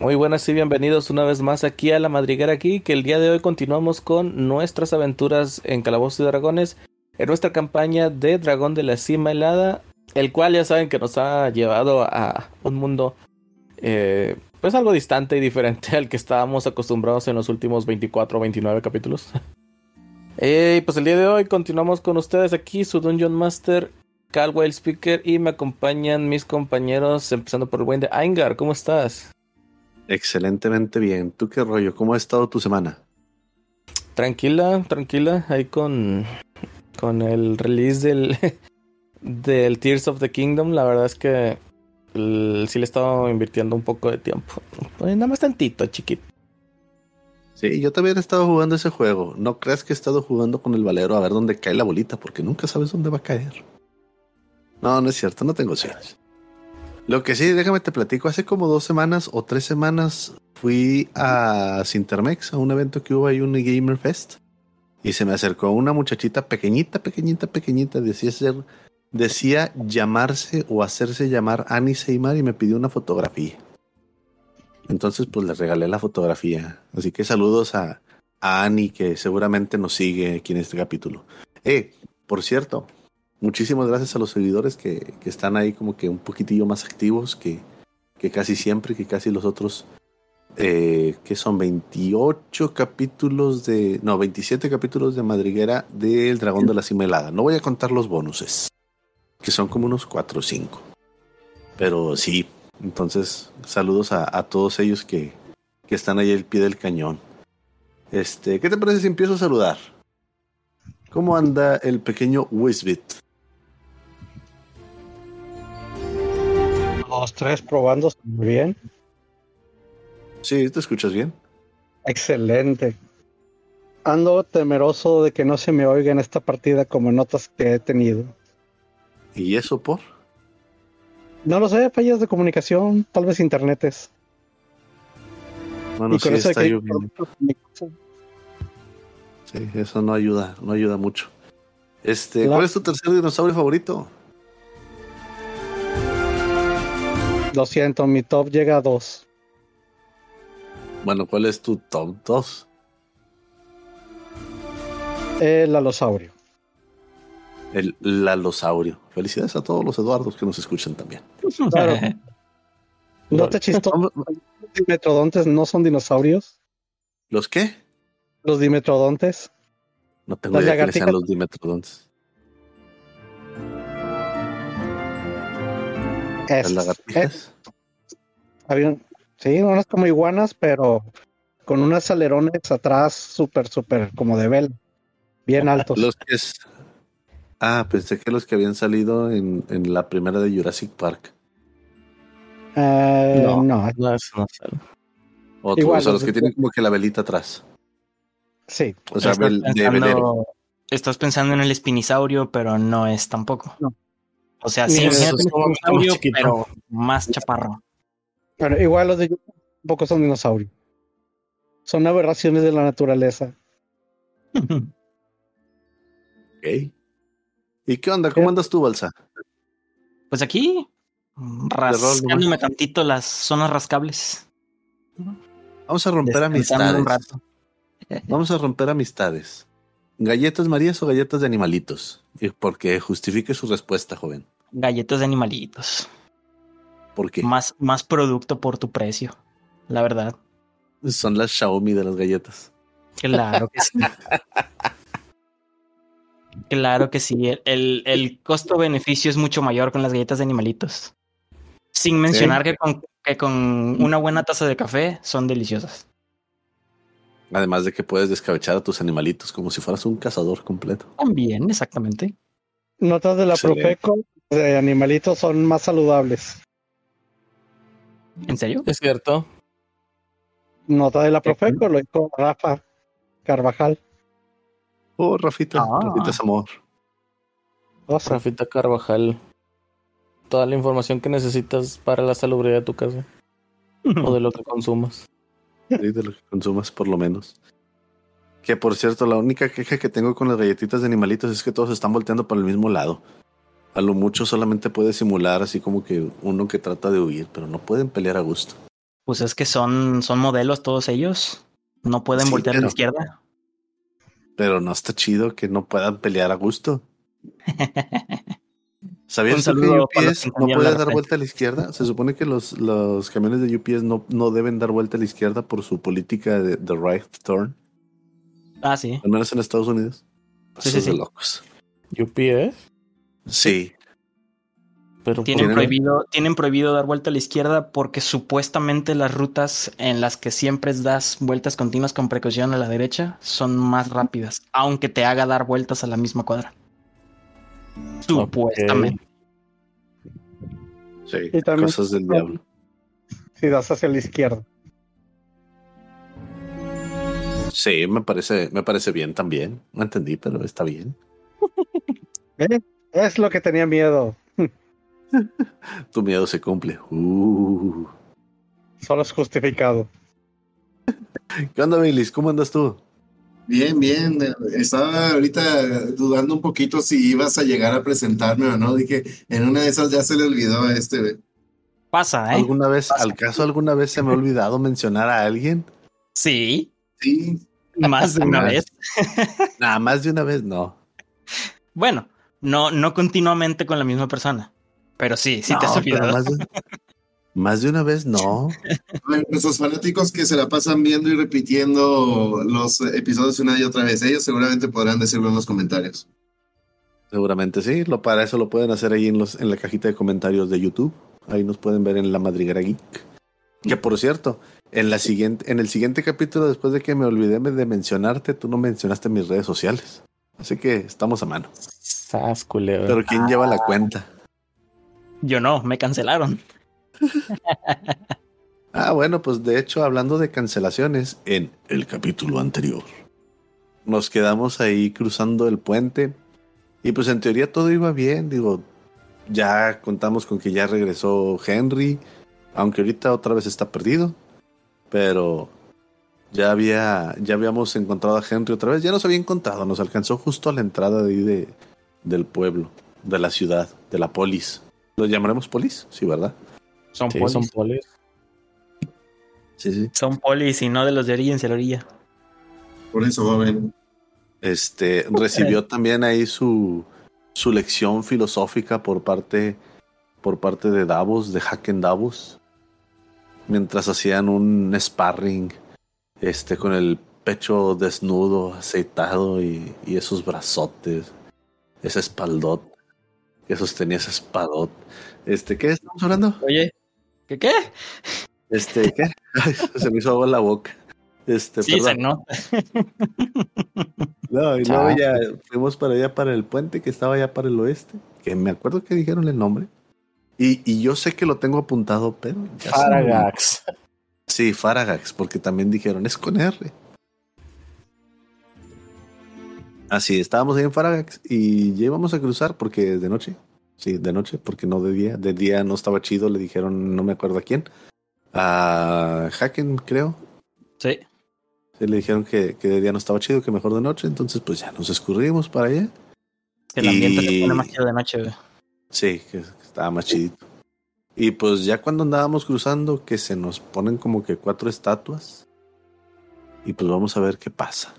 Muy buenas y bienvenidos una vez más aquí a La Madriguera aquí, que el día de hoy continuamos con nuestras aventuras en Calabozos y Dragones, en nuestra campaña de Dragón de la Cima Helada, el cual ya saben que nos ha llevado a un mundo eh, pues algo distante y diferente al que estábamos acostumbrados en los últimos 24 o 29 capítulos. Eh, pues el día de hoy continuamos con ustedes aquí, su Dungeon Master, Calwell Speaker, y me acompañan mis compañeros, empezando por el buen de Aingar, ¿cómo estás? Excelentemente bien. ¿Tú qué rollo? ¿Cómo ha estado tu semana? Tranquila, tranquila, ahí con, con el release del, del Tears of the Kingdom, la verdad es que sí le he estado invirtiendo un poco de tiempo. Pues nada más tantito, chiquito. Sí, yo también he estado jugando ese juego. No creas que he estado jugando con el valero a ver dónde cae la bolita, porque nunca sabes dónde va a caer. No, no es cierto, no tengo sueños. Lo que sí, déjame te platico, hace como dos semanas o tres semanas fui a Sintermex, a un evento que hubo ahí, un Gamer Fest, y se me acercó una muchachita pequeñita, pequeñita, pequeñita, decía ser, decía llamarse o hacerse llamar Annie Seymar y me pidió una fotografía. Entonces, pues le regalé la fotografía. Así que saludos a, a Annie, que seguramente nos sigue aquí en este capítulo. Eh, por cierto, muchísimas gracias a los seguidores que, que están ahí como que un poquitillo más activos que, que casi siempre, que casi los otros, eh, que son 28 capítulos de, no, 27 capítulos de madriguera del Dragón de la Cima Helada. No voy a contar los bonuses, que son como unos 4 o 5. Pero sí, entonces saludos a, a todos ellos que, que están ahí al pie del cañón. Este, ¿qué te parece si empiezo a saludar? ¿Cómo anda el pequeño Wisbit? Dos, tres, probando muy bien. Sí, ¿te escuchas bien? Excelente. Ando temeroso de que no se me oiga en esta partida como en otras que he tenido. ¿Y eso por? No lo sé, fallas de comunicación, tal vez internetes. Bueno, Y sí eso está lloviendo. Sí, eso no ayuda, no ayuda mucho. Este, ¿cuál es tu tercer dinosaurio favorito? Lo siento, mi top llega a dos. Bueno, ¿cuál es tu top 2? El alosaurio. El lalosaurio. Felicidades a todos los Eduardos que nos escuchan también. Claro. ¿No te chistoso? ¿Los dimetrodontes no son dinosaurios? ¿Los qué? Los dimetrodontes. No tengo Las idea que sean los dimetrodontes. Las Es, lagartijas. había- sí, unas como iguanas, pero con unos alerones atrás súper, súper como de vela. Bien altos. Los que es... Ah, pensé que los que habían salido en, en la primera de Jurassic Park. Eh, No. no. No, eso no sé. Otros, Igual, o sea, los que tienen como que la velita atrás. Sí. O sea, estás, vel- de pensando, estás pensando en el espinisaurio, pero no es tampoco. No. O sea, sí, es como- pero más chaparro. Bueno, igual los de Yucatán tampoco son dinosaurios. Son aberraciones de la naturaleza. Ok. ¿Y qué onda? ¿Cómo andas tú, Balsa? Pues aquí, rascándome tantito las zonas rascables. Vamos a romper un amistades. rato. Vamos a romper amistades. ¿Galletas Marías o galletas de animalitos? Y porque justifique su respuesta, joven. Galletas de animalitos. ¿Por qué? Más, más producto por tu precio. La verdad. Son las Xiaomi de las galletas. Claro que sí. Claro que sí. El, el- el costo-beneficio es mucho mayor con las galletas de animalitos. Sin mencionar que, con, que con una buena taza de café son deliciosas. Además de que puedes descabechar a tus animalitos como si fueras un cazador completo. También, exactamente. Notas de la Excelente. Profeco de animalitos son más saludables. ¿En serio? Es cierto. Nota de la Profeco, lo dijo Rafa Carvajal. Oh, Rafita, Ah. Rafita es amor. O sea, Rafita Carvajal. Toda la información que necesitas para la salubridad de tu casa o de lo que consumas. Sí, de lo que consumas, por lo menos. Que por cierto, la única queja que tengo con las galletitas de animalitos es que todos están volteando para el mismo lado. A lo mucho solamente puede simular así como que uno que trata de huir, pero no pueden pelear a gusto. Pues es que son, son modelos todos ellos. No pueden Sí, voltear a la izquierda. Pero no está chido que no puedan pelear a gusto. ¿Sabías que UPS no puede dar vuelta a la izquierda? Se supone que los, los camiones de UPS no, no deben dar vuelta a la izquierda por su política de, de right turn, Ah, sí. al menos en Estados Unidos. Sí, Eso sí, sí. locos. UPS, Sí, pero Tienen prohibido, tienen prohibido dar vuelta a la izquierda porque supuestamente las rutas en las que siempre das vueltas continuas con precaución a la derecha son más rápidas, aunque te haga dar vueltas a la misma cuadra. Supuestamente. sí, Y también- cosas del diablo. Si das hacia la izquierda. Sí, me parece, me parece bien también. No entendí, pero está bien. ¿Eh? Es lo que tenía miedo. Tu miedo se cumple. Uh. Solo es justificado. ¿Qué onda? ¿Cómo andas tú? Bien, bien. Estaba ahorita dudando un poquito si ibas a llegar a presentarme o no. Dije, en una de esas ya se le olvidó a este. Pasa, ¿eh? ¿Alguna vez, al caso alguna vez se me ha olvidado mencionar a alguien? Sí, Sí, más de una vez. Nada más de una vez, no. Bueno, no, no continuamente con la misma persona. Pero sí, sí te has olvidado. Más de, más de una vez, no. Nuestros fanáticos que se la pasan viendo y repitiendo los episodios una y otra vez, ellos seguramente podrán decirlo en los comentarios. Seguramente sí. Lo, para eso lo pueden hacer ahí en, los, en la cajita de comentarios de YouTube. Ahí nos pueden ver en la Madriguera Geek. Que por cierto, en, la siguiente, en el siguiente capítulo, después de que me olvidé de mencionarte, tú no mencionaste mis redes sociales. Así que estamos a mano. Sas. Pero ¿quién lleva la cuenta? Yo no, me cancelaron. Ah, bueno, pues de hecho, hablando de cancelaciones, en el capítulo anterior, nos quedamos ahí cruzando el puente y pues en teoría todo iba bien, digo, ya contamos con que ya regresó Henry, aunque ahorita otra vez está perdido, pero ya había, ya habíamos encontrado a Henry otra vez, ya nos había encontrado, nos alcanzó justo a la entrada de ahí de, del pueblo, de la ciudad, de la polis. ¿Lo llamaremos polis? Sí, ¿verdad? Son Sí, polis. son Son... polis. Sí, sí. polis y no de los de orilla hacia la orilla. Por eso, joven. Este recibió también ahí su, su lección filosófica por parte por parte de Davos, de Haken Davos, mientras hacían un sparring este con el pecho desnudo, aceitado y, y esos brazotes, ese espaldot que sostenía ese espadot. Este, ¿qué estamos hablando? Oye, ¿qué qué? Este, ¿qué? Ay, se me hizo agua la boca. Este, Sí, se nota. No, y luego ya fuimos para allá, para el puente que estaba allá para el oeste, que me acuerdo que dijeron el nombre. Y, y yo sé que lo tengo apuntado, pero... Faragax. Sí, Faragax, porque también dijeron, es con R. Así, estábamos ahí en Faragax y ya íbamos a cruzar porque de noche. Sí, de noche, porque no de día. De día no estaba chido, le dijeron, no me acuerdo a quién. A Haken, creo. Sí. Sí, le dijeron que, que de día no estaba chido, que mejor de noche. Entonces, pues ya nos escurrimos para allá. Que el ambiente se Y- pone más chido de noche, güey. Sí, que que estaba más chidito. Y pues ya cuando andábamos cruzando, que se nos ponen como que cuatro estatuas. Y pues vamos a ver qué pasa.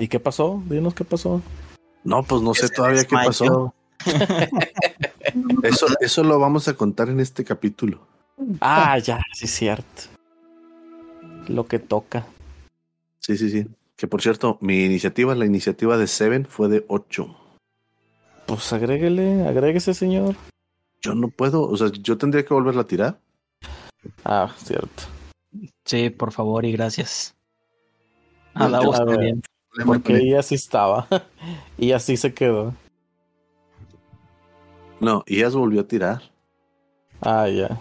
¿Y qué pasó? Dinos qué pasó. No, pues no sé todavía qué pasó. Eso, eso lo vamos a contar en este capítulo. Ah, ya, sí es cierto. Lo que toca. Sí, sí, sí. Que por cierto, mi iniciativa, la iniciativa de Seven fue de 8. Pues agréguele, agréguese, señor. Yo no puedo, o sea, yo tendría que volverla a tirar. Ah, cierto. Sí, por favor y gracias. A No, Davos a ver. también. Problema Porque con- ella sí estaba. y así se quedó. No, y Yas volvió a tirar. Ah, ya.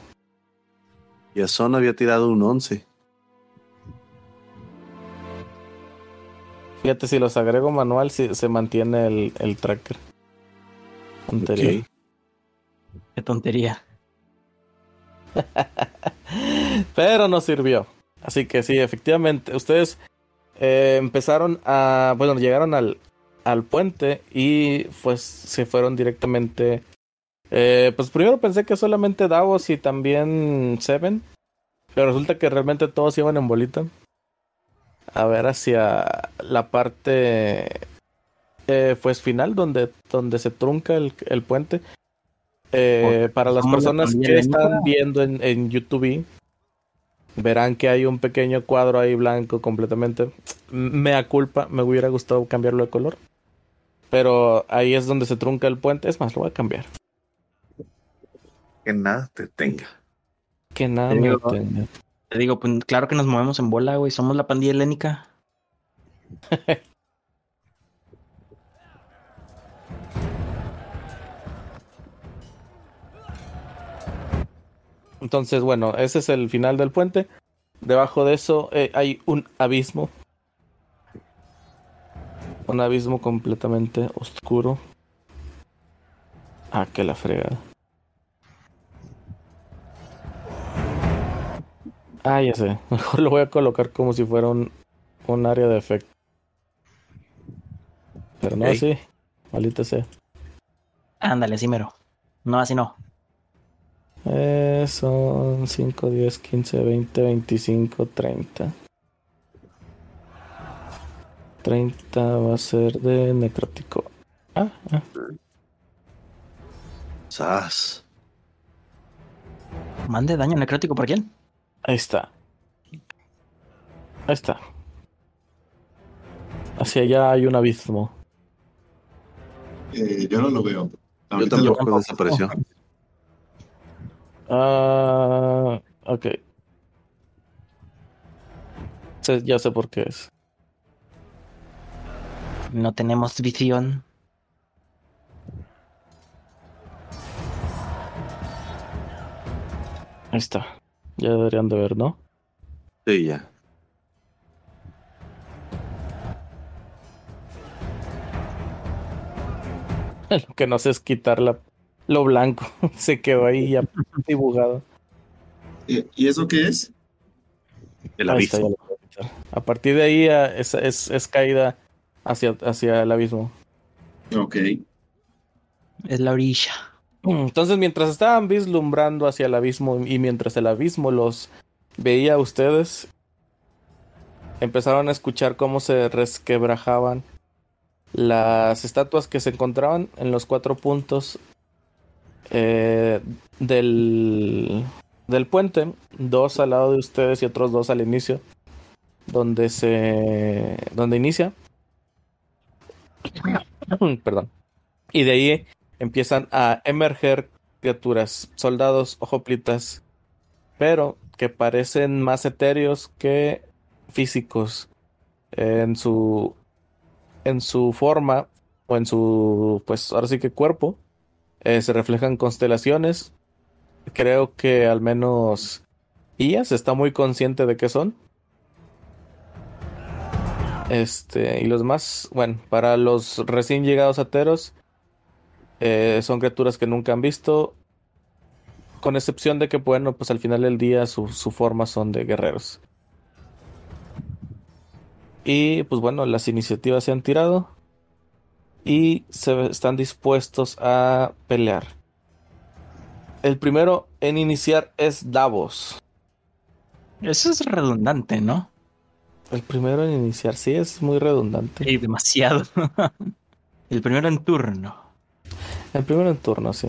Yason había tirado un 11. Fíjate, si los agrego manual, sí, se mantiene el, el tracker. Anterior. Ok. Qué tontería. Pero no sirvió. Así que sí, efectivamente, ustedes eh, empezaron a. Bueno, llegaron al, al puente y pues se fueron directamente. Eh, pues primero pensé que solamente Davos y también Seven, pero resulta que realmente todos iban en bolita. A ver hacia la parte eh, pues final donde, donde se trunca el, el puente. Eh, para las personas que están viendo en, en YouTube, verán que hay un pequeño cuadro ahí blanco completamente. Mea culpa, me hubiera gustado cambiarlo de color. Pero ahí es donde se trunca el puente. Es más, lo voy a cambiar. Que nada te tenga. Que nada Te me digo- detenga. Te digo, pues claro que nos movemos en bola, güey. Somos la pandilla helénica. Entonces, bueno, ese es el final del puente. Debajo de eso eh, hay un abismo. Un abismo completamente oscuro. Ah, que la fregada. Ah, ya sé. Mejor lo voy a colocar como si fuera un, un área de efecto. Pero no así. Maldita sea. Ándale, así mero. No, así no. Eh, son 5, 10, 15, 20, 25, 30. 30 va a ser de necrótico. Ah, ah. Sas. Mande daño necrótico por quién? ahí está. Ahí está. Hacia allá hay un abismo. Eh, yo no lo veo. Yo Ahorita lo- tampoco desapareció. Ah, ok. Sé- ya sé por qué es. No tenemos visión. Ahí está. Ya deberían de ver, ¿no? Sí, ya. Lo que no sé es quitar la, lo blanco. Se quedó ahí ya dibujado. ¿Y eso qué es? El está, abismo. A partir de ahí ah, es, es, es caída hacia, hacia el abismo. Ok. Es la orilla. Entonces, mientras estaban vislumbrando hacia el abismo y mientras el abismo los veía a ustedes, empezaron a escuchar cómo se resquebrajaban las estatuas que se encontraban en los cuatro puntos eh, del, del puente, dos al lado de ustedes y otros dos al inicio, donde se donde inicia. Perdón. Y de ahí empiezan a emerger criaturas, soldados o hoplitas, pero que parecen más etéreos que físicos en su en su forma o en su pues ahora sí que cuerpo eh, se reflejan constelaciones creo que al menos Ias está muy consciente de qué son este y los demás bueno para los recién llegados ateros eh, son criaturas que nunca han visto. Con excepción de que, bueno, pues al final del día su forma son de guerreros. Y pues bueno, las iniciativas se han tirado. Y se están dispuestos a pelear. El primero en iniciar es Davos. Eso es redundante, ¿no? El primero en iniciar, sí, es muy redundante. Sí, demasiado. El primero en turno. El primero en turno, sí.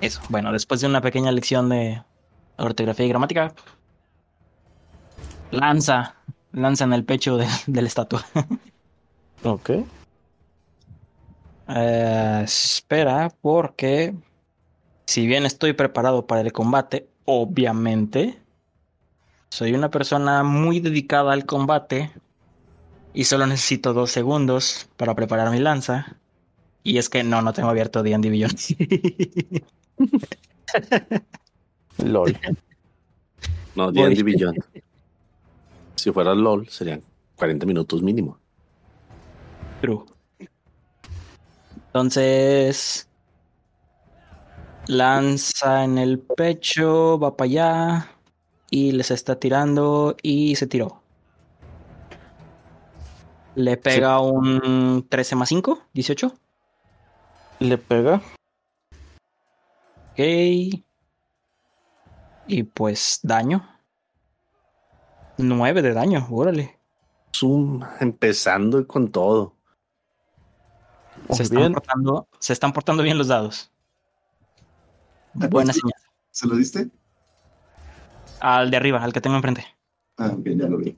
Eso. Bueno, después de una pequeña lección de ortografía y gramática, lanza, lanza en el pecho de, de la estatua. Ok. Eh, espera, porque si bien estoy preparado para el combate, obviamente, soy una persona muy dedicada al combate y solo necesito dos segundos para preparar mi lanza. Y es que no, no tengo abierto D&D Beyond. LOL. No, D&D Beyond. Si fuera LOL, serían 40 minutos mínimo. True. Entonces, lanza en el pecho, va para allá y les está tirando y se tiró. Le pega un 13 más 5, 18. Le pega. Ok. Y pues daño. 9 de daño, órale. Zoom, empezando con todo. Muy Se están, bien. portando, se están portando bien los dados. Buena señal. ¿Se lo diste? Al de arriba, al que tengo enfrente. Ah, ok, ya lo vi.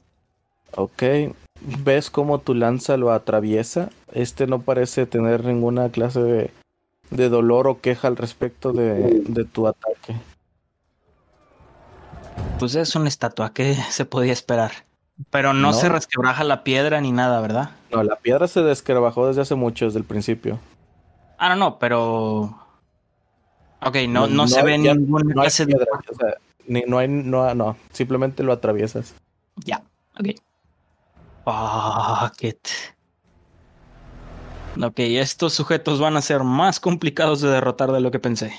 Ok. ¿Ves cómo tu lanza lo atraviesa? Este no parece tener ninguna clase de, de dolor o queja al respecto de, de tu ataque. Pues es una estatua, ¿qué se podía esperar? Pero no, No. se resquebraja la piedra ni nada, ¿verdad? No, la piedra se descarabajó desde hace mucho, desde el principio. Ah, no, no, pero. Ok, no, no, No- se ve ya ninguna No hay clase de. o sea, ni- no hay, no, no, simplemente lo atraviesas. Ya, ok. Fuck it. Ok, estos sujetos van a ser más complicados de derrotar de lo que pensé.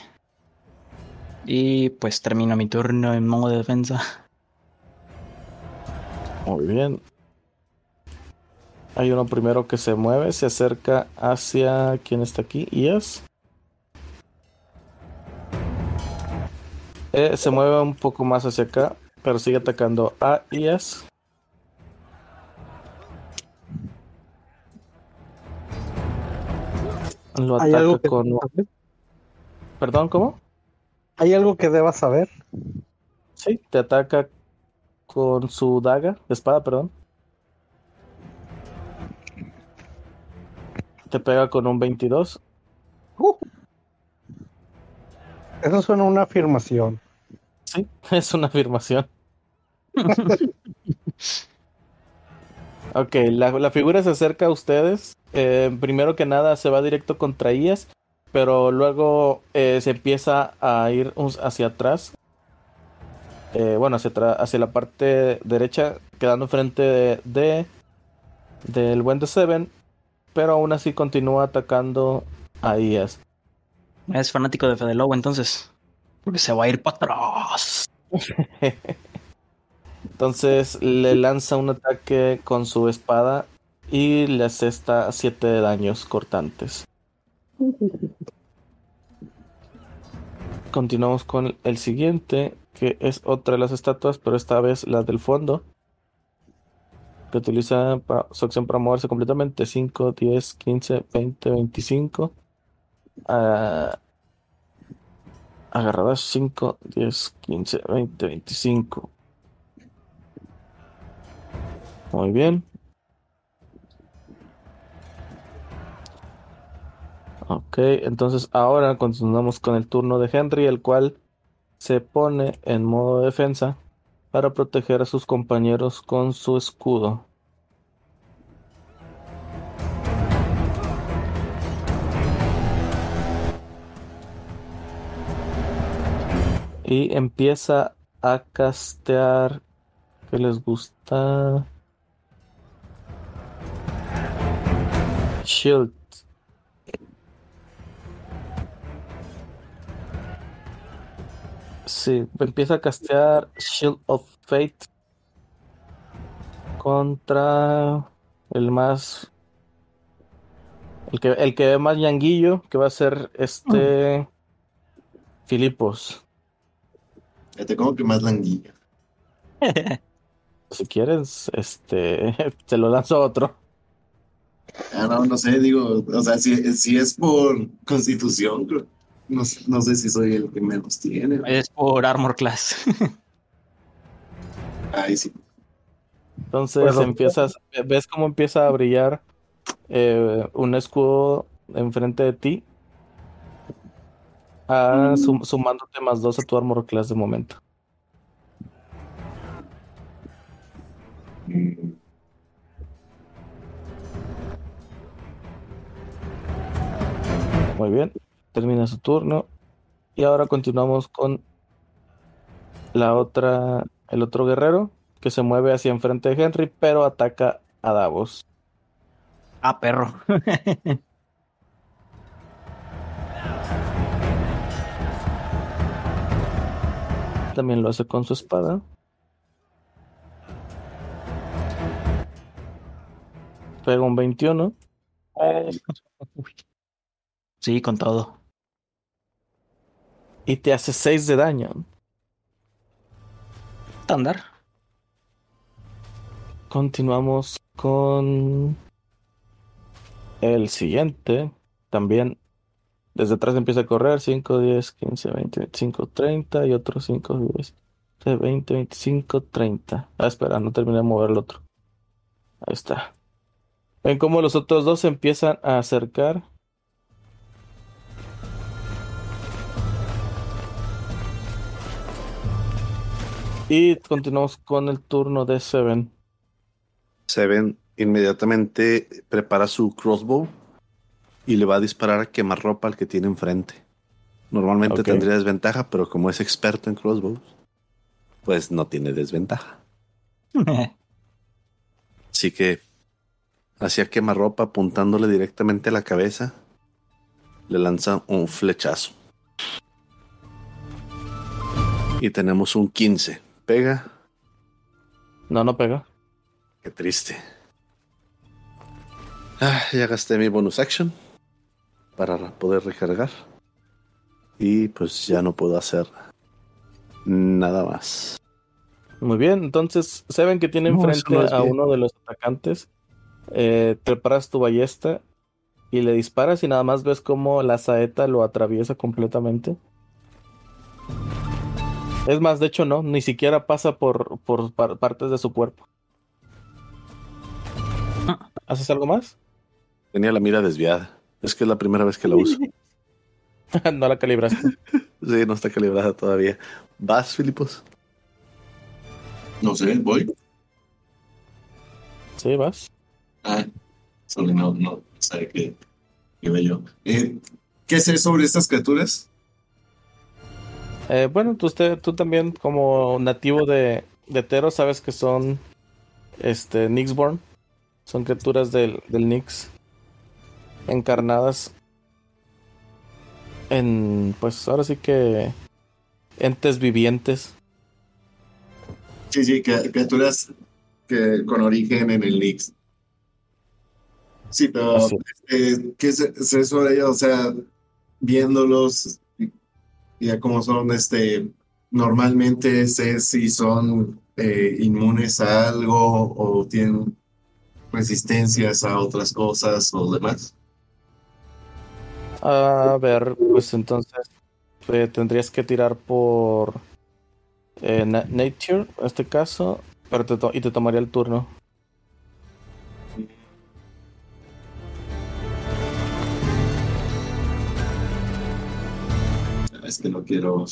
Y pues termino mi turno en modo de defensa. Muy bien. Hay uno primero que se mueve, se acerca hacia quién está aquí, Ias. Eh, se mueve un poco más hacia acá, pero sigue atacando a Ias. Lo ¿Hay ataca algo, que con. saber? Perdón, ¿cómo? ¿Hay algo que debas saber? Sí, te ataca con su daga, espada, perdón. Te pega con un 22. Eso suena una afirmación. Sí, es una afirmación. ok, la, la figura se acerca a ustedes. Eh, primero que nada se va directo contra ellas, pero luego eh, se empieza a ir hacia atrás. Eh, bueno, hacia, hacia la parte derecha, quedando frente de, de- del buen de Seven, pero aún así continúa atacando a ellas. Es fanático de Fede Lobo, entonces. Porque se va a ir para atrás. Entonces le lanza un ataque con su espada y le asesta 7 de daños cortantes. Continuamos con el siguiente, que es otra de las estatuas, pero esta vez la del fondo. Que utiliza para- su acción para moverse completamente. 5, 10, 15, 20, 25. Ah, agarradas 5, 10, 15, 20, 25. Muy bien. Ok, entonces ahora continuamos con el turno de Henry, el cual se pone en modo defensa para proteger a sus compañeros con su escudo. Y empieza a castear. ¿Qué les gusta? Shield. Sí, empieza a castear Shield of Fate contra el más. El que, el que ve más ñanguillo, que va a ser este. Filipos. Fíjate, como que más languilla. Si quieres, este. Se lo lanzo a otro. Ah, no, no sé, digo, o sea, si, si es por constitución, creo- no, sé- no sé si soy el que menos tiene. Es por Armor Class. Ay, sí. Entonces Pues, empiezas, ves cómo empieza a brillar eh, un escudo enfrente de ti, ah, sum- sumándote más dos a tu armor class de momento. Muy bien, termina su turno y ahora continuamos con la otra, el otro guerrero que se mueve hacia enfrente de Henry, pero ataca a Davos. ah, perro. También lo hace con su espada. Pega un 21. Sí, con todo. Y te hace 6 de daño. Estándar. Continuamos con el siguiente. También desde atrás empieza a correr 5, 10, 15, 20, 25, 30 y otro 5, 10, 20, 25, 30. Ah, espera, no terminé de mover el otro. Ahí está. Ven cómo los otros dos se empiezan a acercar. Y continuamos con el turno de Seven. Seven inmediatamente prepara su crossbow y le va a disparar a quemarropa al que tiene enfrente. Normalmente tendría desventaja, pero como es experto en crossbows, pues no tiene desventaja. Así que hacia quemarropa apuntándole directamente a la cabeza, le lanza un flechazo. Y tenemos un 15. Pega. No, no pega. Qué triste. Ah, ya gasté mi bonus action para poder recargar. Y pues ya no puedo hacer nada más. Muy bien, entonces Seven que tiene No, enfrente no a bien. uno de los atacantes, eh, preparas tu ballesta y le disparas y nada más ves como la saeta lo atraviesa completamente. Es más, de hecho no, ni siquiera pasa por, por par- partes de su cuerpo. ¿Haces algo más? Tenía la mira desviada. Es que es la primera vez que la uso. no la calibraste. Sí, no está calibrada todavía. ¿Vas, Filipos? No sé, voy. Sí, vas. Ah, solo no, no sabe qué, qué bello. Eh, ¿Qué sé sobre estas criaturas? Eh, bueno, tú, usted, tú también como nativo de, de Tero sabes que son este Nixborn. Son criaturas del, del Nix. Encarnadas en, pues ahora sí que entes vivientes. Sí, sí, criaturas que, con origen en el Nix. Sí, pero eh, ¿qué sé, sé sobre ellos? O sea, viéndolos, ya como son, este, normalmente sé si son eh, inmunes a algo o tienen resistencias a otras cosas o demás. A ver, pues entonces eh, tendrías que tirar por eh, na- Nature, en este caso, pero te y te tomaría el turno. Es que no quiero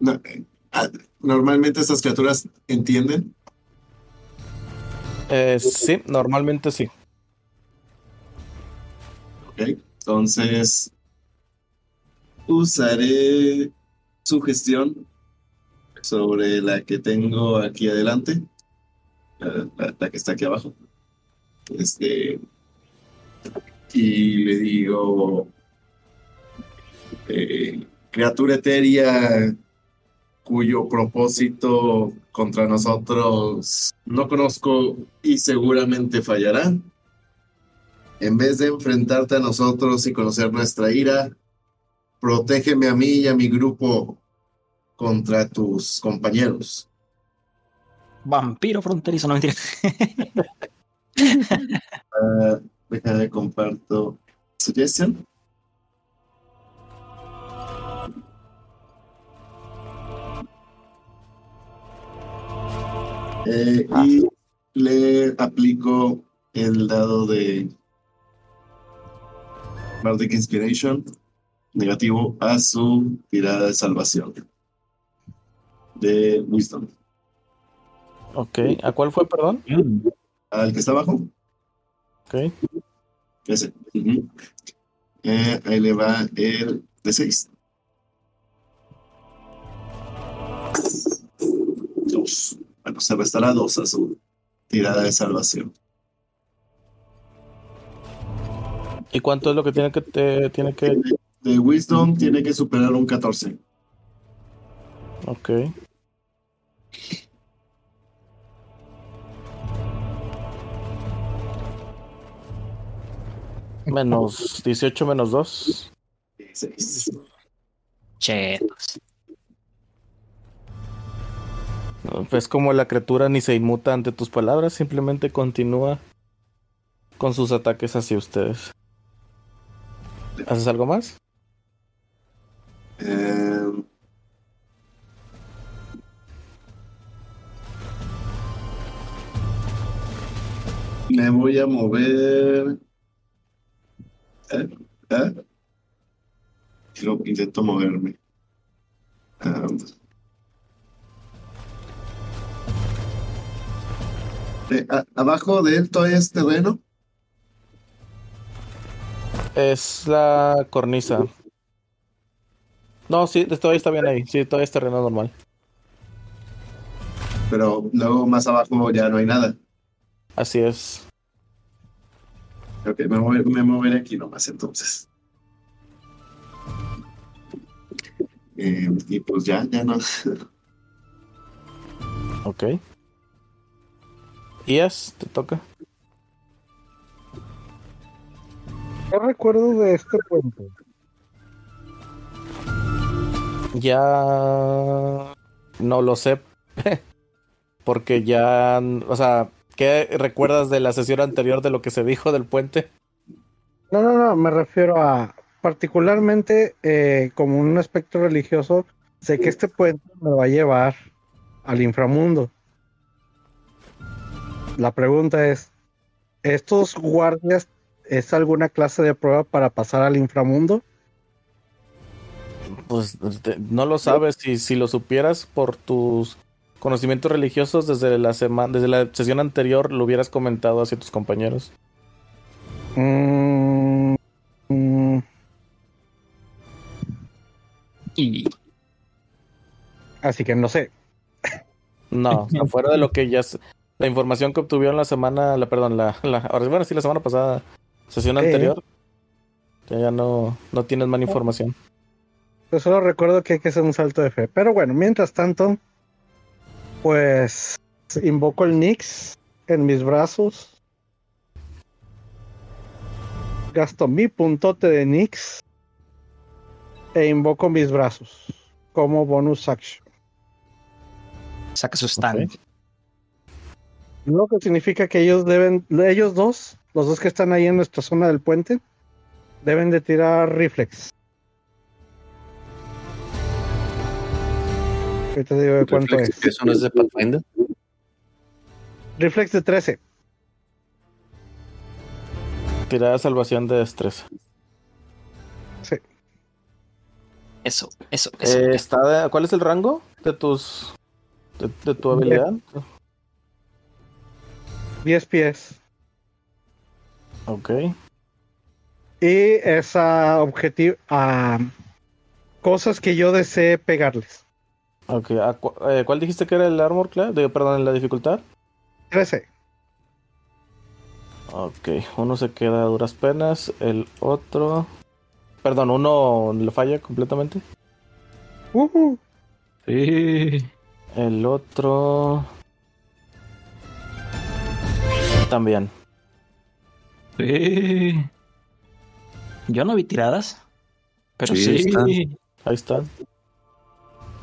no, ah, normalmente estas criaturas entienden. Eh, sí, normalmente sí. ¿ok? Entonces, usaré su gestión sobre la que tengo aquí adelante, la, la- la que está aquí abajo. Este, y le digo, eh, criatura etérea cuyo propósito contra nosotros no conozco y seguramente fallará. En vez de enfrentarte a nosotros y conocer nuestra ira, protégeme a mí y a mi grupo contra tus compañeros. Vampiro fronterizo, no mentira. Ah, déjame comparto suggestion. Eh, y le aplico el dado de Bardic Inspiration negativo a su tirada de salvación de Wisdom. Ok, ¿a cuál fue, perdón? Al que está abajo, Ok, ese. Eh, ahí le va el de 6. Dos pues se restará dos a su tirada de salvación. ¿Y cuánto es lo que tiene que... Te, tiene que... Eh, de Wisdom tiene que superar un 14. Ok. Menos 18 menos 2. 16. Chetos. Pues como la criatura ni se inmuta ante tus palabras, simplemente continúa con sus ataques hacia ustedes. ¿Haces algo más? Eh, me voy a mover. ¿Eh? ¿Eh? Lo intento moverme. Ah, eh, a- abajo de él todavía es terreno. Es la cornisa. No, sí, todavía está bien ahí. Sí, todavía es terreno normal. pero luego más abajo ya no hay nada. Así es. Ok, me moveré aquí nomás entonces. Eh, y pues ya, ya no. Ok. Ias, te toca. ¿Qué recuerdo de este puente? Ya no lo sé. Porque ya, o sea, ¿qué recuerdas de la sesión anterior de lo que se dijo del puente? No, no, no, me refiero a particularmente eh, como un aspecto religioso, sé que este puente me va a llevar al inframundo. La pregunta es, ¿estos guardias es alguna clase de prueba para pasar al inframundo? Pues te- no lo sabes. Si, si lo supieras por tus conocimientos religiosos desde la semana, desde la sesión anterior, lo hubieras comentado hacia tus compañeros. Mm, mm, Y así que no sé. No, afuera de lo que ya la información que obtuvieron la semana, la perdón, la, la ahora bueno, sí, la semana pasada, sesión anterior, ya, ya no, no tienes más información. Yo solo recuerdo que hay que hacer un salto de fe. Pero bueno, mientras tanto, pues invoco el Nix en mis brazos. Gasto mi puntote de Nix e invoco mis brazos como bonus action. saca su stand. Lo que significa que ellos deben, ellos dos, los dos que están ahí en nuestra zona del puente, deben de tirar reflex. Ahorita te digo de cuánto Reflex, es. Eso no es de Pathfinder. Reflex de 13. Tirada de salvación de destreza. Eso, eso, eso. Eh, está de- ¿Cuál es el rango de tus de, de tu habilidad? 10 pies. Ok. Y esa objetivo a cosas que yo desee pegarles. Ok. ¿a cu- eh, ¿Cuál dijiste que era el armor class? Digo, perdón, la dificultad. 13. Ok. Uno se queda a duras penas. El otro. Perdón, uno le falla completamente. Ujú. Sí. El otro. También. Sí. Yo no vi tiradas. Pero Sí, sí. están. Ahí está.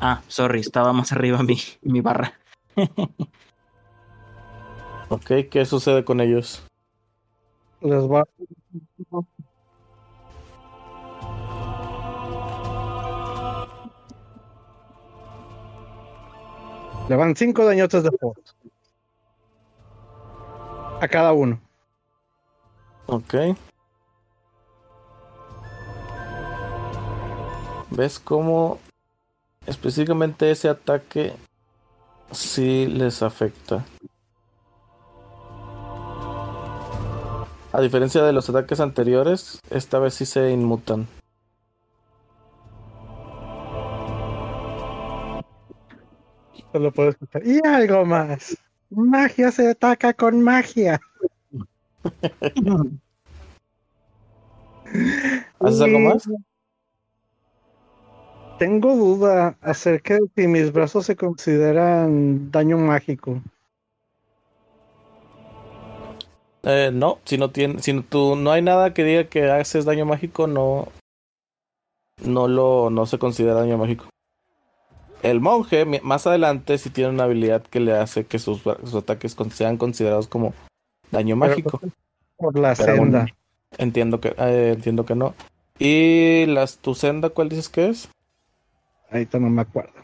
Ah, sorry, estaba más arriba mi, mi barra. Ok, ¿qué sucede con ellos? Les va. Le van 5 dañotes de force. A cada uno. Ok. ¿Ves cómo específicamente ese ataque sí les afecta? A diferencia de los ataques anteriores, esta vez sí se inmutan. Solo puedo escuchar. Y algo más. Magia se ataca con magia. ¿Haces algo más? Tengo duda acerca de si mis brazos se consideran daño mágico. Eh, no, si no tiene, si no- tú, no hay nada que diga que haces daño mágico, no, no lo, no se considera daño mágico. El monje, más adelante, sí tiene una habilidad que le hace que sus, sus ataques sean considerados como daño Pero mágico. Por la Pero senda. bueno. Entiendo que, eh, entiendo que no. Y las, tu senda, ¿cuál dices que es? Ahorita no me acuerdo.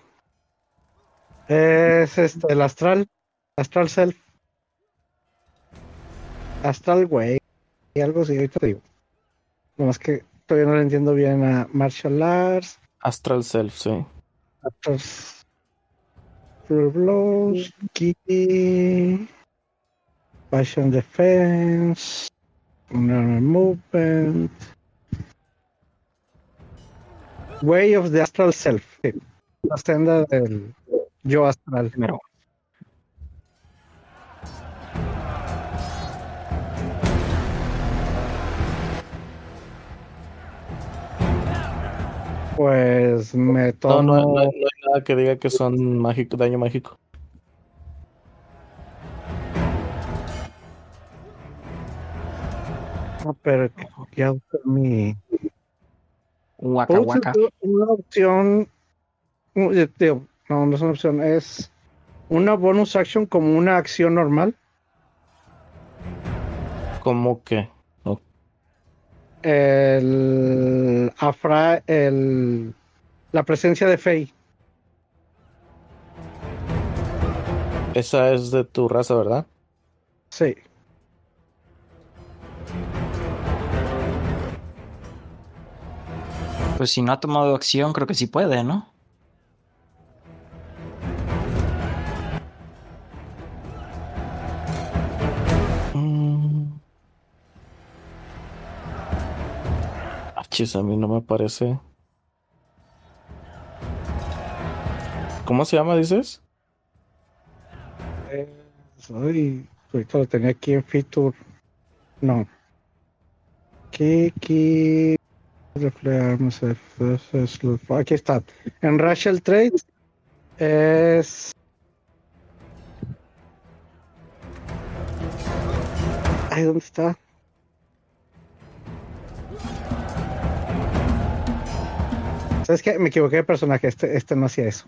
Es este, el astral. Astral Self. Astral Way. Y algo así, ahorita te digo. Nomás que todavía no le entiendo bien a Martial Arts. Astral Self, sí. Pure Blows. Ki. Passion Defense. Normal Movement. Way of the Astral Self. La senda del yo astral. Primero. Pues me No, tomo. no, no- no hay nada que diga que son mágico, daño mágico. Ah, pero ya usé mi. Waka ¿Puedo waka. Una opción. eh, digo, No, no es una opción, es una bonus action como una acción normal. ¿Cómo que? El. Afra. El. La presencia de Fey. Esa es de tu raza, ¿verdad? Sí. Pues si no ha tomado acción, creo que sí puede, ¿no? Chis, a mí no me parece. ¿Cómo se llama, dices? Eh, Ay, ahorita lo tenía aquí en feature. No. Kiki. Reflejarnos. Aquí está. En Racial Trades es. Ay, ¿dónde está? ¿Sabes qué? Me equivoqué de personaje. Este, este no hacía eso.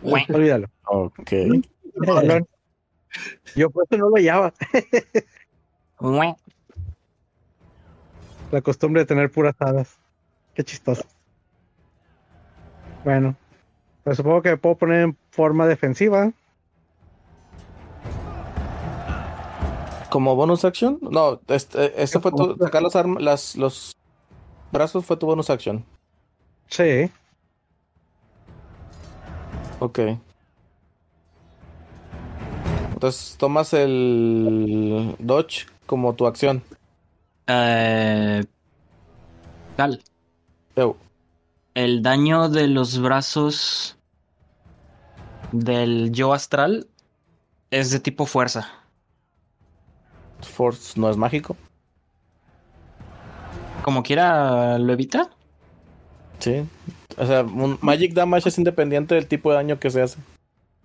Güey. Olvídalo. Ok. No, no. Yo por eso no lo hallaba. La costumbre de tener puras hadas. Qué chistoso. Bueno, pues supongo que me puedo poner en forma defensiva. ¿Como bonus action? No, este, este fue tu. Sacar las armas, las, los brazos fue tu bonus action. Sí. Ok. Entonces tomas el dodge como tu acción. Eh, Eu. el daño de los brazos del yo astral es de tipo fuerza. Force no es mágico. Como quiera, lo evita. Sí. O sea, un Magic Damage es independiente del tipo de daño que se hace.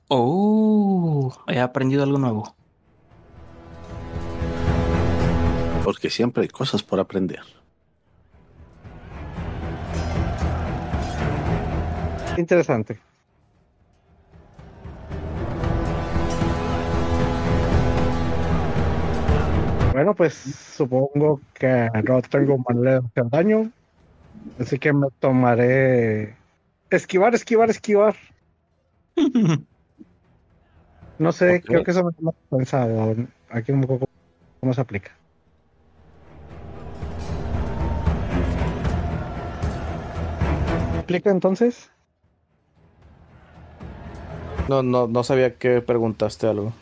Oh, he aprendido algo nuevo. Porque siempre hay cosas por aprender. Interesante. Bueno, pues supongo que no tengo manera de hacer daño. Así que me tomaré. Esquivar, esquivar, esquivar. No sé, creo que eso me he pensado. Aquí un poco cómo se aplica. ¿Aplica entonces? No, no, no sabía que preguntaste algo.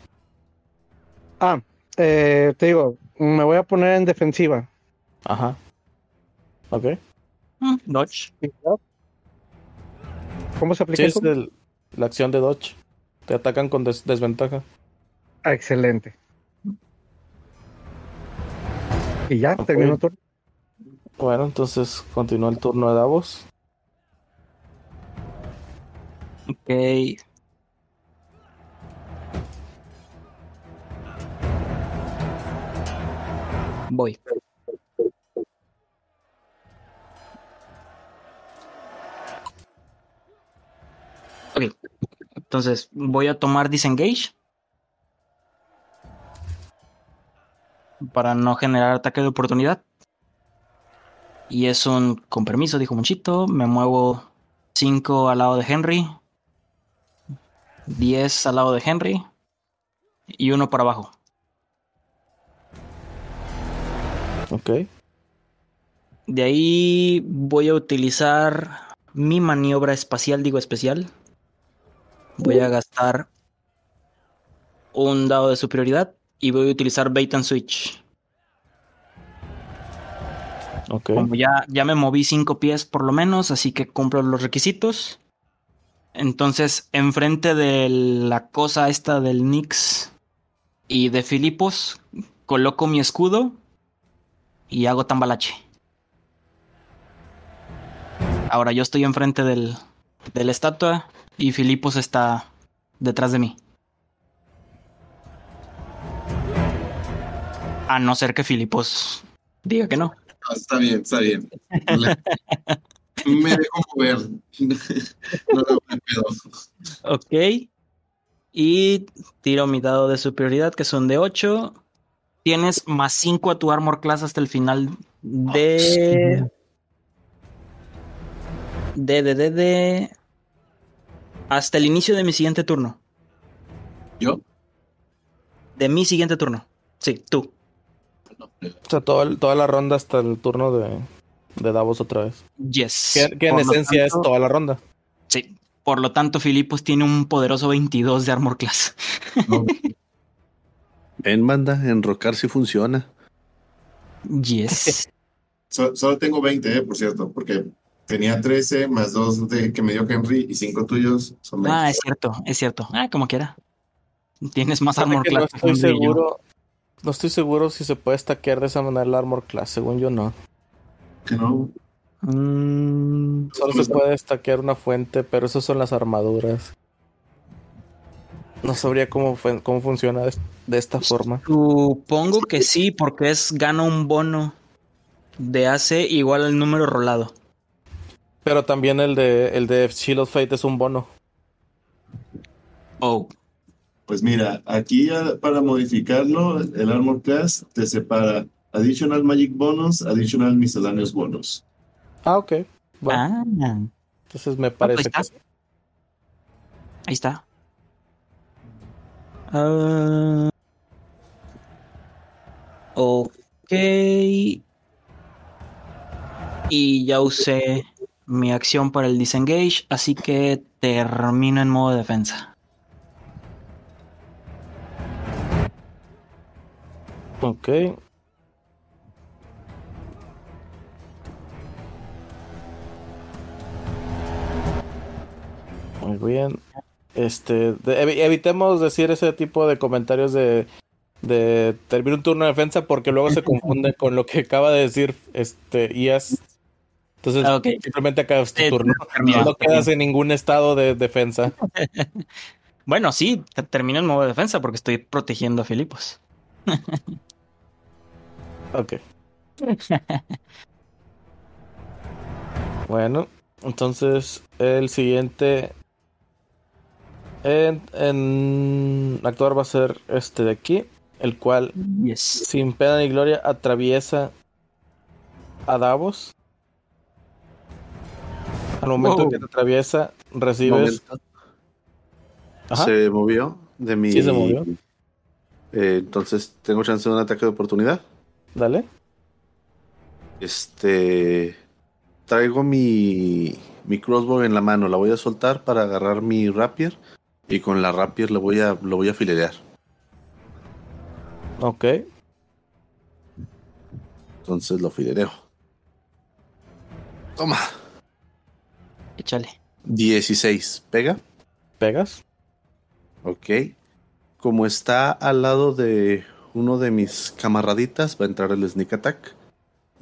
Ah, eh, te digo, me voy a poner en defensiva. Ajá. Ok. Dodge. ¿Cómo se aplica Sí, es eso? el- la acción de dodge. Te atacan con des- desventaja. Ah, excelente. Y ya, terminó turno. Bueno, entonces continúa el turno de Davos. Ok. Voy. Entonces, voy a tomar Disengage. Para no generar ataque de oportunidad. Y es un, con permiso, dijo Monchito, me muevo 5 al lado de Henry. 10 al lado de Henry. Y uno para abajo. Ok. De ahí voy a utilizar mi maniobra espacial, digo especial. Voy a gastar un dado de superioridad y voy a utilizar bait and switch. Ok. Como ya, ya me moví cinco pies por lo menos, así que cumplo los requisitos. Entonces, enfrente de la cosa esta del Nix y de Filipos, coloco mi escudo y hago tambalache. Ahora yo estoy enfrente del, de la estatua y Filipos está detrás de mí. A no ser que Filipos diga que no. Ah, está bien, está bien. Me dejo mover. No pedo. Ok. Y tiro mi dado de superioridad, que son de 8. Tienes más 5 a tu armor class hasta el final de. De, de, de, de. Hasta el inicio de mi siguiente turno. ¿Yo? De mi siguiente turno. Sí, tú. No, O sea, todo el- toda la ronda hasta el turno de, de Davos otra vez. Yes. Que, que en Por lo esencia tanto- es toda la ronda. Sí. Por lo tanto, Filipos tiene un poderoso 22 de armor class. no. En banda, enrocar si funciona. Yes. So- solo tengo 20, eh, por cierto, porque tenía 13 más 2 de, que me dio Henry y 5 tuyos. Son 20. ah, es cierto, es cierto. Ah, como quiera. Tienes más armor que no class. estoy seguro. No estoy seguro si se puede stackear de esa manera el armor class. Según yo, no. Que no. Mm, Solo ¿Cómo se está? puede stackear una fuente, pero esas son las armaduras. No sabría cómo, fue- cómo funciona de, de esta forma. supongo que sí, porque es gana un bono de AC igual al número rolado. Pero también el de el de Shield of Fate es un bono. Oh, Pues mira, aquí ah, para modificarlo, el Armor Class te separa Additional Magic Bonus, Additional Miscellaneous Bonus. Ah, ok. Bueno, ah, entonces me pues parece que ahí está. Ah, ok. Y ya usé mi acción para el disengage, así que termino en modo defensa. Ok. Muy bien. Este, evitemos decir ese tipo de comentarios de, de terminar un turno de defensa porque luego se confunde con lo que acaba de decir este IAS. Entonces, Ah, simplemente acabas tu turno. No quedas en ningún estado de defensa. Bueno, sí, te- termino en modo defensa porque estoy protegiendo a Filipos. Ok. Bueno, entonces el siguiente en, en actuar va a ser este de aquí, el cual Yes. sin pena ni gloria atraviesa a Davos. Al momento Wow. que te atraviesa, recibes. Ajá. Se movió de mi. Sí, se movió. Eh, entonces, ¿tengo chance de un ataque de oportunidad? Dale. Este. Traigo mi. Mi crossbow en la mano. La voy a soltar para agarrar mi rapier. Y con la rapier lo voy a, lo voy a filerear. Ok. Entonces lo filereo. Toma. Échale. 16. ¿Pega? Pegas. Ok. Como está al lado de uno de mis camaraditas, va a entrar el sneak attack.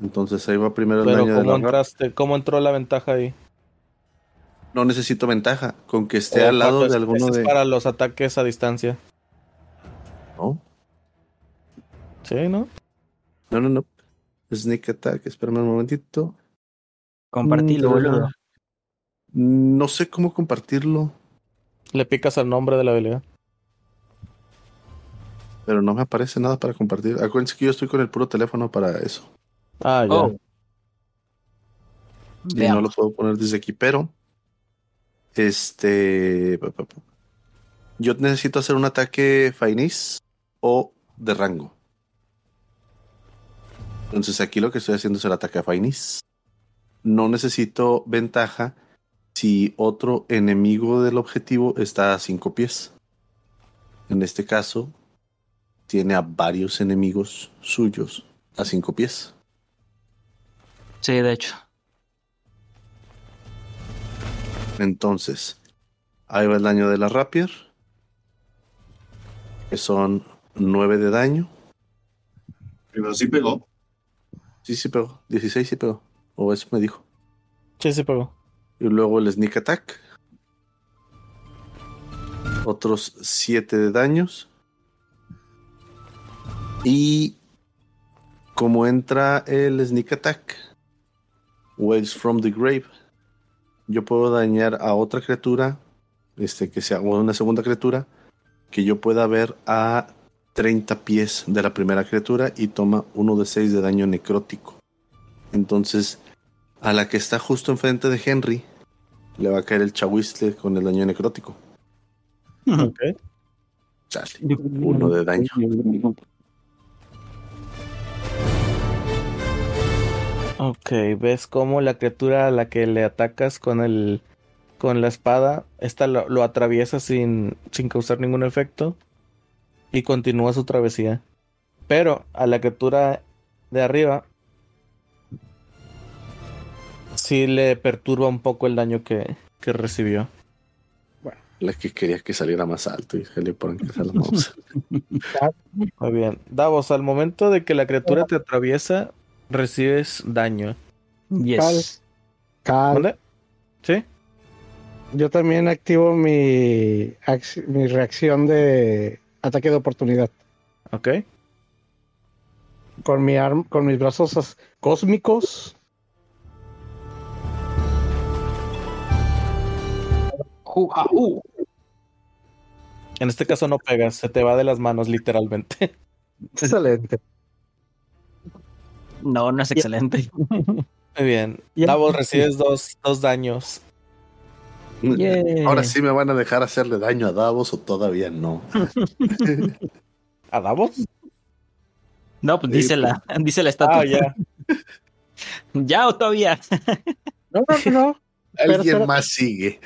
Entonces ahí va primero el Pero daño de ¿cómo la rap- entraste? ¿Cómo entró la ventaja ahí? No necesito ventaja. Con que esté ¿O al lado de alguno ese es de. para los ataques a distancia. ¿No? Sí, ¿no? No, no, no. Sneak attack, espérame un momentito. Compartilo, Mm, boludo. No sé cómo compartirlo, Le picas al nombre de la habilidad. pero no me aparece nada para compartir. Acuérdense que yo estoy con el puro teléfono para eso. Ah, ya. Oh. Y no lo puedo poner desde aquí, pero. Este. Yo necesito hacer un ataque Fainis o de rango. Entonces aquí lo que estoy haciendo es el ataque a Fainis. No necesito ventaja si otro enemigo del objetivo está a cinco pies. En este caso, tiene a varios enemigos suyos a cinco pies. Sí, de hecho. Entonces, ahí va el daño de la rapier. Que son 9 de daño. Pero sí pegó. Sí, sí pegó. 16 sí pegó. O eso me dijo. Sí, sí pegó. Y luego el sneak attack. Otros 7 de daños. Y como entra el sneak attack, Waves from the Grave, yo puedo dañar a otra criatura, este que sea una segunda criatura, que yo pueda ver a 30 pies de la primera criatura y toma uno de 6 de daño necrótico. Entonces, a la que está justo enfrente de Henry, le va a caer el chahuistle con el daño necrótico. Ok. Chale, uno de daño. Ok, ves cómo la criatura a la que le atacas con el con la espada, esta lo, lo atraviesa sin, sin causar ningún efecto y continúa su travesía. Pero a la criatura de arriba sí le perturba un poco el daño que, que recibió. La que quería que saliera más alto y se le ponen que sea la mouse. Muy bien. Davos, al momento de que la criatura te atraviesa, recibes daño. Yes. Cal, ¿Dónde? ¿Sí? yo también activo mi, mi reacción de ataque de oportunidad. Ok. Con, mi arm, con mis brazos cósmicos. Ju- ah, uh. En este caso no pegas, se te va de las manos literalmente. Excelente. No, no es excelente. Muy bien. Davos, recibes dos, dos daños. Ahora sí me van a dejar hacerle daño a Davos o todavía no. ¿A Davos? No, pues Sí, dice la, dice la estatua. Ah, ya. ¿Ya o todavía? No, no, no, no. Alguien más sigue.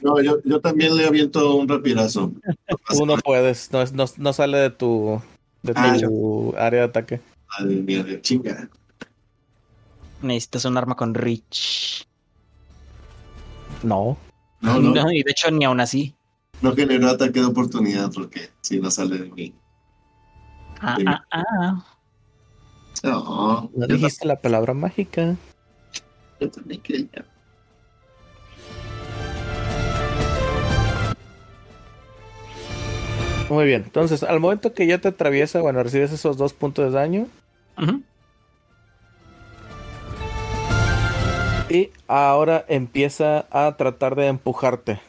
No, yo, yo también le aviento un rapirazo. Tú no puedes, no, no, no sale de tu, de Ah, tu área de ataque. Madre mía, de chinga. Necesitas un arma con Rich. No. No, no, No, y de hecho ni aún así. no generó ataque de oportunidad porque si no sale de mí. Ah, ah, ah. No, No dijiste la palabra mágica. yo también quería. Muy bien. Entonces, al momento que ya te atraviesa, bueno, recibes esos dos puntos de daño. Y ahora empieza a tratar de empujarte.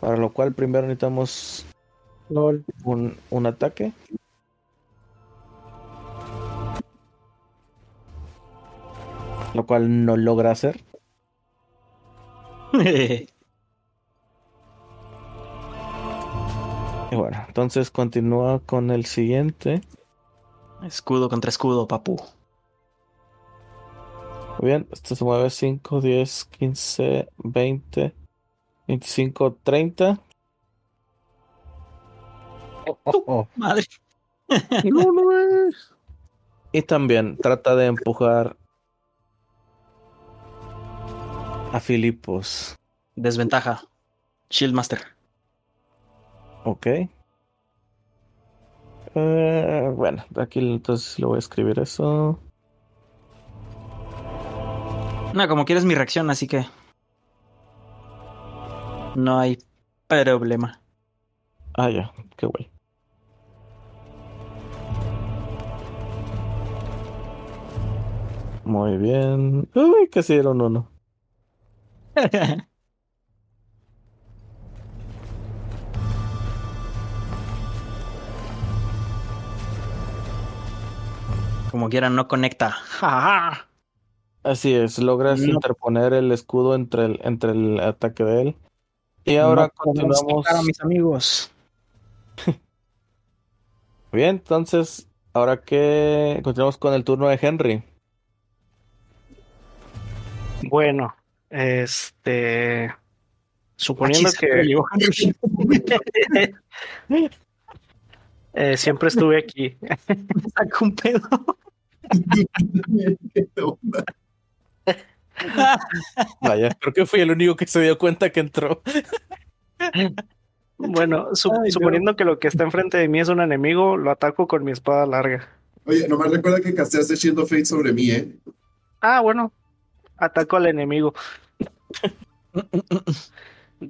Para lo cual primero necesitamos Lol. un, un ataque. Lo cual no logra hacer. Y bueno, entonces continúa con el siguiente. escudo contra escudo, papu. Muy bien, este se mueve 5, 10, 15, 20, 25, 30. Oh, oh, oh. Madre. No, no es. Y también trata de empujar a Filipos. Desventaja. Shieldmaster. Ok. Eh, bueno, aquí entonces lo voy a escribir eso. No, como quieres mi reacción, así que. No hay problema. Ah, ya, qué guay. Muy bien. Uy, casi dieron uno. Como quieran, no conecta. ¡Ja! Así es, logras No. interponer el escudo entre el, entre el ataque de él. Y ahora No continuamos. a mis amigos. Bien, entonces, ahora que continuamos con el turno de Henry. Bueno, este. Suponiendo que eh, siempre estuve aquí. Me sacó un pedo. Vaya, creo que fui el único que se dio cuenta que entró. Bueno, su- Ay, no. suponiendo que lo que está enfrente de mí es un enemigo, lo ataco con mi espada larga. Oye, nomás recuerda que casteaste Shield of Fate sobre mí, ¿eh? Ah, bueno, ataco al enemigo.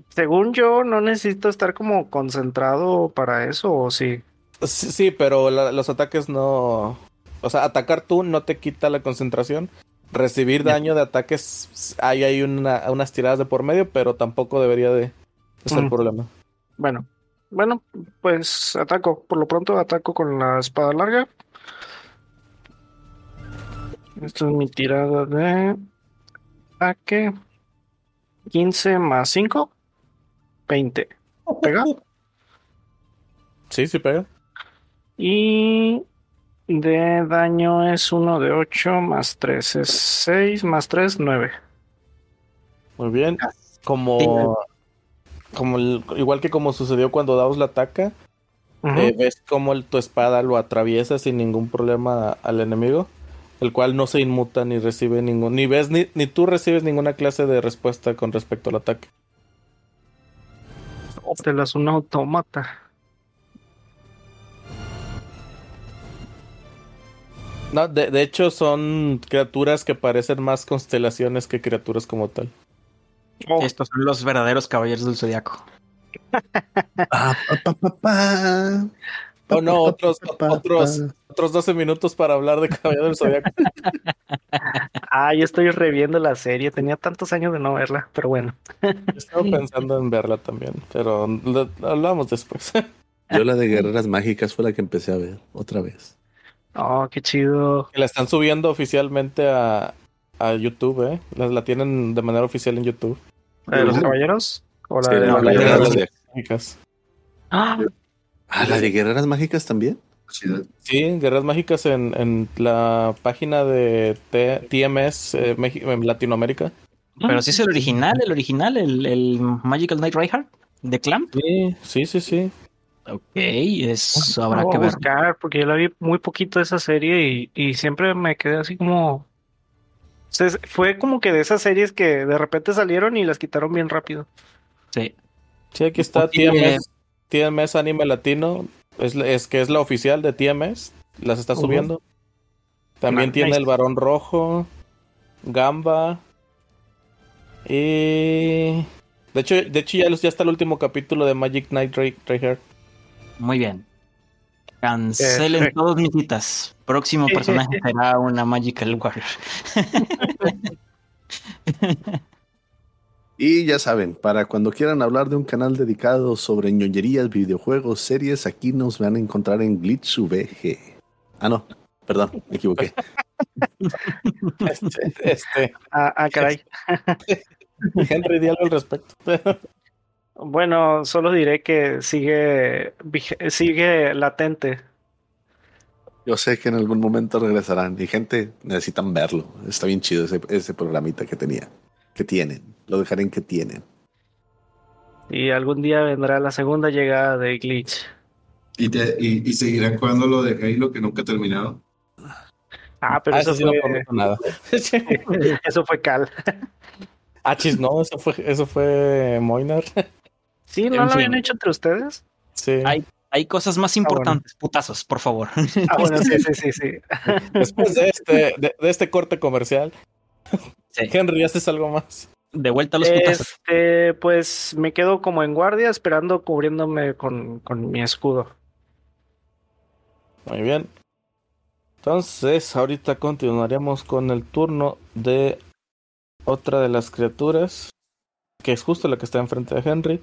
Según yo, no necesito estar como concentrado para eso, ¿o sí? Sí, sí, pero la- los ataques no. O sea, atacar tú no te quita la concentración. Recibir daño de ataques, hay, hay una- unas tiradas de por medio, pero tampoco debería de ser Mm. problema. Bueno, bueno, pues ataco. Por lo pronto ataco con la espada larga. Esta es mi tirada de ataque. 15 más 5. 20. ¿Pega? Sí, sí pega. Y de daño es 1 de 8 más 3 es 6 más 3, 9. Muy bien. Como, como el- igual que como sucedió cuando Daos la ataca, eh, ves como el- tu espada lo atraviesa sin ningún problema al enemigo, el cual no se inmuta ni recibe ningún, ni ves ni, ni tú recibes ninguna clase de respuesta con respecto al ataque. Te las un automata. No, de, de hecho son criaturas que parecen más constelaciones que criaturas como tal. Oh, Estos son los verdaderos caballeros del zodiaco. Ah, pa, pa, pa, pa. Oh no, otros, Pa, pa, pa, otros, pa. otros 12 minutos para hablar de Caballero del Zodiaco. Ah, yo estoy reviendo la serie. Tenía tantos años de no verla, pero bueno. Estaba pensando en verla también, pero lo, lo hablamos después. Yo la de Guerreras Mágicas fue la que empecé a ver otra vez. Oh, qué chido. Que la están subiendo oficialmente a, a YouTube, ¿eh? La, la tienen de manera oficial en YouTube. ¿La de los caballeros? ¿O la Sí, de no, la las- la- Mágicas. Ah, Ah, la de Guerreras Mágicas también. Sí, Guerras Mágicas en, en la página de T- TMS eh, Meji- en Latinoamérica. Pero sí es el original, el original, el, el Magical Knight Reinhardt de Clamp. Sí, sí, sí, sí. Ok, eso habrá voy que a ver. buscar porque yo la vi muy poquito esa serie y, y siempre me quedé así como. O sea, es- fue como que de esas series que de repente salieron y las quitaron bien rápido. Sí. Sí, aquí está TMS, TMS Anime Latino. Es, que es la oficial de TMS. Las está subiendo. También Nice. tiene el Varón Rojo, Gamba. Y. De hecho, de hecho ya, los- ya está el último capítulo de Magic Knight Ray- Reinhardt. Muy bien. Cancelen Perfecto. todos mis citas. Próximo personaje será una Magical Warrior. Y ya saben, para cuando quieran hablar de un canal dedicado sobre ñoñerías, videojuegos, series, aquí nos van a encontrar en Glitch VG. Ah, no, perdón, me equivoqué. Este, este, Ah, ah, caray. Henry, di algo al respecto. Bueno, solo diré que sigue, sigue latente. Yo sé que en algún momento regresarán y gente necesitan verlo. Está bien chido ese, ese programita que tenía, que tienen. Lo dejaré en que tienen. Y algún día vendrá la segunda llegada de Glitch. Y, te- y, y seguirán jugando lo de Halo que nunca he terminado. Ah, pero Ah, eso, eso sí no fue, nada. eso fue Cal. Ah, chis, no, eso fue, eso fue Moinar. Sí, ¿no En lo habían hecho entre ustedes? Sí. Hay, hay cosas más bueno. importantes, putazos, por favor. Ah, bueno, sí, sí, sí, sí. Después de este, de, de este corte comercial, Sí. Henry, ¿haces algo más? De vuelta a los putazos. Este, pues me quedo como en guardia esperando cubriéndome con, con mi escudo. Muy bien. Entonces, ahorita continuaremos con el turno de otra de las criaturas, que es justo la que está enfrente de Henry,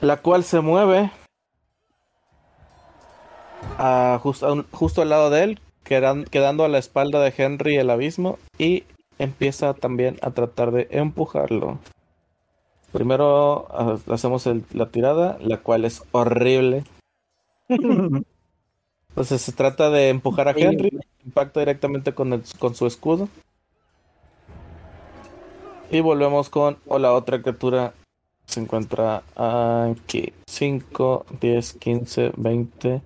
la cual se mueve a justo, a un- justo al lado de él, quedan- quedando a la espalda de Henry el abismo y empieza también a tratar de empujarlo. Primero ah, hacemos el- la tirada, la cual es horrible. Entonces se trata de empujar a Henry, impacta directamente con, el- con su escudo. Y volvemos con o la otra criatura se encuentra aquí. 5, 10, 15, 20,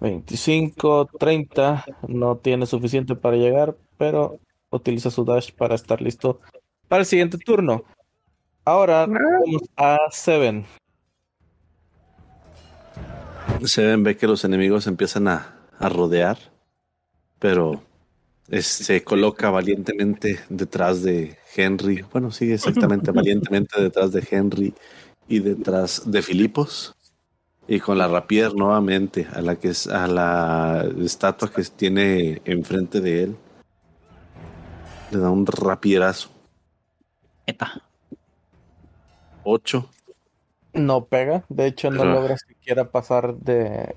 25, 30. No tiene suficiente para llegar, pero utiliza su dash para estar listo para el siguiente turno. Ahora vamos a Seven. Se ve que los enemigos empiezan a, a rodear, pero es- se coloca valientemente detrás de Henry. Bueno, sigue exactamente valientemente detrás de Henry y detrás de Filipos. Y con la rapier nuevamente a la que es a la estatua que tiene enfrente de él. Le da un rapierazo. Eta. 8. No pega, de hecho no logra siquiera pasar de,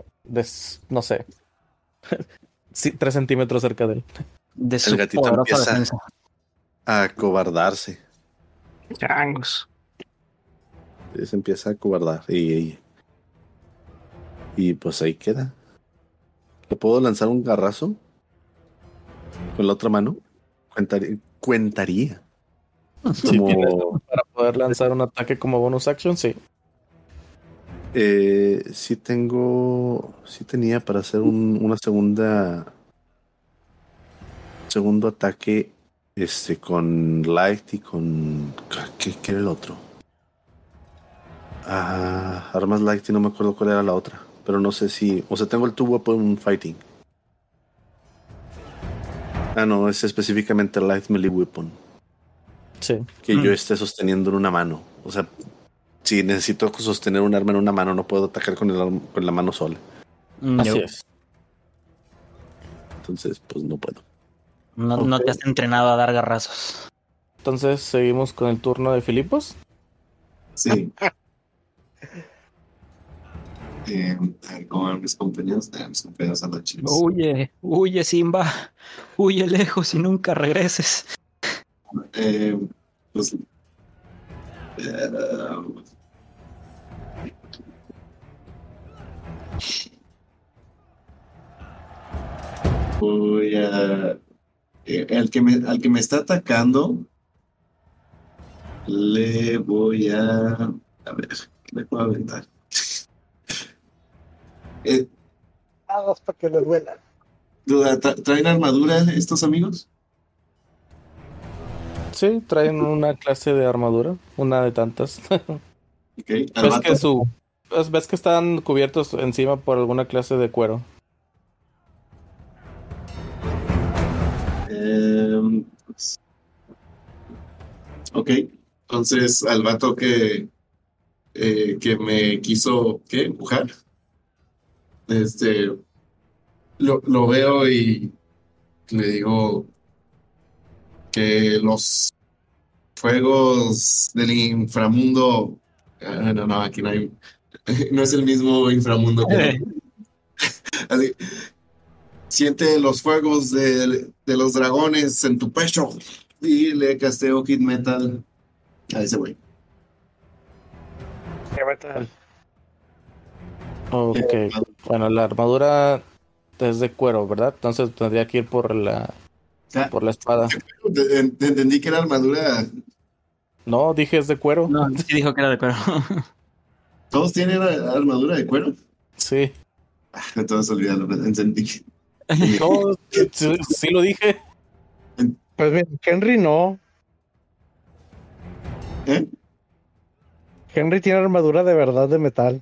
no sé, sí, 3 centímetros cerca de él. De su gatito empieza. defensa. A acobardarse. Changos. se empieza a cobardar y, y, y, pues ahí queda. ¿Le puedo lanzar un garrazo? ¿Con la otra mano? Cuentaría. cuentaría. Si tienes Como, para poder lanzar un ataque como bonus action, sí. eh, sí tengo, sí tenía para hacer un- una segunda, segundo ataque, este, con light y con, ¿qué, qué era el otro? Ah, armas light y no me acuerdo cuál era la otra, pero no sé si, o sea, tengo el tubo weapon fighting. Ah, no, es específicamente light melee weapon Sí. que yo Mm. esté sosteniendo en una mano. O sea, si necesito sostener un arma en una mano, no puedo atacar con, el con la mano sola. Mm, Así yo- es. Entonces, pues no puedo. No, no te has entrenado a dar garrazos. Entonces seguimos con el turno de Filipos. Sí. Eh, a ver, ¿cómo van mis compañeros? Eh, mis compañeros andan chidos. Huye, huye, Simba. Huye lejos y nunca regreses. Eh, pues, eh, voy a. eh, al, que me, al que me está atacando, le voy a. A ver, ¿qué le puedo aventar? Eh, para que le duela. duda, ¿tra- ¿Traen armadura estos amigos? Sí, traen una clase de armadura, una de tantas. Ok, al ves que su ves que están cubiertos encima por alguna clase de cuero. Pues, ok, entonces al vato que, eh, que me quiso ¿qué? empujar, este, lo, lo veo y le digo que los fuegos del inframundo, ah, no, no, aquí no hay, no es el mismo inframundo que Así, siente los fuegos de, de los dragones en tu pecho. Y le casteo Kid Metal a ese güey. Ok. Bueno, la armadura es de cuero, ¿verdad? Entonces tendría que ir por la Ah, por la espada. te- te entendí que era armadura. No, dije es de cuero. No, sí dijo que era de cuero. Todos tienen armadura de cuero. Sí. Ah, Entonces olvídalo, entendí. No, sí, sí lo dije. Pues bien, Henry no. ¿Eh? Henry tiene armadura de verdad de metal.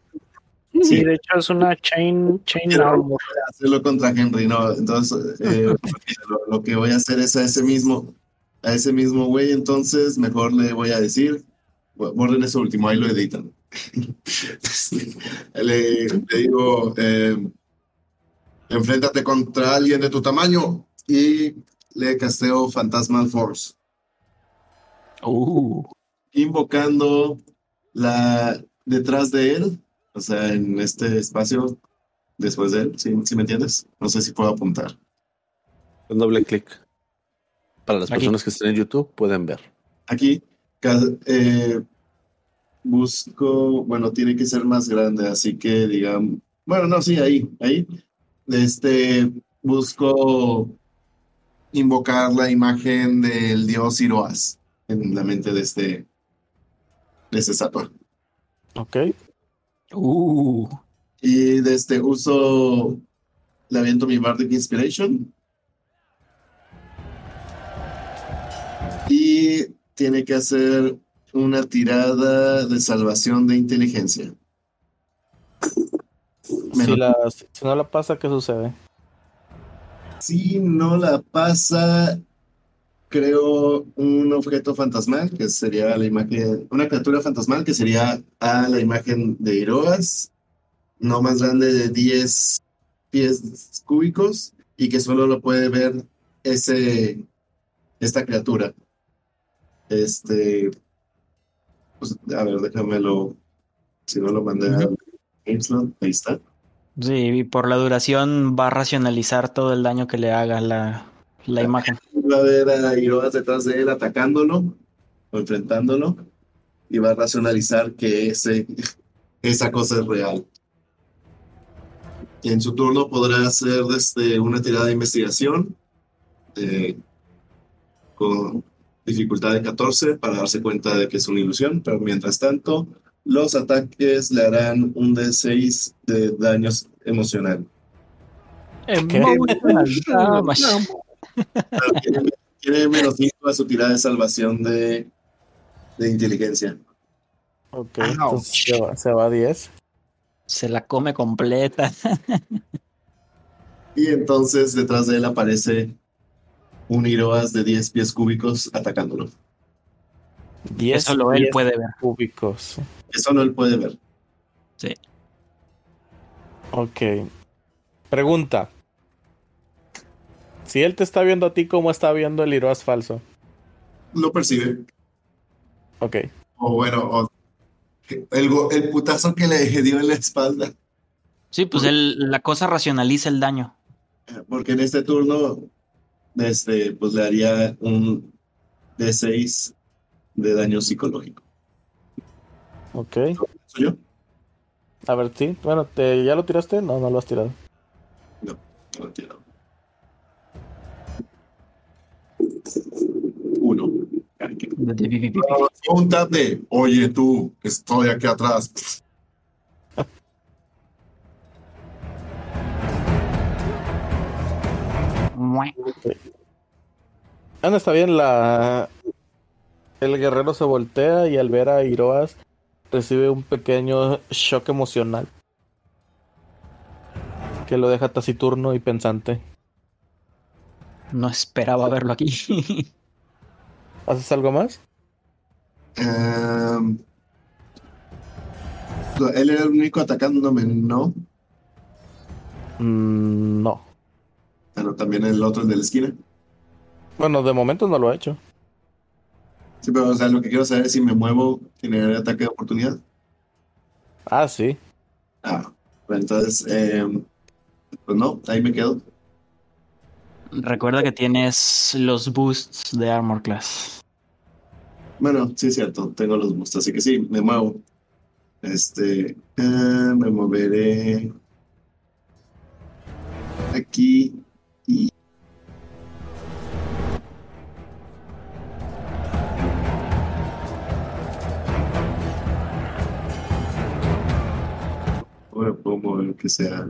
Sí, de hecho es una chain, chain Quiero armor. hacerlo contra Henry, no. Entonces, eh, lo, lo que voy a hacer es a ese mismo, a ese mismo güey. Entonces, mejor le voy a decir, borren eso último, ahí lo editan. le, le digo, eh, Enfréntate contra alguien de tu tamaño y le casteo Phantasmal Force. Uh, invocando la detrás de él, o sea, en este espacio después de él, ¿sí, sí me entiendes? No sé si puedo apuntar. Un doble clic. Para las Aquí. personas que estén en YouTube pueden ver. Aquí eh, busco, bueno, tiene que ser más grande, así que digamos, bueno, no, sí, ahí, ahí. Este, busco invocar la imagen del dios Iroas en la mente de este, de estatua. Ok. uh, Y de este uso le aviento mi Bardic Inspiration. Y tiene que hacer una tirada de salvación de inteligencia. Si, Menos- la, si no la pasa, ¿qué sucede? Si no la pasa, creo un objeto fantasmal, que sería la imagen, una criatura fantasmal, que sería a la imagen de Iroas, no más grande de 10 pies cúbicos, y que solo lo puede ver ese, esta criatura. Este, pues, a ver, déjamelo, si no lo mandé a GameSlot, ahí está. sí, y por la duración va a racionalizar todo el daño que le haga la, la imagen. va a ver a Iroas detrás de él atacándolo o enfrentándolo y va a racionalizar que ese, esa cosa es real. En su turno podrá hacer desde una tirada de investigación eh, con dificultad de 14 para darse cuenta de que es una ilusión, pero mientras tanto los ataques le harán un D6 de daños emocional. Pero tiene, menos 5 a su tirada de salvación de, de inteligencia. Ok. Entonces se va, se va a 10. Se la come completa. Y entonces detrás de él aparece un Iroas de 10 pies cúbicos atacándolo. 10 Solo él puede ver. cúbicos. Eso no él puede ver. Ok. Pregunta. Si él te está viendo a ti, ¿cómo está viendo el Iroas falso? Lo percibe. Ok. O bueno, o el, go- el putazo que le dio en la espalda. Sí, pues el- la cosa racionaliza el daño. Porque en este turno, este, pues le haría un D6 de daño psicológico. Ok. ¿Soy yo? A ver, sí. Bueno, ¿te, ¿ya lo tiraste? No, no lo has tirado. No lo tiro. Uno. Ay, qué- Un tap de, oye tú, estoy aquí atrás. Ah, no, está bien. La... El guerrero se voltea y al ver a Iroas recibe un pequeño shock emocional. Que lo deja taciturno y pensante. No esperaba verlo aquí. ¿Haces algo más? Em, él era el único atacándome, ¿no? Mm, no. Pero también el otro, el de la esquina. Bueno, de momento no lo ha hecho. Sí, pero o sea, lo que quiero saber es si me muevo, generaré ataque de oportunidad. Ah, sí. Ah, pues entonces, em, pues no, ahí me quedo. Recuerda que tienes los boosts de Armor Class. Bueno, sí es cierto, tengo los boosts, así que sí, me muevo. Este, eh, me moveré aquí Ahora puedo mover que sea.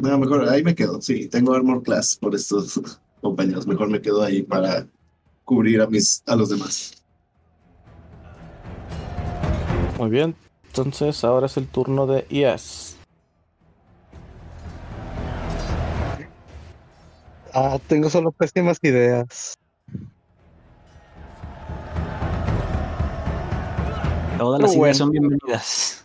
No, mejor ahí me quedo. Sí, tengo Armor Class por estos compañeros. Mejor me quedo ahí para cubrir a mis a los demás. Muy bien. Entonces ahora es el turno de Ias. Ah, tengo solo pésimas ideas. Todas las Bueno. ideas son bienvenidas.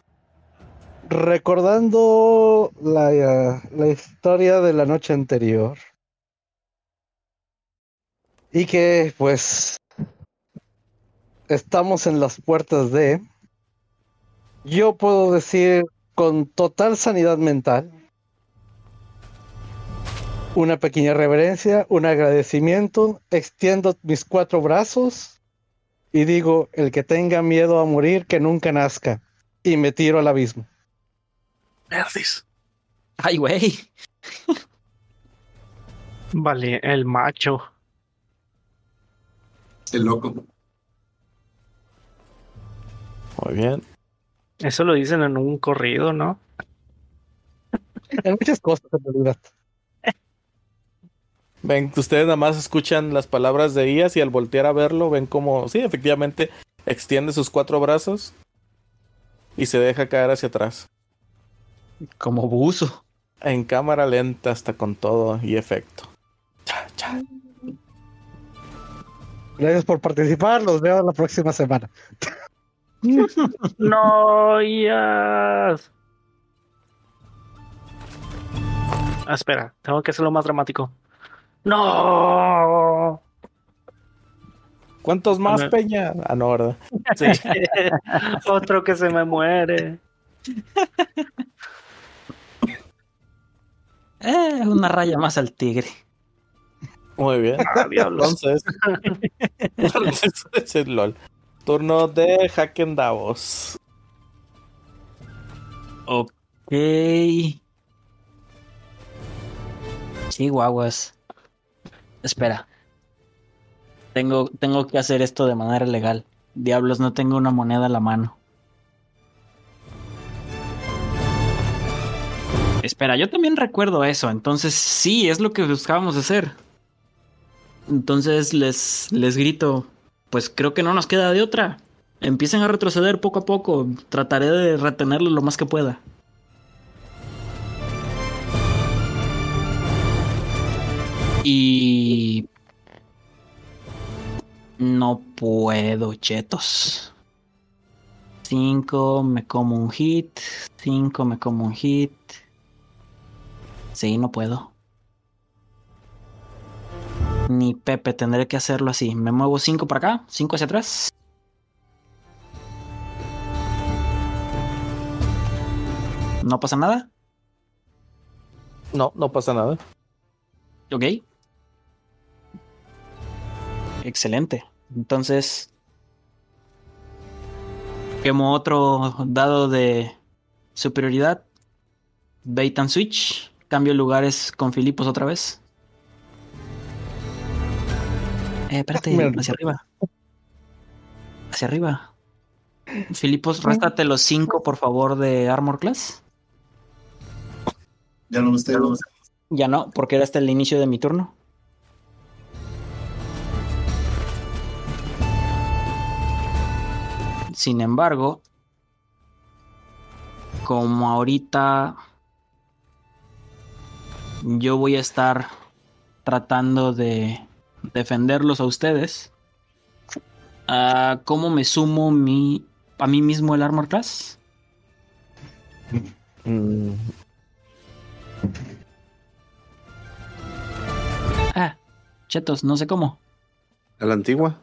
recordando la, eh, la historia de la noche anterior. Y que pues estamos en las puertas de... Yo puedo decir con total sanidad mental una pequeña reverencia, un agradecimiento, extiendo mis cuatro brazos y digo, el que tenga miedo a morir, que nunca nazca. Y me tiro al abismo. Merdis. Ay, güey. Vale, el macho. El loco. Muy bien. Eso lo dicen en un corrido, ¿no? En muchas cosas, en realidad. Ven, ustedes nada más escuchan las palabras de Ias y al voltear a verlo ven como, sí, efectivamente, extiende sus cuatro brazos y se deja caer hacia atrás. Como buzo. En cámara lenta hasta con todo y efecto. Cha, cha. Gracias por participar. Los veo la próxima semana. No, Ias. Ah, espera, tengo que hacerlo más dramático. No. ¿Cuántos más, Peña? Ah, no, ¿verdad? Sí. Otro que se me muere. Eh, una raya más al tigre. Muy bien. Ah, diablos. Entonces, LOL. Turno de Haken Davos. Ok. Chihuahuas. Espera. Tengo, tengo que hacer esto de manera legal. Diablos, no tengo una moneda a la mano. Espera, yo también recuerdo eso. Entonces, sí, es lo que buscábamos hacer. Entonces les, les grito, pues creo que no nos queda de otra. Empiecen a retroceder poco a poco. Trataré de retenerlo lo más que pueda. Y... No puedo, chetos. 5, me como un hit. 5, me como un hit. Sí, no puedo. Ni Pepe, tendré que hacerlo así. Me muevo 5 para acá, 5 hacia atrás. ¿No pasa nada? No, no pasa nada. Ok. Excelente. Entonces. Quemo otro dado de superioridad. Bait and switch. Cambio lugares con Filipos otra vez. Eh, espérate, Mierda. hacia arriba. Hacia arriba. Filipos, réstate los 5 por favor de Armor Class. Ya no los tengo. Ya no, porque era hasta el inicio de mi turno. Sin embargo, como ahorita yo voy a estar tratando de defenderlos a ustedes, ah, ¿cómo me sumo mi, a mí mismo el Armor Class? Mm, Ah, chetos, no sé cómo. ¿A la antigua?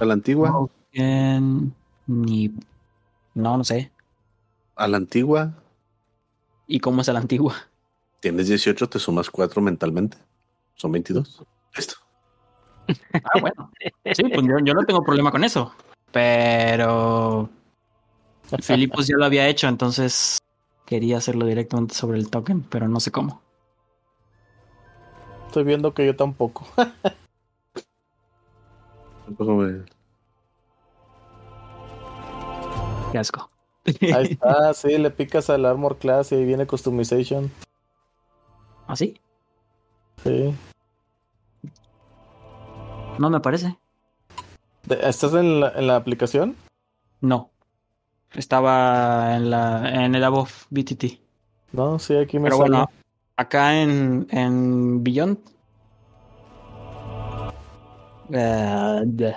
¿A la antigua? En- Ni... No, no sé. ¿A la antigua? ¿Y cómo es a la antigua? Tienes 18, te sumas 4 mentalmente. Son 22. Listo. Ah, bueno. Sí, pues yo, yo no tengo problema con eso. Pero... Filipos ya lo había hecho, entonces quería hacerlo directamente sobre el token, pero no sé cómo. estoy viendo que yo tampoco. Tampoco me- Qué asco. Ahí está, sí, le picas al Armor Class y ahí viene Customization. ¿Así? Sí. No me parece. ¿Estás en la, en la aplicación? No. Estaba en la en el above BTT. No, sí, aquí me Pero sale. bueno, acá en, en Beyond. Uh,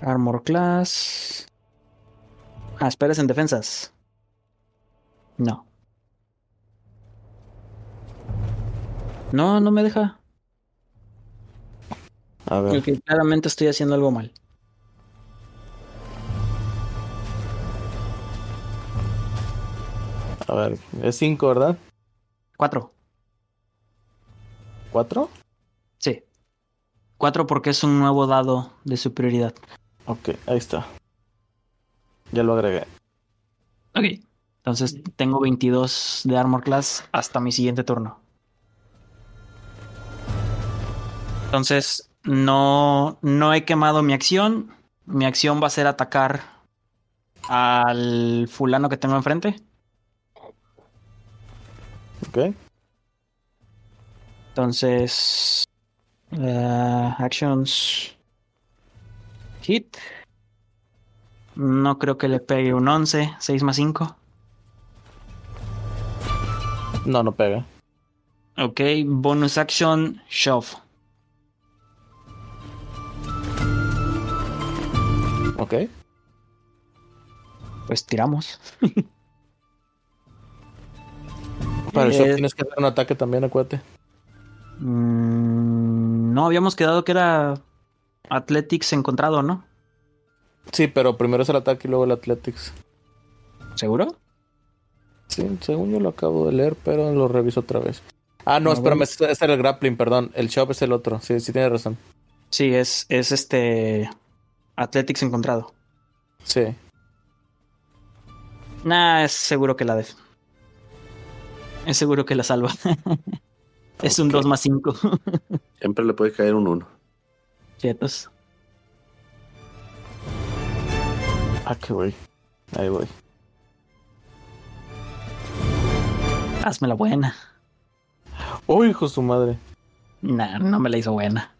Armor class. Ah, esperes en defensas. No. No, no me deja. A ver. Porque claramente estoy haciendo algo mal. A ver, es 5, ¿verdad? 4. ¿4? 4 porque es un nuevo dado de superioridad. Ok, ahí está. Ya lo agregué. Ok. Entonces tengo 22 de armor class hasta mi siguiente turno. Entonces no, no he quemado mi acción. Mi acción va a ser atacar al fulano que tengo enfrente. Ok. Entonces eh, actions hit. No creo que le pegue un 11, 6 más 5. No, no pega. Ok, bonus action shove. Ok. Pues tiramos. Para eso Eh, tienes que hacer un ataque también, acuérdate. Mm, no, habíamos quedado que era Athletics encontrado, ¿no? Sí, pero primero es el ataque y luego el Athletics. ¿Seguro? Sí, según yo lo acabo de leer, pero lo reviso otra vez. Ah, no, No, espérame, bueno. este era el grappling, perdón. El shove es el otro. Sí, sí tienes razón. Sí, es, es este Athletics encontrado. Sí. Nah, es seguro que la def. Es seguro que la salva. es un Ok. 2 más 5. Siempre le puede caer un 1. Chetos. Ah, qué güey. Ahí voy. Hazme la buena. Uy, hijo su madre. Nah, no me la hizo buena.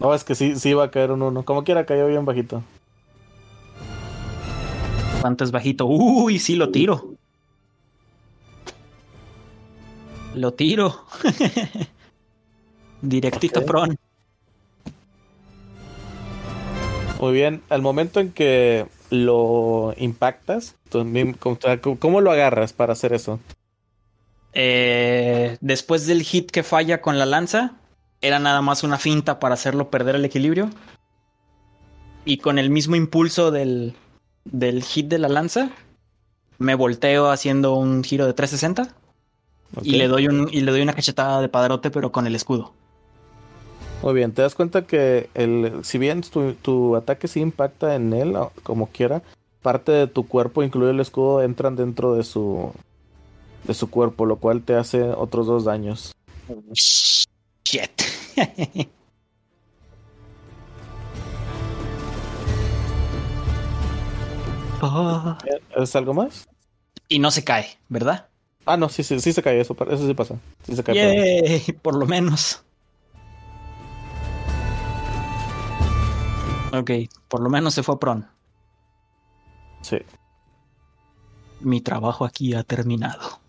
No, es que sí, sí iba a caer un uno. Como quiera, cayó bien bajito. ¿Cuánto es bajito? Uy, sí, lo tiro. Lo tiro. Directito Ok. pron. Muy bien. Al momento en que lo impactas, tú mismo- ¿cómo, cómo lo agarras para hacer eso? Eh, después del hit que falla con la lanza, era nada más una finta para hacerlo perder el equilibrio. Y con el mismo impulso del, del hit de la lanza, me volteo haciendo un giro de 360 y, le doy un, y le doy una cachetada de padrote, pero con el escudo. Muy bien, te das cuenta que el, si bien tu, tu ataque sí impacta en él, como quiera, parte de tu cuerpo, incluido el escudo, entran dentro de su de su cuerpo, lo cual te hace otros dos daños. Shit. ¿Es algo más? y no se cae, ¿verdad? Ah, no, sí, sí, sí se cae eso, eso sí pasa. Sí se cae. perdón. Por lo menos. Ok, por lo menos se fue a pron. Sí. Mi trabajo aquí ha terminado.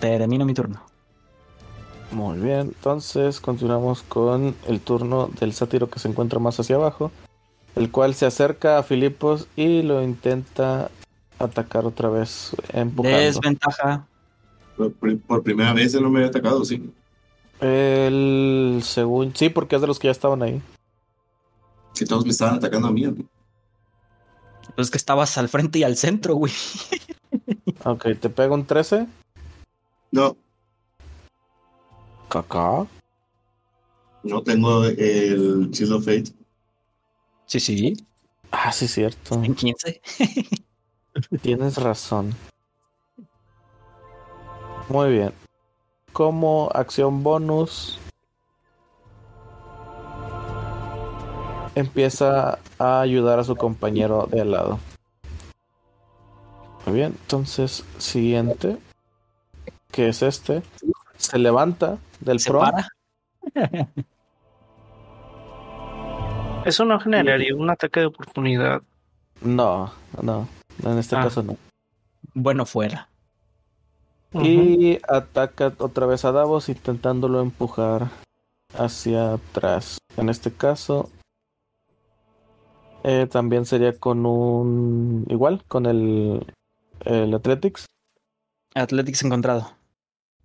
Termino mi turno. Muy bien, entonces continuamos con el turno del sátiro que se encuentra más hacia abajo, el cual se acerca a Filipos y lo intenta atacar otra vez, empujando. Desventaja. Por, pri- por primera vez él no me había atacado, sí. El segundo, sí, porque es de los que ya estaban ahí. Que todos me estaban atacando a mí. ¿no? Pues que estabas al frente y al centro, güey. Ok, te pega un 13. No, Caca. no tengo el Shield of Fate. Sí, sí. Ah, sí, cierto. En 15. Tienes razón. Muy bien. Como acción bonus, empieza a ayudar a su compañero de al lado. Muy bien, entonces, siguiente, que es este, se levanta del Se pro. para. Eso no generaría un ataque de oportunidad. No, no, en este Ah. caso no. Bueno, fuera. Y ataca otra vez a Davos intentándolo empujar hacia atrás. En este caso, Eh, también sería con un. Igual, con el. El Athletics. Athletics encontrado.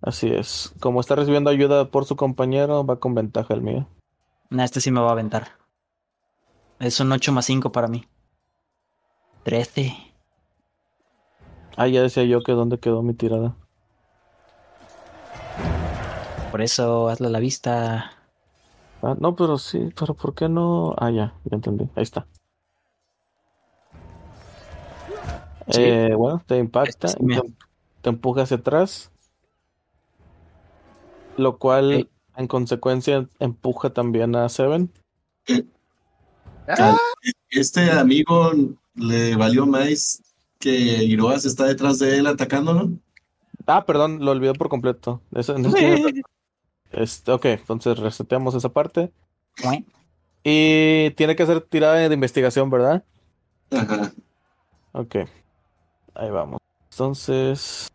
Así es. Como está recibiendo ayuda por su compañero, va con ventaja el mío. Nah, este sí me va a aventar. Es un 8 más 5 para mí. 13. Ah, ya decía yo que dónde quedó mi tirada. Por eso, hazle la vista. Ah, no, pero sí, pero ¿por qué no? Ah, ya, ya entendí. Ahí está. Sí. Eh, bueno, te impacta, Este, te, te empuja hacia atrás, lo cual en consecuencia empuja también a Seven. Ah, Este amigo le valió más que Iroas está detrás de él atacándolo. Ah, perdón, lo olvidé por completo. Eso- no este, ok, entonces reseteamos esa parte. Y tiene que hacer tirada de investigación, ¿verdad? Ajá. Ok. Ahí vamos. Entonces.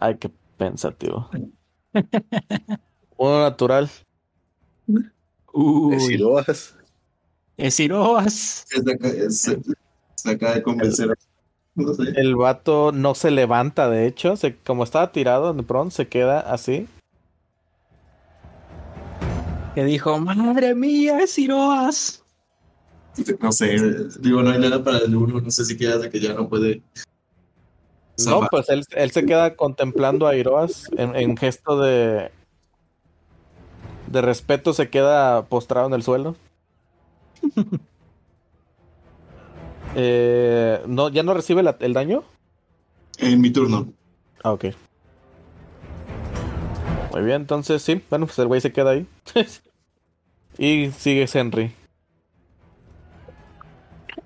Ay, qué pensativo. Uno natural. Uy, Es Iroas. es Iroas. Se, acaba- se- se acaba de convencer. No sé. El vato no se levanta, de hecho. Se, como estaba tirado, de pronto se queda así. Que dijo, madre mía, es Iroas. No sé. Digo, no hay nada para el uno. No sé si queda de que ya no puede. No, zafar. pues él, él se queda contemplando a Iroas en, en gesto de. De respeto, se queda postrado en el suelo. Eh, no, ¿Ya no recibe la- el daño? En mi turno. Ah, ok. Muy bien, entonces sí. Bueno, pues el güey se queda ahí. y sigue Henry.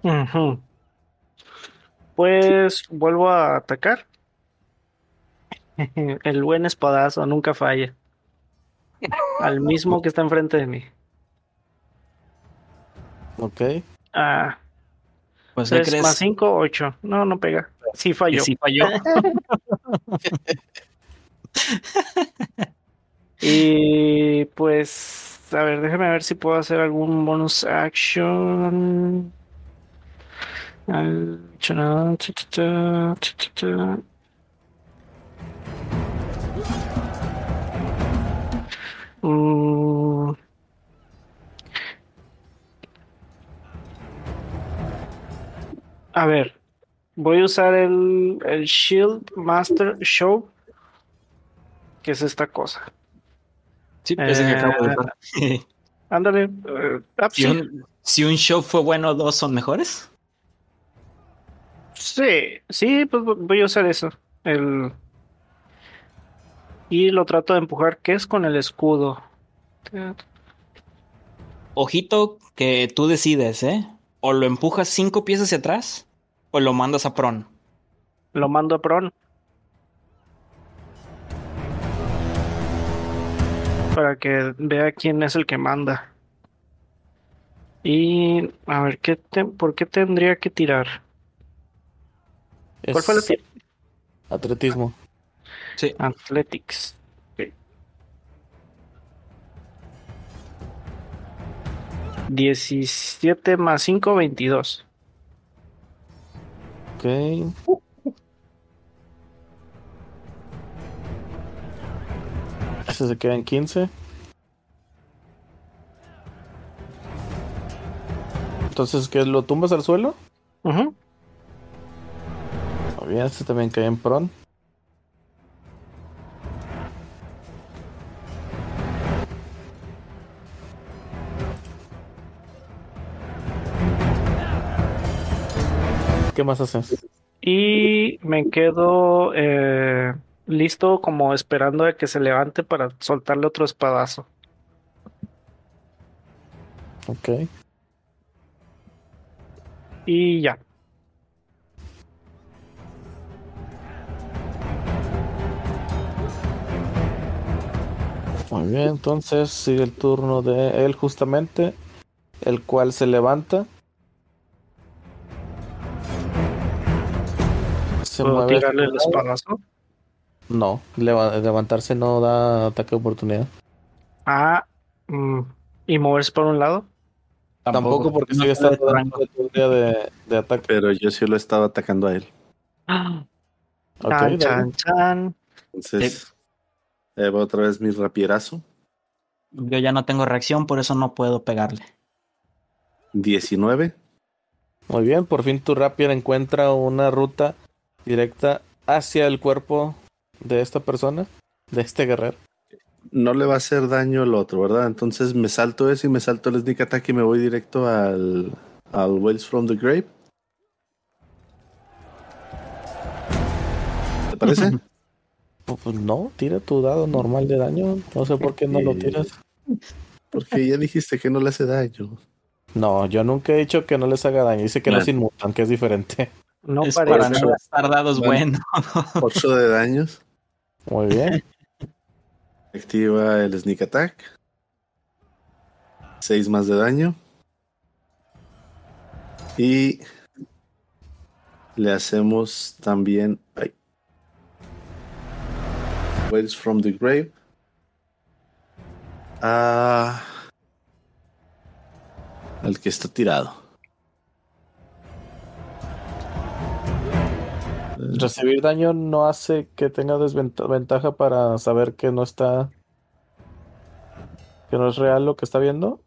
Ujú. Pues vuelvo a atacar. El buen espadazo nunca falla. Al mismo que está enfrente de mí. Ok. Ah, Pues, ¿qué 3 crees? más 5, 8. No, no pega. Sí falló. sí falló. Y pues, a ver, déjame ver si puedo hacer algún bonus action. Mm. A ver, voy a usar el, el Shield Master Show, que es esta cosa. Sí, ese que acabo de usar. Ándale. eh, ah, si, sí. un, si un show fue bueno, dos son mejores. Sí, sí, pues vo- voy a usar eso. El... Y lo trato de empujar, que es con el escudo. Ojito que tú decides, ¿eh? O lo empujas cinco pies hacia atrás o lo mandas a pron. Lo mando a Pron. Para que vea quién es el que manda. Y a ver, ¿qué te- ¿por qué tendría que tirar? ¿Cuál fue la Es tira? atletismo. Sí. Athletics. Ok. 17 más 5, 22. Ok. Se queda en 15. Entonces, ¿qué? ¿Lo tumbas al suelo? Ujú. Muy bien, este también cae en pron. ¿Qué más haces? Y me quedo eh, listo como esperando a que se levante para soltarle otro espadazo. Ok. Y ya. Muy bien, entonces sigue el turno de él justamente, el cual se levanta. Se ¿Puedo mueve tirarle el espadazo? No, leva- levantarse no da ataque de oportunidad. Ah, mm, y moverse por un lado. Tampoco, porque estoy estando dentro de de, de ataque. Pero yo sí lo estaba atacando a él. Ok, Chan, dale. chan, chan. Entonces, eh, va otra vez mi rapierazo. Yo ya no tengo reacción, por eso no puedo pegarle. 19. Muy bien, por fin tu Rapier encuentra una ruta directa hacia el cuerpo de esta persona, de este guerrero. No le va a hacer daño el otro, ¿verdad? Entonces me salto ese y me salto el sneak attack y me voy directo al, al Wells from the Grave. ¿Te parece? Pues, no, tira tu dado normal de daño. No sé por qué no lo tiras. Porque ya dijiste que no le hace daño. No, yo nunca he dicho que no les haga daño. Dice que no se inmutan, que es diferente. No es parece. para no gastar dados Bueno. buenos. 8 de daños. Muy bien. Activa el sneak attack. 6 más de daño. Y le hacemos también. Ay. Wells from the Grave. A. Al que está tirado. Recibir daño no hace que tenga desventaja para saber que no está. que no es real lo que está viendo.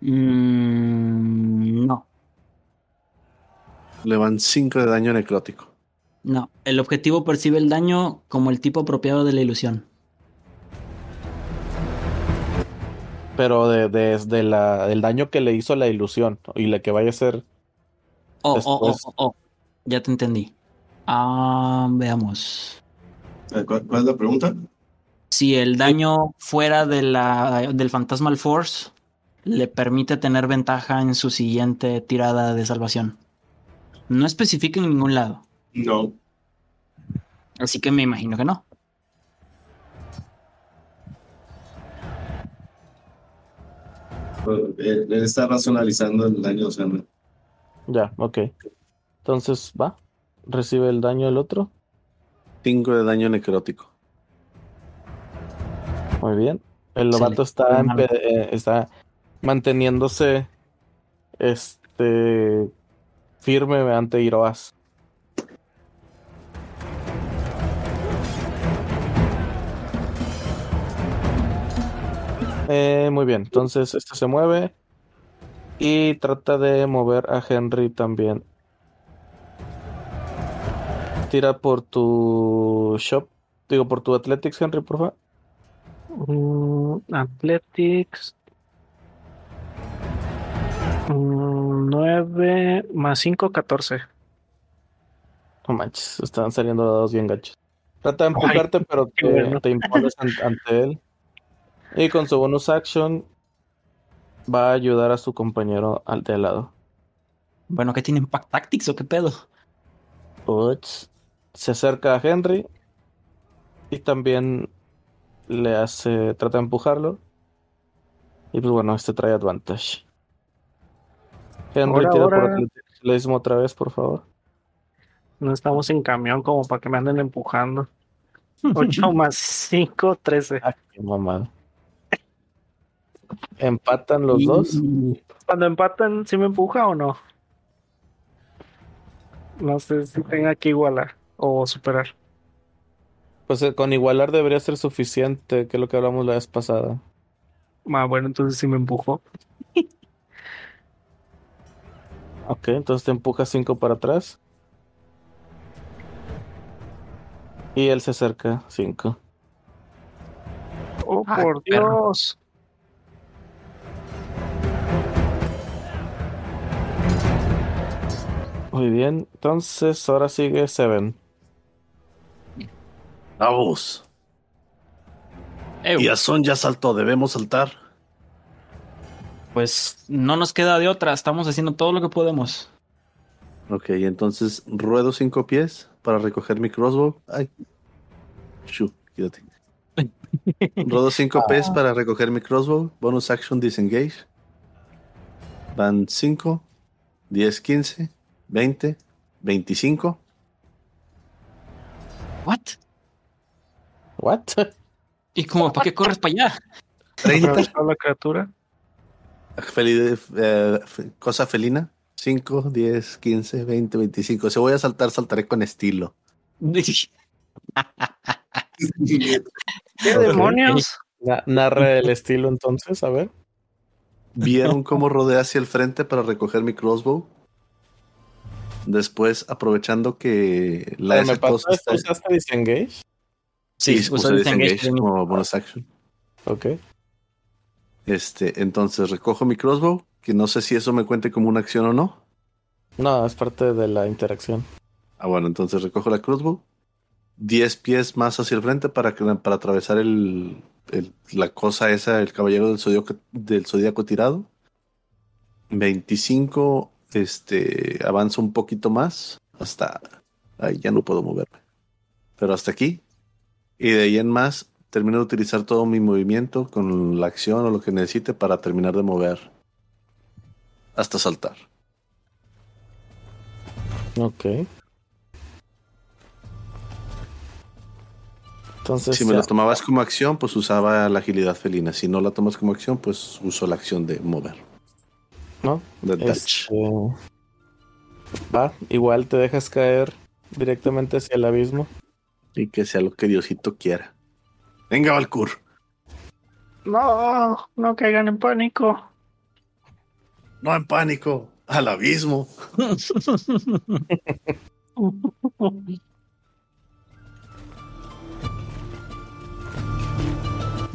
Mm, no, Le van 5 de daño necrótico. no. El objetivo percibe el daño como el tipo apropiado de la ilusión. Pero de, desde la, el daño que le hizo la ilusión y la que vaya a ser. Oh, oh, oh, oh, oh. Ya te entendí. Ah, veamos. ¿Cuál, cuál es la pregunta? Si el daño fuera de la, del Fantasmal Force le permite tener ventaja en su siguiente tirada de salvación. No especifica en ningún lado. No. Así que me imagino que no. Él está racionalizando el daño, o sea, no. Ya, ok. Entonces va. Recibe el daño el otro. 5 de daño necrótico. Muy bien. El novato está, en eh, está manteniéndose este firme ante Iroas. Eh, muy bien, entonces este se mueve y trata de mover a Henry también. Tira por tu shop, digo por tu Athletics, Henry, por favor. Mm, Athletics. 9 más 5, 14. No manches, están saliendo dados bien gachos. Trata de empujarte, pero te, bueno. te impones an- ante él. Y con su bonus action va a ayudar a su compañero al de al lado. Bueno, ¿qué tienen Pack Tactics o qué pedo? Uts. Se acerca a Henry y también le hace, trata de empujarlo. Y pues bueno, este trae advantage. Henry, Ahora, tira por ahora. atletismo otra vez, por favor. No estamos en camión como para que me anden empujando. 8 más 5, 13. Ah, qué mamada. Empatan los dos. Cuando empatan, ¿sí me empuja o no? No sé si tenga que igualar o superar. Pues eh, con igualar debería ser suficiente, que es lo que hablamos la vez pasada. Ah, bueno, entonces sí me empujó. Ok, entonces te empuja 5 para atrás. Y él se acerca 5. Oh, Ay, por perro. Dios. Muy bien, entonces ahora sigue Seven. Vamos. Y Son ya saltó, debemos saltar. pues no nos queda de otra, estamos haciendo todo lo que podemos. Ok, entonces ruedo cinco pies para recoger mi crossbow. Ay. Shu, quédate. Ruedo cinco pies para recoger mi crossbow. Bonus action disengage. Van 5, 10, 15, 20, 25. ¿What? ¿What? ¿Y como para qué corres para allá? 30. Atravesó la criatura. Eh, cosa felina. 5, 10, 15, 20, 25. Si voy a saltar, saltaré con estilo. ¿Qué demonios? Na- narra el estilo entonces, a ver. ¿Vieron cómo rodé hacia el frente para recoger mi crossbow? Después, aprovechando que la me esto, está... ¿Usaste disengage? Sí, usó puse disengage como bonus action. Ok. Este, entonces recojo mi crossbow, que no sé si eso me cuente como una acción o no. No, es parte de la interacción. Ah, bueno, entonces recojo la crossbow. 10 pies más hacia el frente para, que, para atravesar el, el- la cosa esa, el caballero del zodíaco, del zodíaco tirado. 25, este, avanzo un poquito más. Hasta ahí ya no puedo moverme. Pero hasta aquí. Y de ahí en más, termino de utilizar todo mi movimiento con la acción o lo que necesite para terminar de mover. Hasta saltar. Ok. Entonces, Si me la tomabas como acción, pues usaba la agilidad felina. Si no la tomas como acción, pues uso la acción de mover. ¿no? De touch. Este, va, igual te dejas caer directamente hacia el abismo. Y que sea lo que Diosito quiera. Venga, Valkur. No, no caigan en pánico. No en pánico. Al abismo.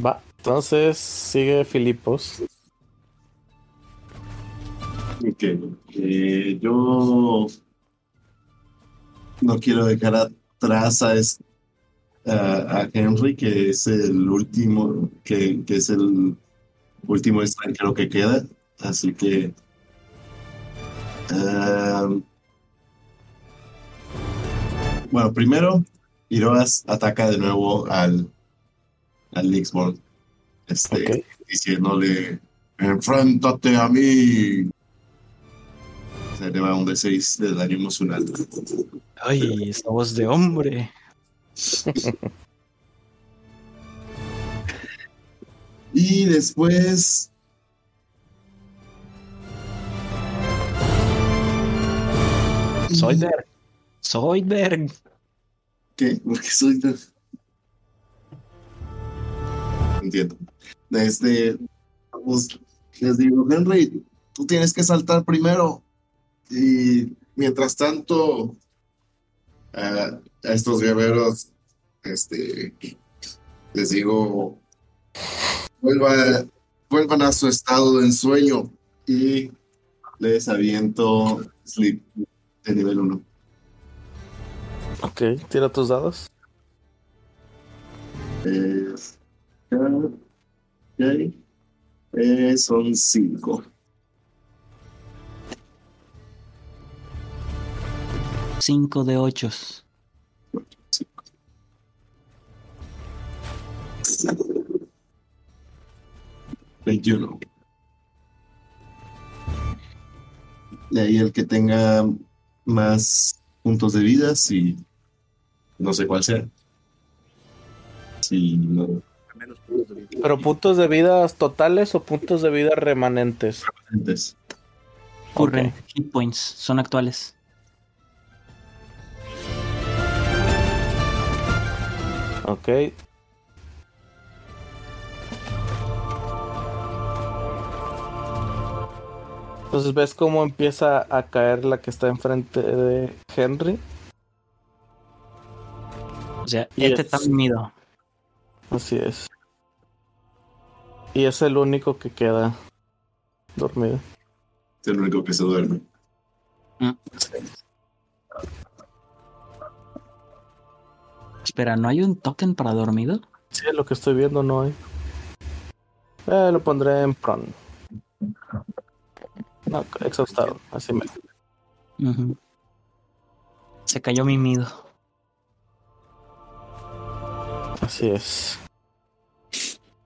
Va, entonces sigue Filipos. Ok, eh, yo no quiero dejar atrás a, es- a, a Henry, que es el último, que, que es el último extranjero que queda, así que um, bueno, primero Iroas ataca de nuevo al al Nixborn, este, Ok. diciéndole enfréntate a mí. Se le va un D6 de daño emocional. Ay, esa voz de hombre. Y después. Soy Berg. Soy Berg. ¿Qué? Porque soy de... Entiendo. Desde. Pues, les digo, Henry, tú tienes que saltar primero. Y mientras tanto, a, a estos guerreros, este, les digo, vuelva, vuelvan a su estado de ensueño y les aviento sleep de nivel 1. Ok, tira tus dados. Es- ok. Eh, son 5. Cinco de ochos. 21. De ahí el que tenga más puntos de vida, si no sé cuál sea. Si no, Pero puntos de vida totales o puntos de vida remanentes. antes. Ocurren. Hit points. Son actuales. Ok. Entonces ves cómo empieza a caer la que está enfrente de Henry. O sea, Y este es- está dormido. Así es. Y es el único que queda dormido. Es el único que se duerme. Espera, ¿no hay un token para dormido? Sí, lo que estoy viendo no hay. Eh, lo pondré en prone. No, exhaustado, así me. Se cayó mi mido. Así es.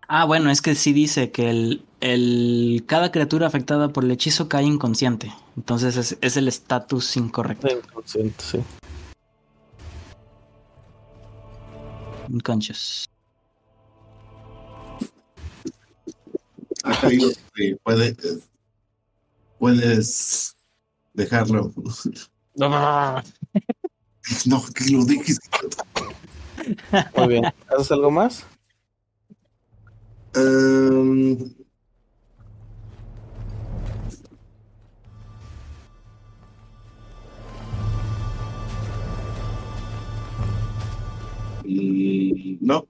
Ah, bueno, es que sí dice que el, el cada criatura afectada por el hechizo cae inconsciente. Entonces es, es el estatus incorrecto. Inconsciente, sí. Unconscious. Digo, sí, puede- puedes dejarlo. No, No, que lo dejes. Muy bien. ¿Haces algo más? Mm, no.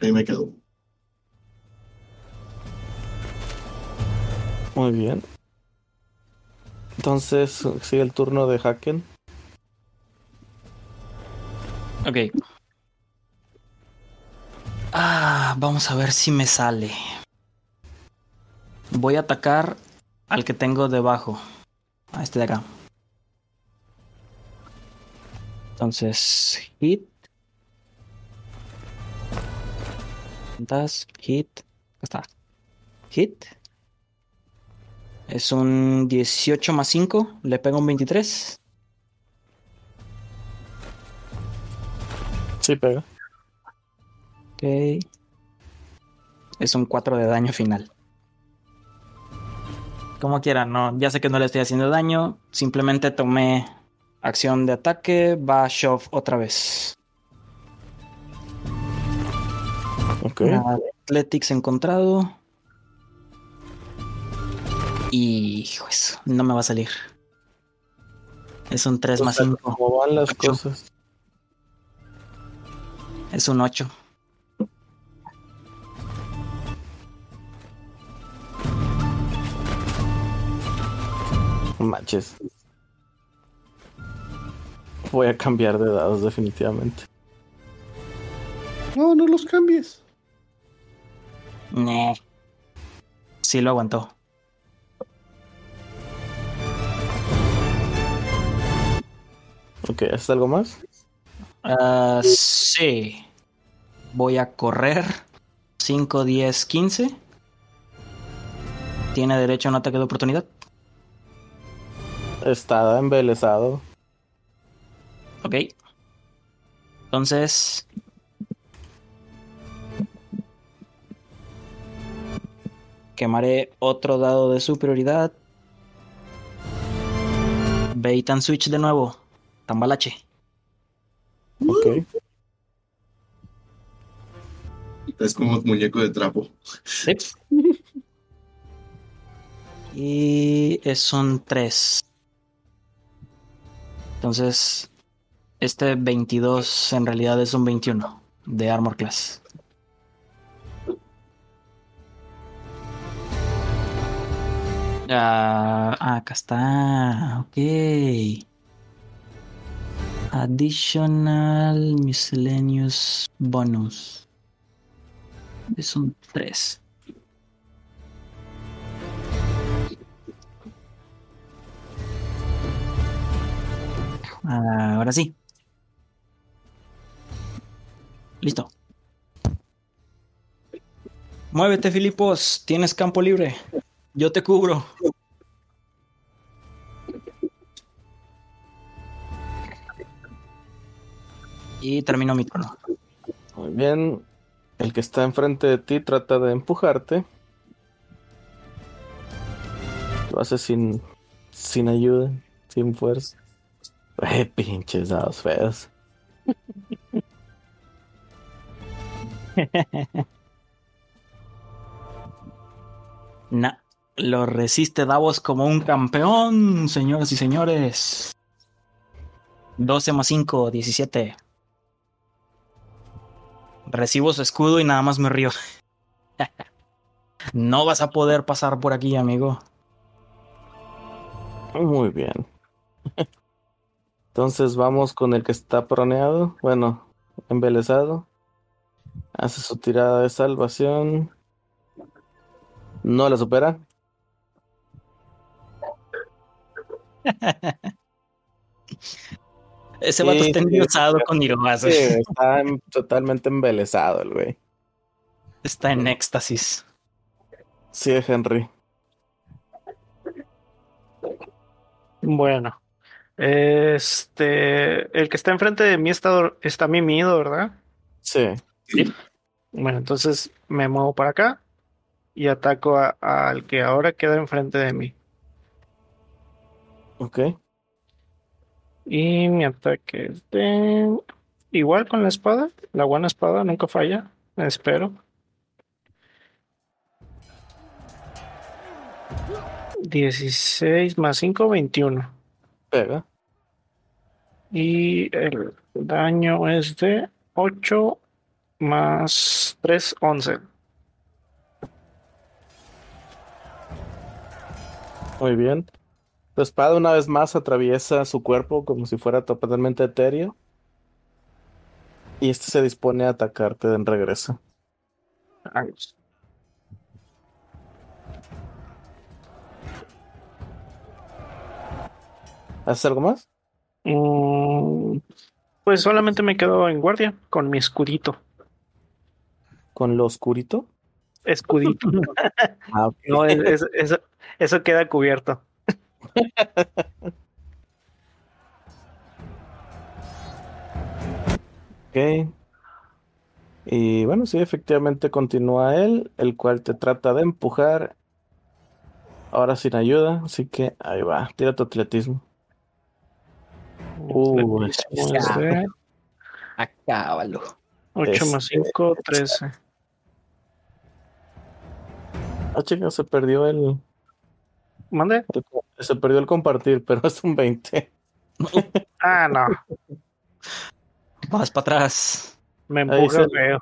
Ahí me quedo. Muy bien. Entonces sigue el turno de Haken. Ok. Ah, vamos a ver si me sale. Voy a atacar al que tengo debajo. A este de acá. Entonces, hit. Hit. Acá está. Hit. Es un 18 más 5. Le pego un 23. Sí, pega. Ok. Es un 4 de daño final. Como quiera, no. Ya sé que no le estoy haciendo daño. Simplemente tomé acción de ataque. Va a shove otra vez. Ok. Athletics encontrado. Y. Pues, no me va a salir. Es un 3 más 5. ¿Cómo van las Ocho. cosas? Es un 8. No Manches. Voy a cambiar de dados definitivamente. No, no los cambies. Nee. Sí lo aguantó. Ok, ¿haces algo más? Ah, sí. Voy a correr 5, 10, 15. Tiene derecho a un ataque de oportunidad. Está embelesado. Ok. Entonces. Quemaré otro dado de superioridad. Bait and switch de nuevo. Tambalache. Ok. Es como un muñeco de trapo. Sí. Y es un 3. Entonces, este 22 en realidad es un 21 de Armor Class. Ah, ah, acá está. Ok. Additional miscellaneous bonus. Es un 3. Ah, ahora sí. Listo. Muévete, Filipos. Tienes campo libre. Yo te cubro. Y termino mi turno. Muy bien. El que está enfrente de ti trata de empujarte. Lo hace sin, sin ayuda, sin fuerza. Eh, pinches dados feos. Nah, lo resiste Davos como un campeón, señoras y señores. 12 más 5, 17. Recibo su escudo y nada más me río. no vas a poder pasar por aquí, amigo. Muy bien. Entonces vamos con el que está proneado. Bueno, embelesado. Hace su tirada de salvación. No la supera. Ese vato Sí, está sí, endiosado sí. con Irobas. Sí, está totalmente embelesado el güey. Está en éxtasis. Sí, Henry. Bueno. Este. El que está enfrente de mí está, está mimido, ¿verdad? Sí. Bueno, entonces me muevo para acá. y ataco al que ahora queda enfrente de mí. Ok. Y mi ataque es de... Igual con la espada. La buena espada nunca falla. Espero. 16 más 5, 21. Pega. Y el daño es de 8 más 3, 11. Muy bien. Tu espada una vez más atraviesa su cuerpo como si fuera totalmente etéreo. Y este se dispone a atacarte de en regreso. ¿Haces algo más? Mm, pues solamente me quedo en guardia con mi escudito. ¿Con lo oscurito? Escudito. Ah. No, es- es- eso, eso queda cubierto. Ok. Y bueno, sí, efectivamente continúa él, el cual te trata de empujar. Ahora sin ayuda, así que ahí va. Tira tu atletismo. Uh, Acábalo. 8 más Este- 5, 13. Ah, chica, se perdió el, ¿Mande? se perdió el compartir, pero es un 20. Ah, no. Vas para atrás. Me empuja se- feo.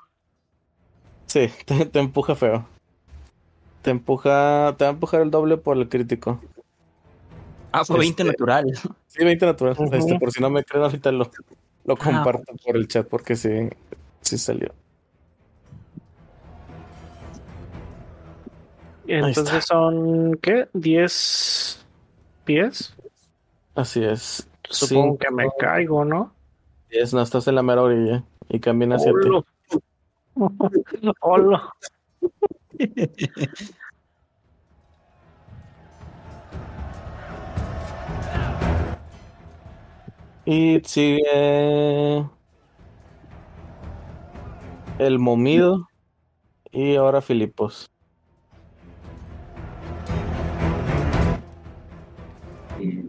Sí, te, te empuja feo. Te empuja, te va a empujar el doble por el crítico. Ah, fue 20 Este- natural. Sí, 20 natural. Este, por si no me creen, ahorita lo, lo Ah, comparto por el chat porque sí, sí salió. Entonces son, ¿qué? 10 pies. Así es. Supongo Cinco, que me caigo, ¿no? diez, no, estás en la mera orilla y camina hacia ti. Hola. Y sigue el momido y ahora Filipos.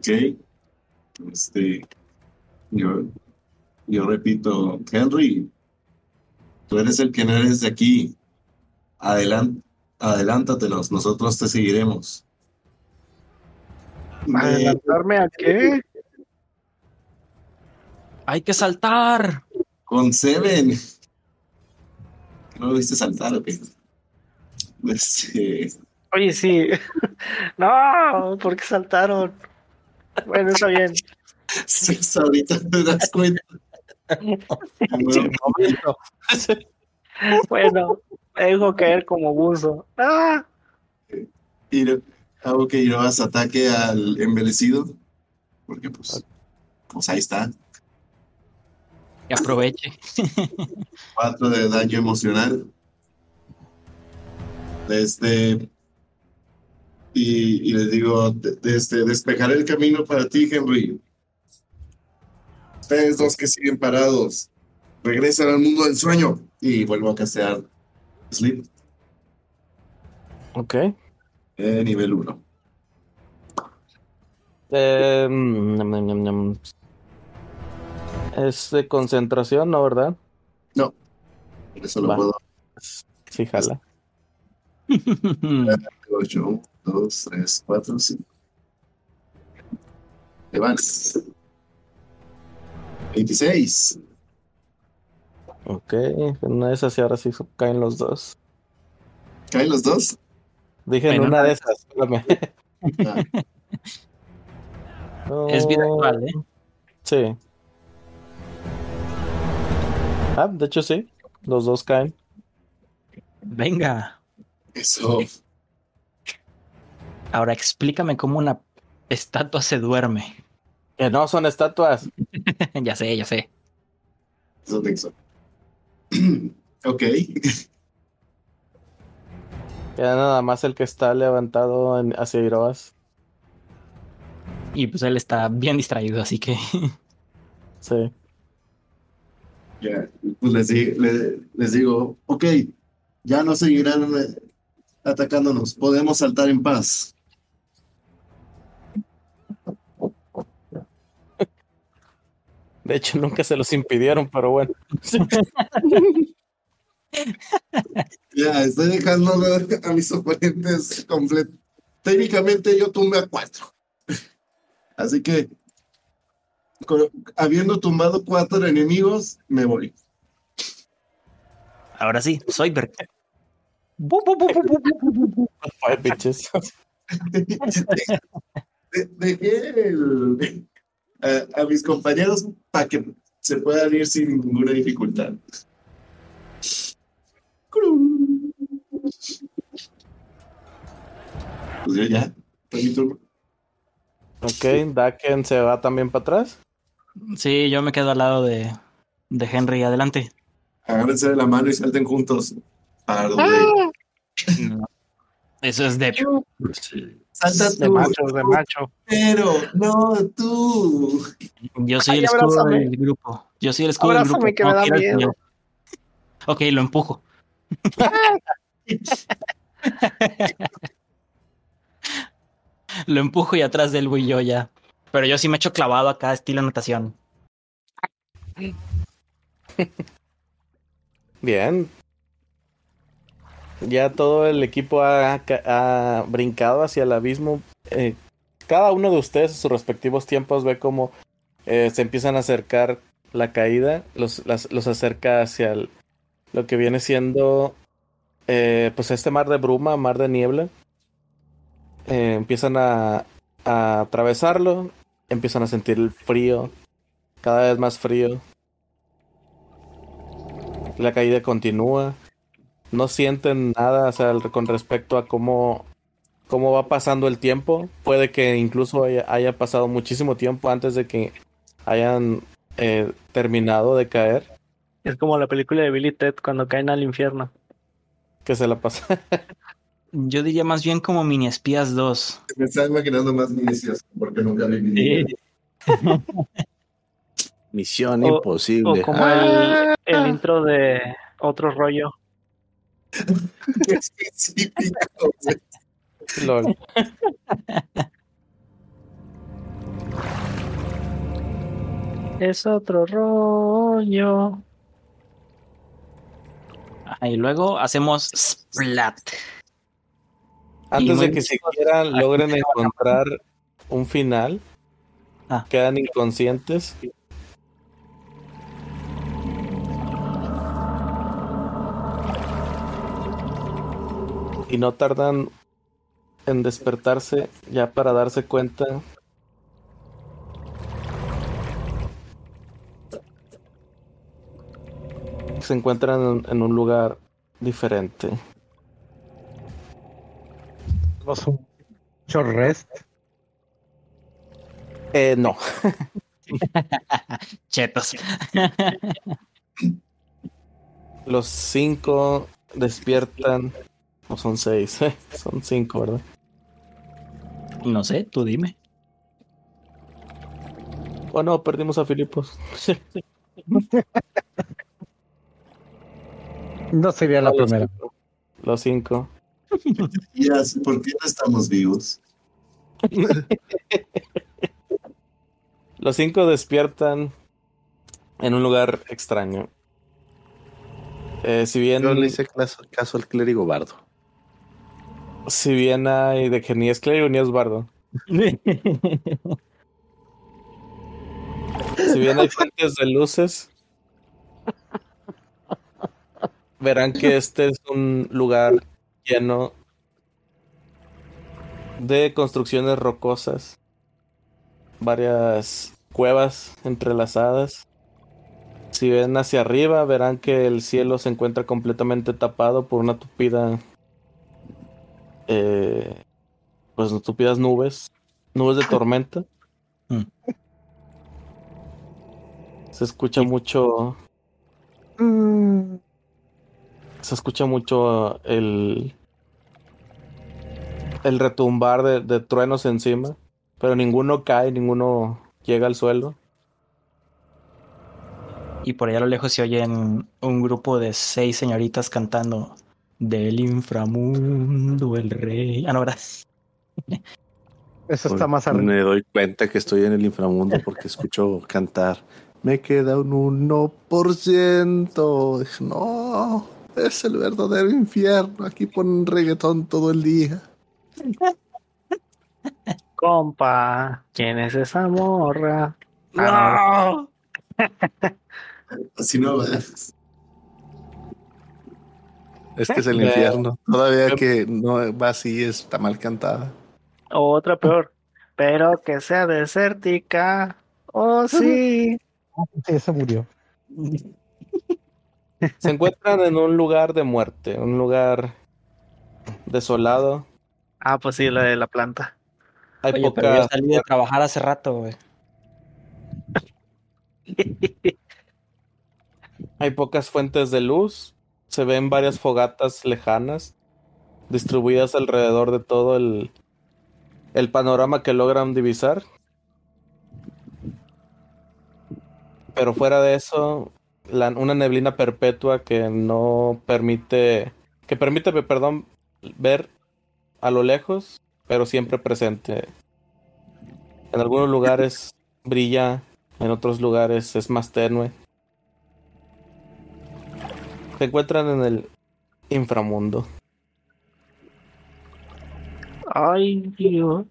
Ok. Este. Yo, yo repito, Henry, tú eres el que no eres de aquí. Adelant, adelántatelos, nosotros te seguiremos. Me ¿Adelantarme a qué? Hay que saltar. conceden. ¿No lo viste saltar o qué? Este, Oye, sí. No, ¿por qué saltaron? Bueno, está bien. hasta ahorita te das cuenta. Bueno, me dejo caer como buzo. ¡Ah! y hago que llevas ataque al envelecido. Porque pues, pues ahí está. Que aproveche. 4 de daño emocional. Este. Y, y les digo, de- de este, despejaré el camino para ti, Henry. Ustedes dos que siguen parados, regresan al mundo del sueño. Y vuelvo a castear Sleep Ok. eh, nivel 1. Eh, mm, ñam, ñam, ñam, ñam. Es de concentración, ¿no? ¿Verdad? No, eso lo Va. puedo. Sí, jala. 8, 1, 2, 3, 4, 5. Te van. 26. Ok. En una de esas y ahora sí caen los dos. ¿Caen los dos? Dije en Bueno, una no. de esas, espérame. Ah, Es vida No, actual, ¿eh? Sí. Ah, de hecho sí. Los dos caen. Venga. Eso. Ahora explícame cómo una estatua se duerme. Que no son estatuas. ya sé, ya sé. Eso texto. ok. Queda nada más el que está levantado en- hacia Iroas. Y pues él está bien distraído, así que Sí. Ya, pues les, di- le- les digo, ok, ya no seguirán atacándonos. Podemos saltar en paz. De hecho, nunca se los impidieron, pero bueno. Ya, estoy dejando a mis oponentes completos. Técnicamente yo tumbé a cuatro. Así que, con- habiendo tumbado cuatro enemigos, me voy. Ahora sí, soy Bert. Ay, bitches. De- Dejé el- a, a mis compañeros para que se puedan ir sin ninguna dificultad. Pues yo ya, fue mi turno. Ok, Daken se va también para atrás. Sí, yo me quedo al lado de, de Henry. Adelante. Agárrense de la mano y salten juntos. Par de- No. Eso es de. Salta De tú, macho, de macho. pero no tú. Yo soy Ay, el escudo abrázame. del grupo. Yo soy el escudo del grupo. Que me No da miedo. Ok, lo empujo. lo empujo y atrás de él voy yo ya. Pero yo sí me echo clavado acá, estilo natación. Bien. Ya todo el equipo ha, ha brincado hacia el abismo. Eh, cada uno de ustedes, en sus respectivos tiempos, ve cómo eh, se empiezan a acercar la caída. Los, los acerca hacia lo que viene siendo eh, pues este mar de bruma, mar de niebla. Empiezan a, a atravesarlo. Empiezan a sentir el frío. Cada vez más frío. La caída continúa. No sienten nada o sea, con respecto a cómo, cómo va pasando el tiempo. Puede que incluso haya, haya pasado muchísimo tiempo antes de que hayan eh, terminado de caer. Es como la película de Billy Ted cuando caen al infierno. Que se la pasa. Yo diría más bien como mini espías 2. Me estaba imaginando más inicios porque nunca vi mi Misión O- imposible. O como Ah, el, el intro de otro rollo. Específico. Lol. Es otro rollo. Ajá, y luego hacemos splat. Antes de que siquiera logren encontrar un final, Ah. quedan inconscientes. Y no tardan en despertarse ya para darse cuenta que se encuentran en, en un lugar diferente. Tenemos un short rest. Eh, no. Chetos. Los cinco despiertan. No son seis, son cinco, ¿verdad? No sé, tú dime. Oh no, perdimos a Filipos. No sería la Los primera. cinco. Los cinco. ¿por qué no estamos vivos? Los cinco despiertan en un lugar extraño. Eh, si bien, Yo le hice caso, caso al clérigo bardo. Si bien hay de que ni es clérigo ni es bardo. Si bien hay fuentes de luces, verán que este es un lugar lleno de construcciones rocosas, varias cuevas entrelazadas. Si ven hacia arriba, verán que el cielo se encuentra completamente tapado por una tupida, eh, pues tupidas nubes, nubes de tormenta. Mm. Se escucha mucho, se escucha mucho el el retumbar de, de truenos encima, pero ninguno cae, ninguno llega al suelo. Y por allá a lo lejos se oyen un grupo de seis señoritas cantando Del inframundo, el rey. Ah, no, ¿verdad? Eso está más arriba. Me doy cuenta que estoy en el inframundo porque escucho cantar. Me queda un 1%. Dije, No, es el verdadero infierno. Aquí ponen reggaetón todo el día. Compa, ¿quién es esa morra? Ah, Así no. Es que es el infierno. Todavía que no va así, está mal cantada. O otra peor. Pero que sea desértica. Oh, sí. Sí, se murió. Se encuentran en un lugar de muerte, un lugar desolado. Ah, pues sí, la de la planta. Hay Oye, pero yo pocas, salí de trabajar hace rato, güey. hay pocas fuentes de luz. Se ven varias fogatas lejanas distribuidas alrededor de todo el, el panorama que logran divisar. Pero fuera de eso, una neblina perpetua que no permite, que permite, perdón, ver a lo lejos, pero siempre presente. En algunos lugares brilla, en otros lugares es más tenue. Se encuentran en el inframundo. Ay, Dios.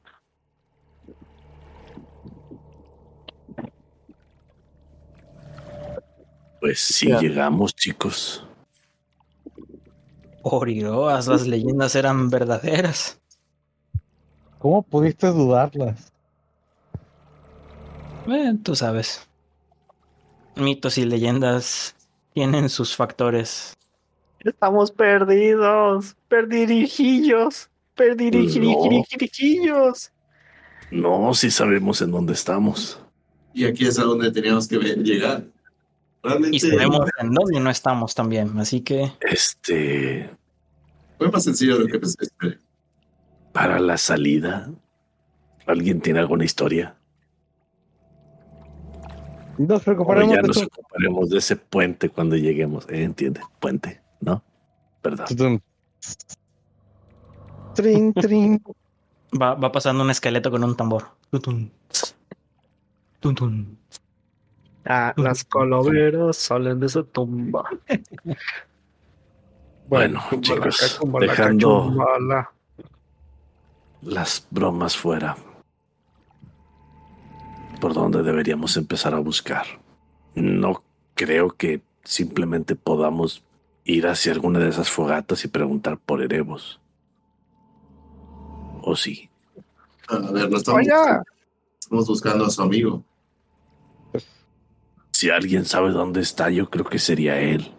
Pues sí, Ya. llegamos, chicos. Oriroas, las leyendas eran verdaderas. ¿Cómo pudiste dudarlas? Eh, tú sabes. Mitos y leyendas tienen sus factores. Estamos perdidos. Perdirijillos. Perdirijillos. No, si sabemos en dónde estamos. Y aquí es a donde teníamos que llegar. Realmente Y sabemos en dónde no estamos también. Así que Este, fue más sencillo de lo que pensé. para la salida, ¿alguien tiene alguna historia? Nos preocuparemos ya de nos ocuparemos de ese puente cuando lleguemos. Eh, ¿Entiende? Puente, ¿no? ¿Verdad? Tudum. Trin, trin. va, va pasando un esqueleto con un tambor. Tutun. Tutun. Ah, las calaveras salen de su tumba. Bueno, chicos, dejando cachumbala. las bromas fuera. ¿Por dónde deberíamos empezar a buscar? No creo que simplemente podamos ir hacia alguna de esas fogatas y preguntar por Erebos. ¿O sí? A ver, no estamos, Oiga. estamos buscando a su amigo. Si alguien sabe dónde está, yo creo que sería él.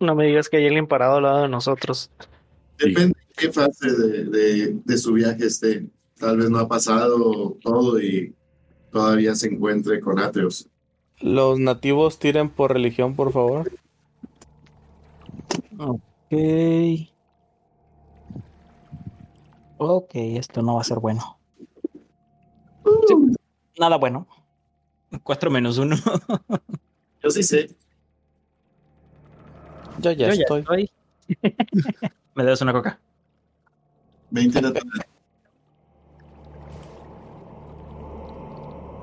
No me digas que hay alguien parado al lado de nosotros. Depende de qué fase de, de- de su viaje esté. Tal vez no ha pasado todo y todavía se encuentre con Atreus. Los nativos tiren por religión, por favor. Ok. Ok, esto no va a ser bueno. Sí, Nada bueno. 4 menos 1. Yo sí sé. Yo ya estoy. ¿Me debes una coca? 20 natural.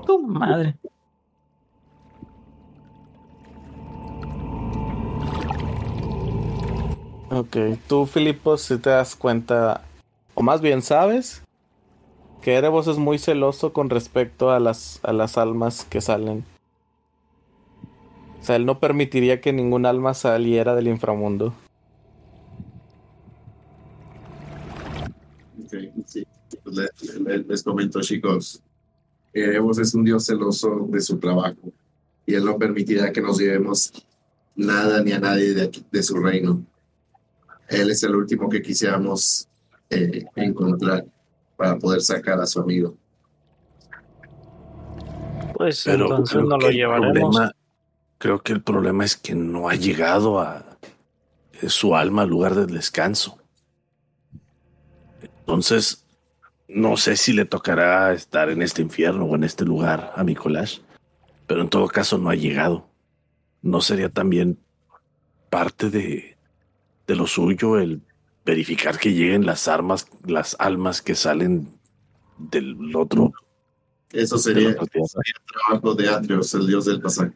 Tu madre. Ok, tú, Filipos, si te das cuenta, o más bien sabes, que Erebos es muy celoso con respecto a las, a las almas que salen. O sea, él no permitiría que ningún alma saliera del inframundo. Ok, sí. Le- le- les comento, chicos. Erebos es un dios celoso de su trabajo y él no permitirá que nos llevemos nada ni a nadie de, aquí- de su reino. Él es el último que quisiéramos eh, encontrar para poder sacar a su amigo. Pues Pero entonces creo no que lo el llevaremos. problema- creo que el problema es que no ha llegado a su alma al lugar del descanso. Entonces, no sé si le tocará estar en este infierno o en este lugar a Nicolás, pero en todo caso no ha llegado. ¿No sería también parte de, de lo suyo el verificar que lleguen las armas, las almas que salen del otro. Eso de sería, sería trabajo de Atreus, el dios del pasaje.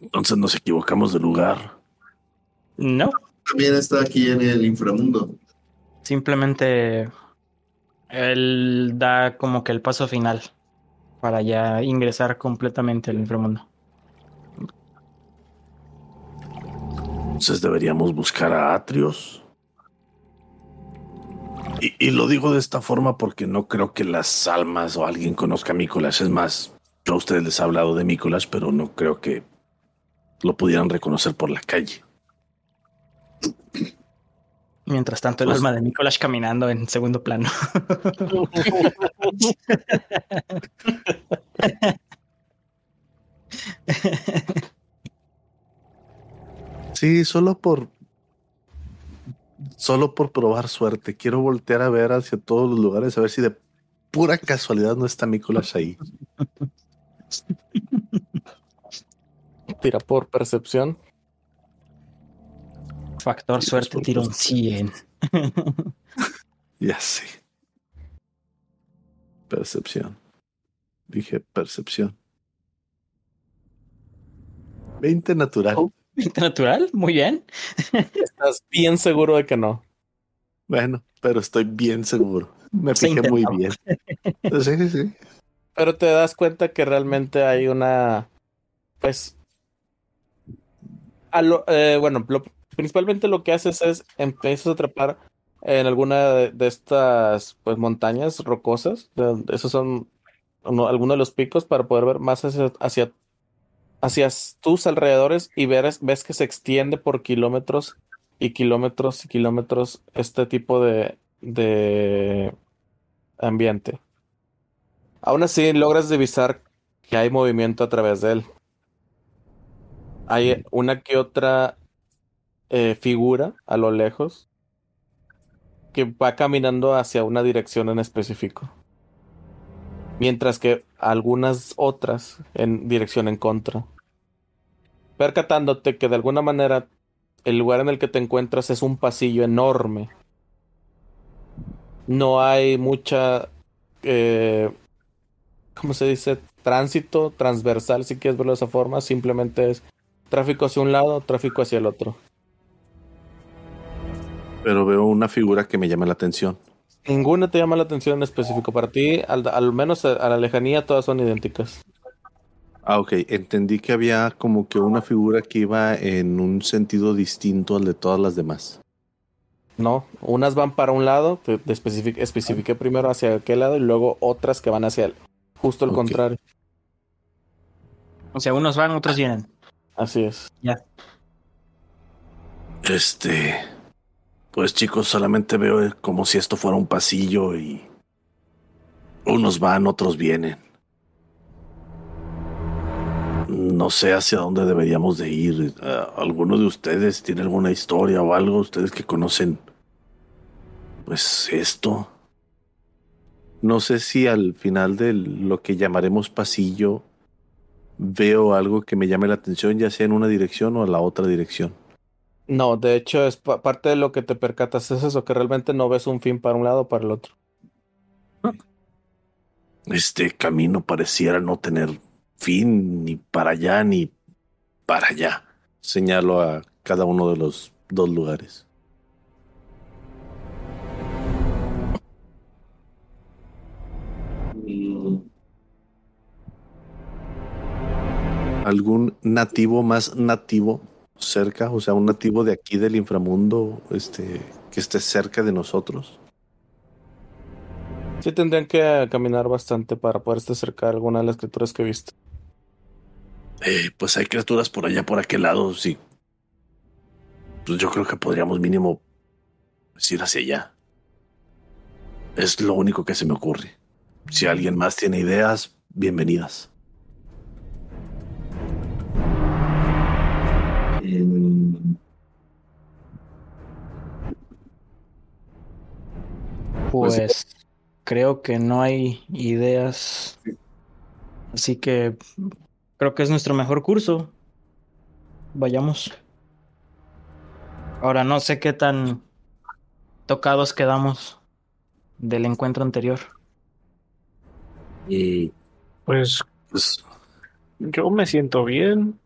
Entonces nos equivocamos de lugar. No, También está aquí en el inframundo. Simplemente él da como que el paso final para ya ingresar completamente al inframundo. Entonces deberíamos buscar a Atrios. Y, lo digo de esta forma porque no creo que las almas o alguien conozca a Mícolas. Es más, yo a ustedes les he hablado de Mícolas, pero no creo que lo pudieran reconocer por la calle. Mientras tanto, el Pues- alma de Nicolás caminando en segundo plano. Sí, solo por. Solo por probar suerte. Quiero voltear a ver hacia todos los lugares a ver si de pura casualidad no está Mícolas ahí. Tira por percepción. Factor suerte, tiro un 100. Ya sé. Percepción. Dije percepción. 20 natural. Oh. Natural, muy bien. Estás bien seguro de que no. Bueno, pero estoy bien seguro. Me Se fijé muy bien. Sí, sí. Pero te das cuenta que realmente hay una. Pues. a lo- eh, bueno, lo- principalmente lo que haces es empiezas a trepar en alguna de, estas pues montañas rocosas. esos son uno- algunos de los picos para poder ver más hacia, hacia, hacia tus alrededores y ver, ves que se extiende por kilómetros y kilómetros y kilómetros este tipo de, de ambiente. Aún así, logras divisar que hay movimiento a través de él. Hay una que otra eh, figura a lo lejos que va caminando hacia una dirección en específico. Mientras que algunas otras en dirección en contra. Percatándote que de alguna manera el lugar en el que te encuentras es un pasillo enorme. No hay mucha eh, ¿cómo se dice? Tránsito transversal, si quieres verlo de esa forma, simplemente es tráfico hacia un lado, tráfico hacia el otro. Pero veo una figura que me llama la atención. Ninguna te llama la atención en específico. Para ti, al, al menos a, a la lejanía, todas son idénticas. Ah, ok. Entendí que había como que una figura que iba en un sentido distinto al de todas las demás. No, unas van para un lado, te, te especific- especifiqué primero hacia aquel lado y luego otras que van hacia el, justo el contrario. O sea, unos van, otros vienen. Así es. Este. Pues chicos, solamente veo eh, como si esto fuera un pasillo y. Unos van, otros vienen. No sé hacia dónde deberíamos de ir. Eh, ¿Alguno de ustedes tiene alguna historia o algo? Ustedes que conocen. Pues esto. No sé si al final de lo que llamaremos pasillo veo algo que me llame la atención, ya sea en una dirección o a la otra dirección. No, de hecho, es pa- parte de lo que te percatas es eso, que realmente no ves un fin para un lado o para el otro. Este camino pareciera no tener fin ni para allá ni para allá. Señalo a cada uno de los dos lugares. ¿Algún nativo más nativo cerca? O sea, un nativo de aquí del inframundo este, que esté cerca de nosotros. Sí tendrían que caminar bastante para poderse acercar a alguna de las criaturas que viste. Eh, pues hay criaturas por allá, por aquel lado, sí. Pues yo creo que podríamos mínimo ir hacia allá. Es lo único que se me ocurre. Si alguien más tiene ideas, bienvenidas. Mm, Pues creo que no hay ideas. Así que creo que es nuestro mejor curso. vayamos. Ahora no sé qué tan tocados quedamos del encuentro anterior. Y Pues pues yo me siento bien.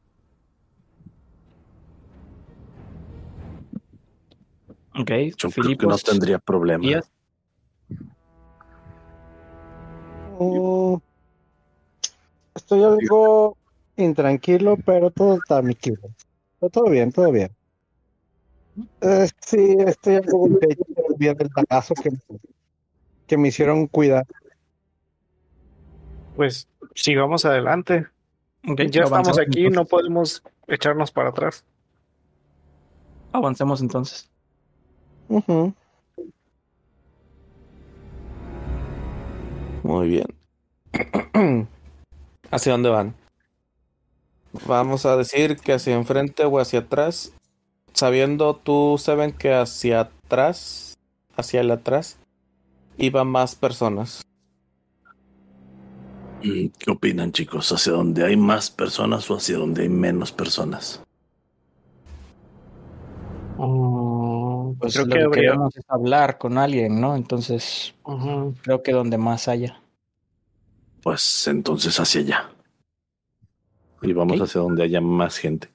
Ok, yo creo que no tendría problema. Díaz. Mm, estoy algo intranquilo, pero todo está tranquilo. Pero todo bien, todo bien. Eh, sí, estoy algo golpeado por el día del balazo que, que me hicieron cuidar. Pues sigamos adelante. Ya estamos aquí, no podemos echarnos para atrás. Avancemos entonces. Muy bien. ¿Hacia dónde van? Vamos a decir que hacia enfrente o hacia atrás. Sabiendo tú, Seven, que hacia atrás, hacia el atrás, iban más personas. Mm, ¿Qué opinan, chicos? ¿Hacia donde hay más personas o hacia donde hay menos personas? Pues creo lo que queremos es hablar con alguien, ¿no? Entonces, creo que donde más haya. Pues entonces hacia allá. Y vamos Ok. hacia donde haya más gente.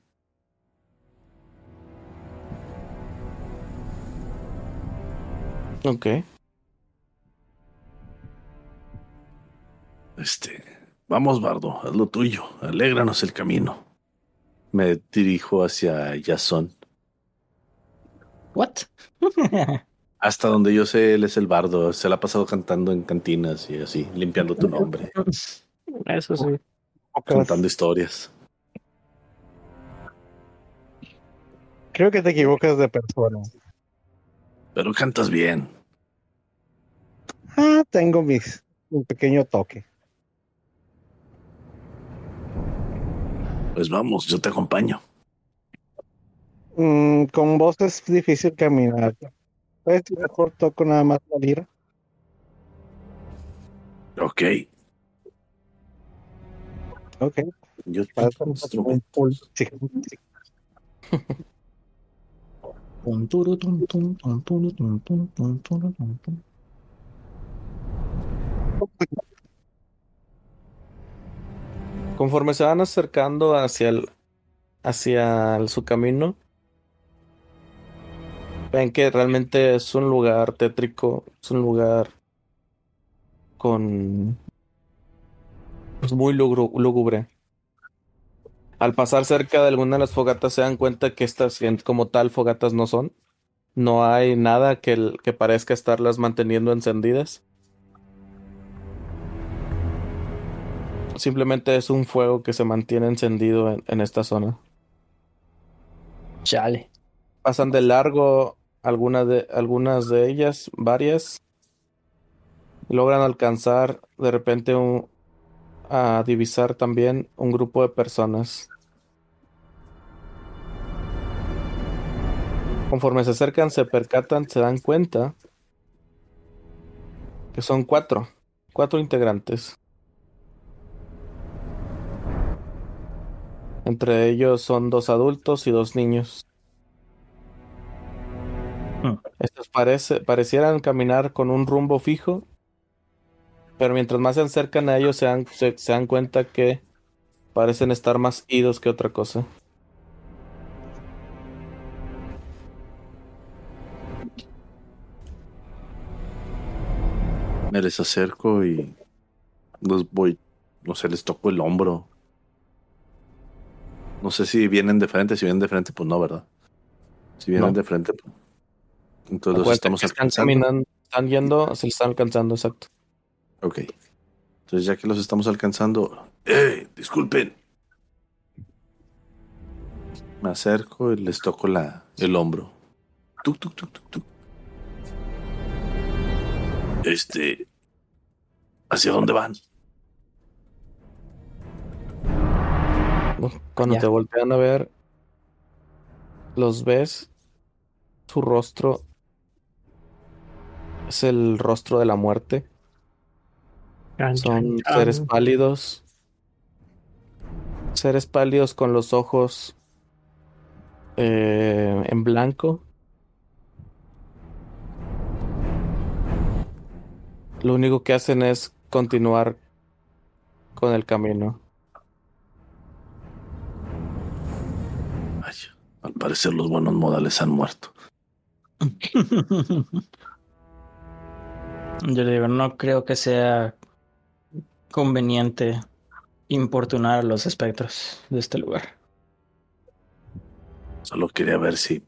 Ok. Este, vamos, Bardo, haz lo tuyo, alégranos el camino. Me dirijo hacia Jason. ¿What? Hasta donde yo sé, él es el bardo. Se la ha pasado cantando en cantinas y así, limpiando tu nombre, Eso sí. Contando historias. Creo que te equivocas de persona. Pero cantas bien. Ah, tengo mis, un pequeño toque. Pues vamos, yo te acompaño. Mm, con vos es difícil caminar. ¿Sabes si mejor toco nada más la lira? Ok, Ok. yo un instrumento. sí. Conforme se van acercando hacia el, hacia el- su camino, ven que realmente es un lugar tétrico, es un lugar con pues muy lúgubre. Al pasar cerca de alguna de las fogatas se dan cuenta que estas como tal fogatas no son. No hay nada que, el- que parezca estarlas manteniendo encendidas. Simplemente es un fuego que se mantiene encendido en, en esta zona. Chale. Pasan de largo algunas de, algunas de ellas, varias. Logran alcanzar de repente un- a divisar también un grupo de personas. Conforme se acercan, se percatan, se dan cuenta que son cuatro, cuatro integrantes. Entre ellos son dos adultos y dos niños. Hmm. Estos parece, parecieran caminar con un rumbo fijo, pero mientras más se acercan a ellos se dan, se, se dan cuenta que parecen estar más idos que otra cosa. Me les acerco y los voy, no sé, les toco el hombro. No sé si vienen de frente, si vienen de frente, pues no, ¿verdad? Si vienen No. de frente, pues. Entonces los estamos están alcanzando. caminando, están yendo, se están alcanzando, exacto. Ok. Entonces ya que los estamos alcanzando, ¡eh! Disculpen. Me acerco y les toco la, el hombro. Tuc, tuc, tuc, tuc, tuc. Este. ¿Hacia dónde van? Cuando Ya. te voltean a ver, los ves, su rostro es el rostro de la muerte. Chan, Son chan, seres chan. pálidos. Seres pálidos con los ojos eh, en blanco. Lo único que hacen es continuar con el camino. Vaya, al parecer los buenos modales han muerto. Yo le digo, no creo que sea conveniente importunar a los espectros de este lugar. Solo quería ver si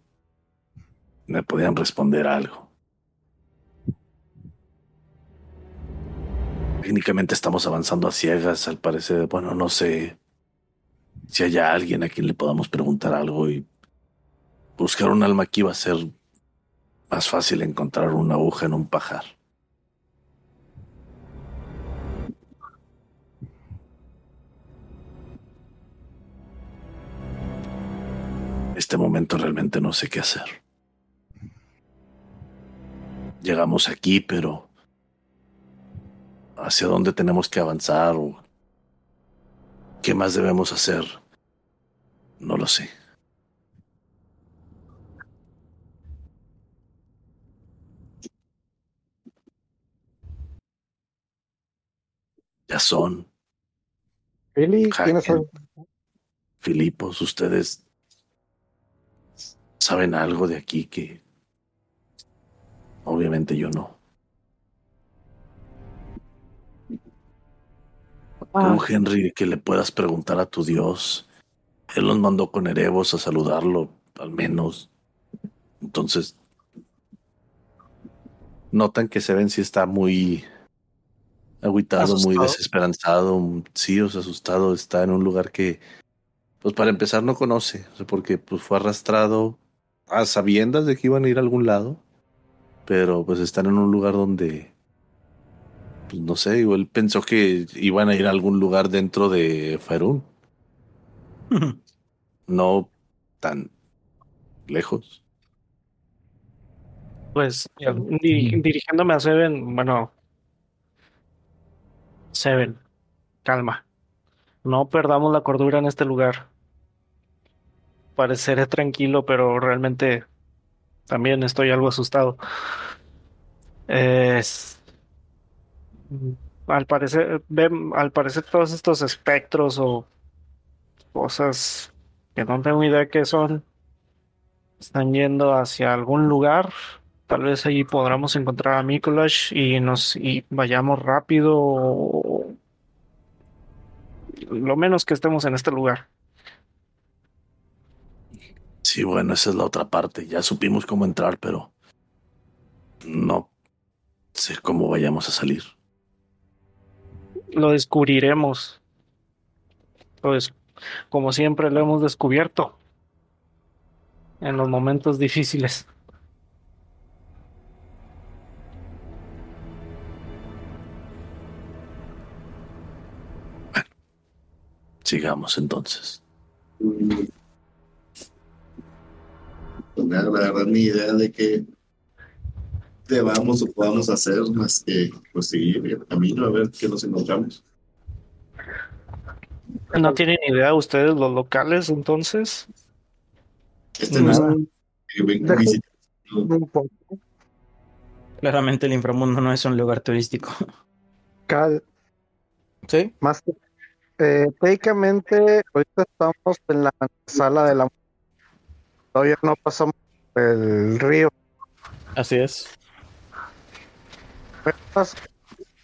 me podían responder algo. Técnicamente estamos avanzando a ciegas, al parecer. Bueno, no sé si haya alguien a quien le podamos preguntar algo y buscar un alma aquí va a ser más fácil encontrar una aguja en un pajar. Este momento realmente no sé qué hacer. Llegamos aquí, pero ¿hacia dónde tenemos que avanzar o qué más debemos hacer? No lo sé. Ya son. Billy, ¿tienes Haken, algo? Filipos, ustedes saben algo de aquí que obviamente yo no. Tú, Henry, que le puedas preguntar a tu Dios. Él nos mandó con Erebos a saludarlo, al menos. Entonces, notan que Seven sí está muy agüitado, muy desesperanzado, sí, o sea, asustado. Está en un lugar que, pues para empezar, no conoce, o sea, porque pues fue arrastrado a sabiendas de que iban a ir a algún lado, pero pues están en un lugar donde, pues no sé, igual pensó que iban a ir a algún lugar dentro de Faerun, no tan lejos. Pues diri- dirigiéndome a Seven, bueno, Seven, calma. No perdamos la cordura en este lugar. Pareceré tranquilo, pero realmente también estoy algo asustado. Es- al parecer, al parecer todos estos espectros o cosas que no tengo idea qué son, están yendo hacia algún lugar. Tal vez allí podamos encontrar a Mikolash y nos y vayamos rápido. Lo menos que estemos en este lugar. Sí, bueno, esa es la otra parte. Ya supimos cómo entrar, pero no sé cómo vayamos a salir. Lo descubriremos. Pues, como siempre lo hemos descubierto. En los momentos difíciles. Sigamos entonces. Nada, la verdad, ni idea de qué debamos o podamos hacer más que pues, seguir el camino a ver qué nos encontramos. ¿No tienen idea ustedes los locales entonces? Este no es. Un poco. Claramente el inframundo no es un lugar turístico. Cal- ¿Sí? más que- eh, técnicamente, ahorita estamos en la sala de la todavía no pasamos el río. Así es.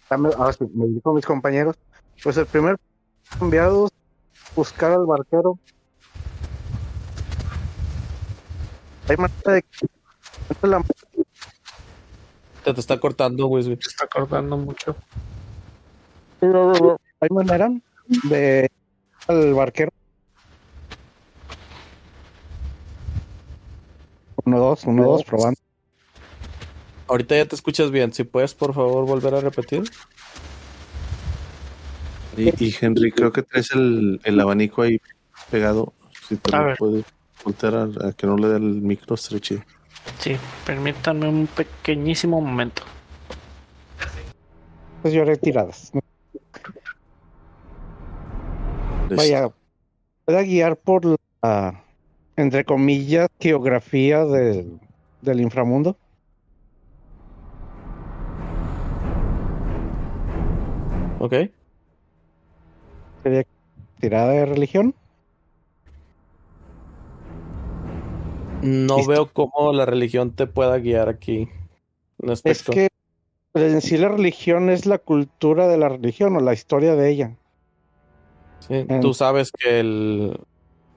Dame- Ahora sí, me dirijo a mis compañeros. Pues el primer enviado es buscar al barquero. Hay manera de que la Te, te está cortando, Wisby. Se está acordando mucho. hay manera de al barquero. Uno, dos, uno, dos, probando. Ahorita ya te escuchas bien. Si puedes, por favor, volver a repetir. Y, y Henry, creo que traes el, el abanico ahí pegado. Si te A lo ver. puedes voltear a, a que no le dé el micro, estaría chido. Sí, permítanme un pequeñísimo momento. Pues yo retiradas. Vaya, pueda guiar por la entre comillas, geografía del, del inframundo. Ok. Sería tirada de religión. No Listo. veo cómo la religión te pueda guiar aquí. Es que en sí la religión es la cultura de la religión o la historia de ella. Sí, en- Tú sabes que el,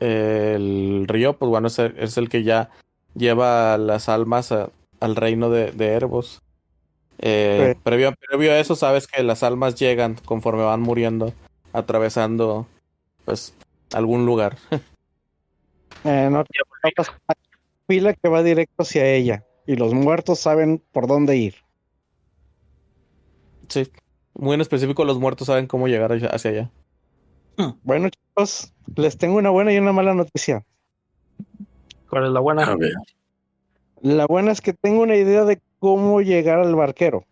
el río, pues bueno, es el, es el que ya lleva las almas a- al reino de, de Erebos. Eh, Sí. previo, previo a eso, sabes que las almas llegan conforme van muriendo, atravesando, pues, algún lugar. Eh, no, no pasa nada. fila que va directo hacia ella y los muertos saben por dónde ir. Sí. Muy en específico, los muertos saben cómo llegar hacia hacia allá. Bueno, chicos, les tengo una buena y una mala noticia. ¿Cuál es la buena? A ver. La buena es que tengo una idea de cómo llegar al barquero.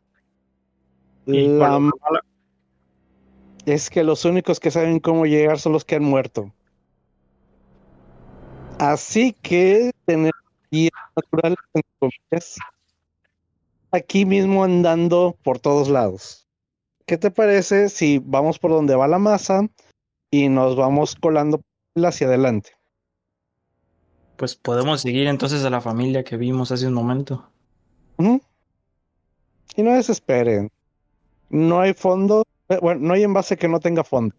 ¿Y cuál La mala mala? es que los únicos que saben cómo llegar son los que han muerto. Así que tener guías naturales entre comillas, aquí mismo andando por todos lados. ¿Qué te parece si vamos por donde va la masa y nos vamos colando hacia adelante? Pues podemos seguir entonces a la familia que vimos hace un momento. Y no desesperen. No hay fondo, eh, bueno, no hay envase que no tenga fondo.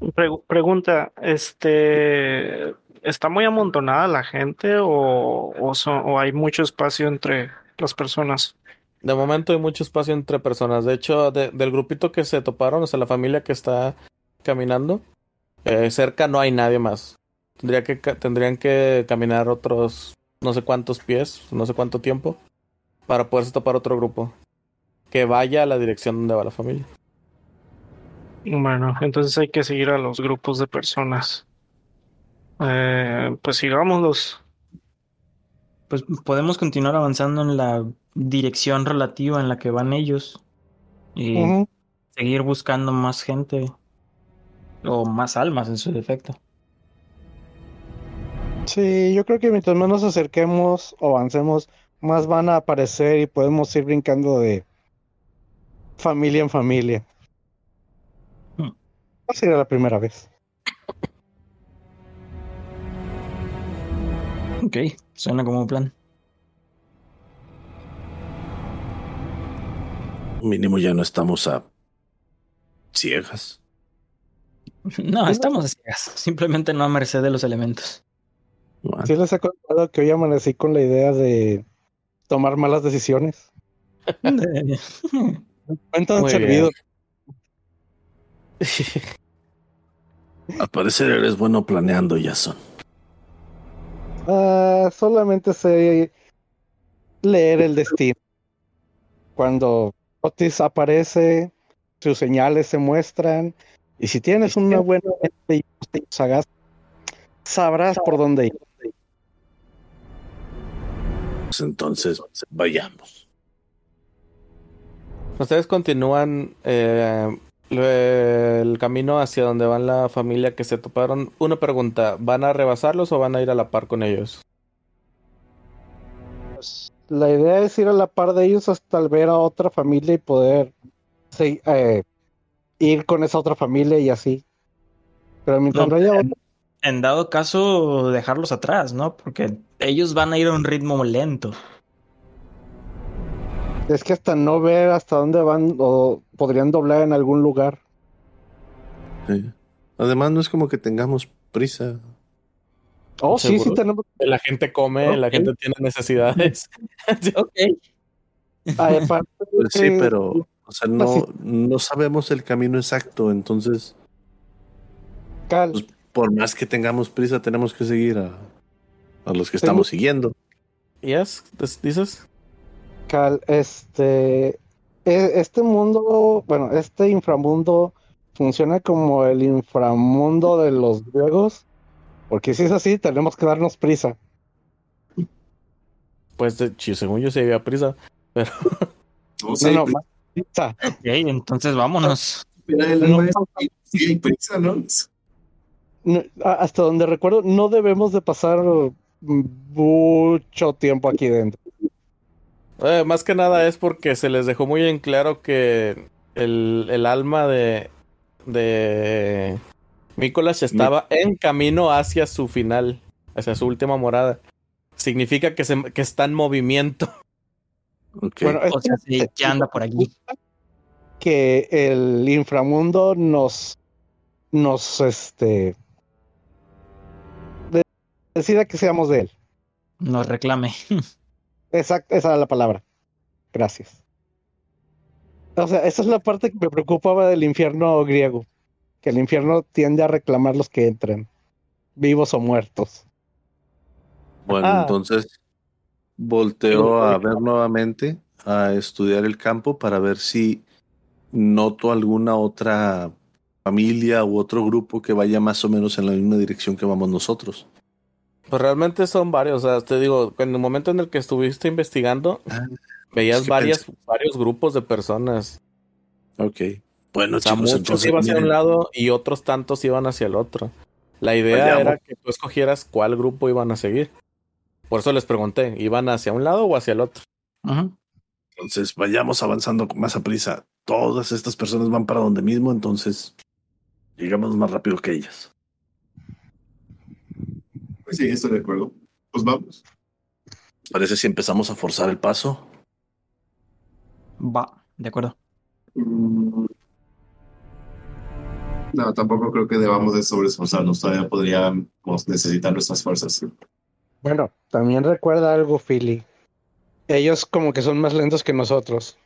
Pregu- pregunta, este, ¿está muy amontonada la gente o, o, son- o hay mucho espacio entre las personas? De momento hay mucho espacio entre personas. De hecho, de- del grupito que se toparon, o sea, la familia que está caminando, eh, cerca no hay nadie más. Tendría que, tendrían que caminar otros no sé cuántos pies, no sé cuánto tiempo, para poderse topar otro grupo. Que vaya a la dirección donde va la familia. Bueno, entonces hay que seguir a los grupos de personas. Eh, pues sigámoslos. Pues podemos continuar avanzando en la dirección relativa en la que van ellos y seguir buscando más gente o más almas en su defecto. Sí, yo creo que mientras más nos acerquemos o avancemos, más van a aparecer y podemos ir brincando de familia en familia. Hmm. No sería la primera vez. Ok, suena como un plan. Mínimo ya no estamos a ciegas. No, estamos a ciegas, simplemente no a merced de los elementos. Bueno, Sí les he contado que hoy amanecí con la idea de tomar malas decisiones. Muy servido. al parecer eres bueno planeando, Jason. Ah, solamente sé leer el destino. Cuando Otis aparece, sus señales se muestran. Y si tienes una buena mente y sagaz, sabrás por dónde ir. Pues entonces, vayamos. Ustedes continúan eh, el camino hacia donde van la familia que se toparon. Una pregunta, ¿van a rebasarlos o van a ir a la par con ellos? Pues, la idea es ir a la par de ellos hasta ver a otra familia y poder sí, eh, ir con esa otra familia y así. Pero mientras No, haya en, en dado caso, dejarlos atrás, ¿no? Porque ellos van a ir a un ritmo lento. Es que hasta no ver hasta dónde van o podrían doblar en algún lugar. Sí. Además, no es como que tengamos prisa. Oh, sí, sí tenemos. La gente come, la gente tiene necesidades. Ok. Ah, aparte Pues sí, pero, o sea, no, Así. no sabemos el camino exacto. Entonces, Cal, Pues, por más que tengamos prisa, tenemos que seguir a, a los que Sí. estamos siguiendo. ¿Yes? ¿Des- ¿Dices? Cal, este, e- este mundo, bueno, este inframundo funciona como el inframundo de los griegos, porque si es así, tenemos que darnos prisa. Pues según yo sí había prisa. Pero No No, sé, no, más prisa. Ok, entonces vámonos. espera el no. maestro. Sí, hay prisa, ¿no? no- a- hasta donde recuerdo, no debemos de pasar mucho tiempo aquí dentro. Eh, más que nada es porque se les dejó muy en claro que el, el alma de, de Mícolas estaba en camino hacia su final, hacia su última morada. Significa que, se, que está en movimiento. Bueno, O sea, sí, ya anda por aquí. que el inframundo nos, nos, este, de- decida que seamos de él. Nos reclame. Exacto, esa es la palabra. Gracias. O sea, esa es la parte que me preocupaba del infierno griego, que el infierno tiende a reclamar los que entren, vivos o muertos. Bueno, Ah. entonces volteo a ver nuevamente, a estudiar el campo para ver si noto alguna otra familia u otro grupo que vaya más o menos en la misma dirección que vamos nosotros. Pues realmente son varios. O sea, te digo, en el momento en el que estuviste investigando, veías es que varias, varios grupos de personas. Ok. Bueno, O sea, chicos, muchos entonces iban hacia un lado y otros tantos iban hacia el otro. La idea Vayamos. era que tú escogieras cuál grupo iban a seguir. Por eso les pregunté, ¿iban hacia un lado o hacia el otro? Entonces vayamos avanzando con más a prisa. Todas estas personas van para donde mismo, entonces llegamos más rápido que ellas. Pues sí, estoy de acuerdo. Pues vamos. Parece si empezamos a forzar el paso. Va, de acuerdo. Mm. No, tampoco creo que debamos de sobreesforzarnos. Todavía podríamos necesitar nuestras fuerzas. Bueno, también recuerda algo, Philly. Ellos como que son más lentos que nosotros.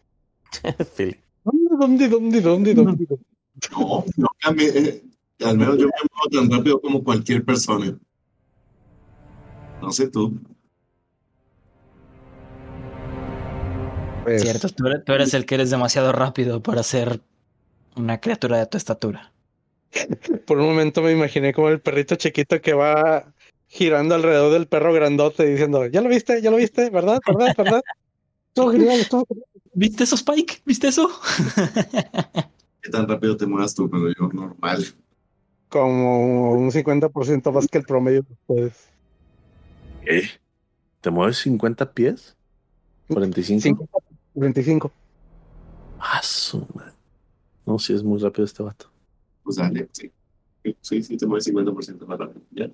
Philly. ¿Dónde, dónde, dónde, dónde, dónde? No, no cambie. eh, al menos yo me muevo tan rápido como cualquier persona. No sé tú. Pues, Cierto, tú eres, tú eres el que eres demasiado rápido para ser una criatura de tu estatura. Por un momento me imaginé como el perrito chiquito que va girando alrededor del perro grandote diciendo, ya lo viste, ya lo viste, ¿verdad? ¿Verdad? ¿Verdad? Estuvo genial, estuvo genial". ¿Viste eso, Spike? ¿Viste eso? ¿Qué tan rápido te muevas tú? Pero yo normal. Como un 50% más que el promedio de ustedes. ¿Qué? ¿Te mueves 50 pies? ¿45? 50, 25. Ah, su madre. No, sí es muy rápido este vato. Pues dale, sí. Sí, sí, te mueves 50% más rápido. Ya.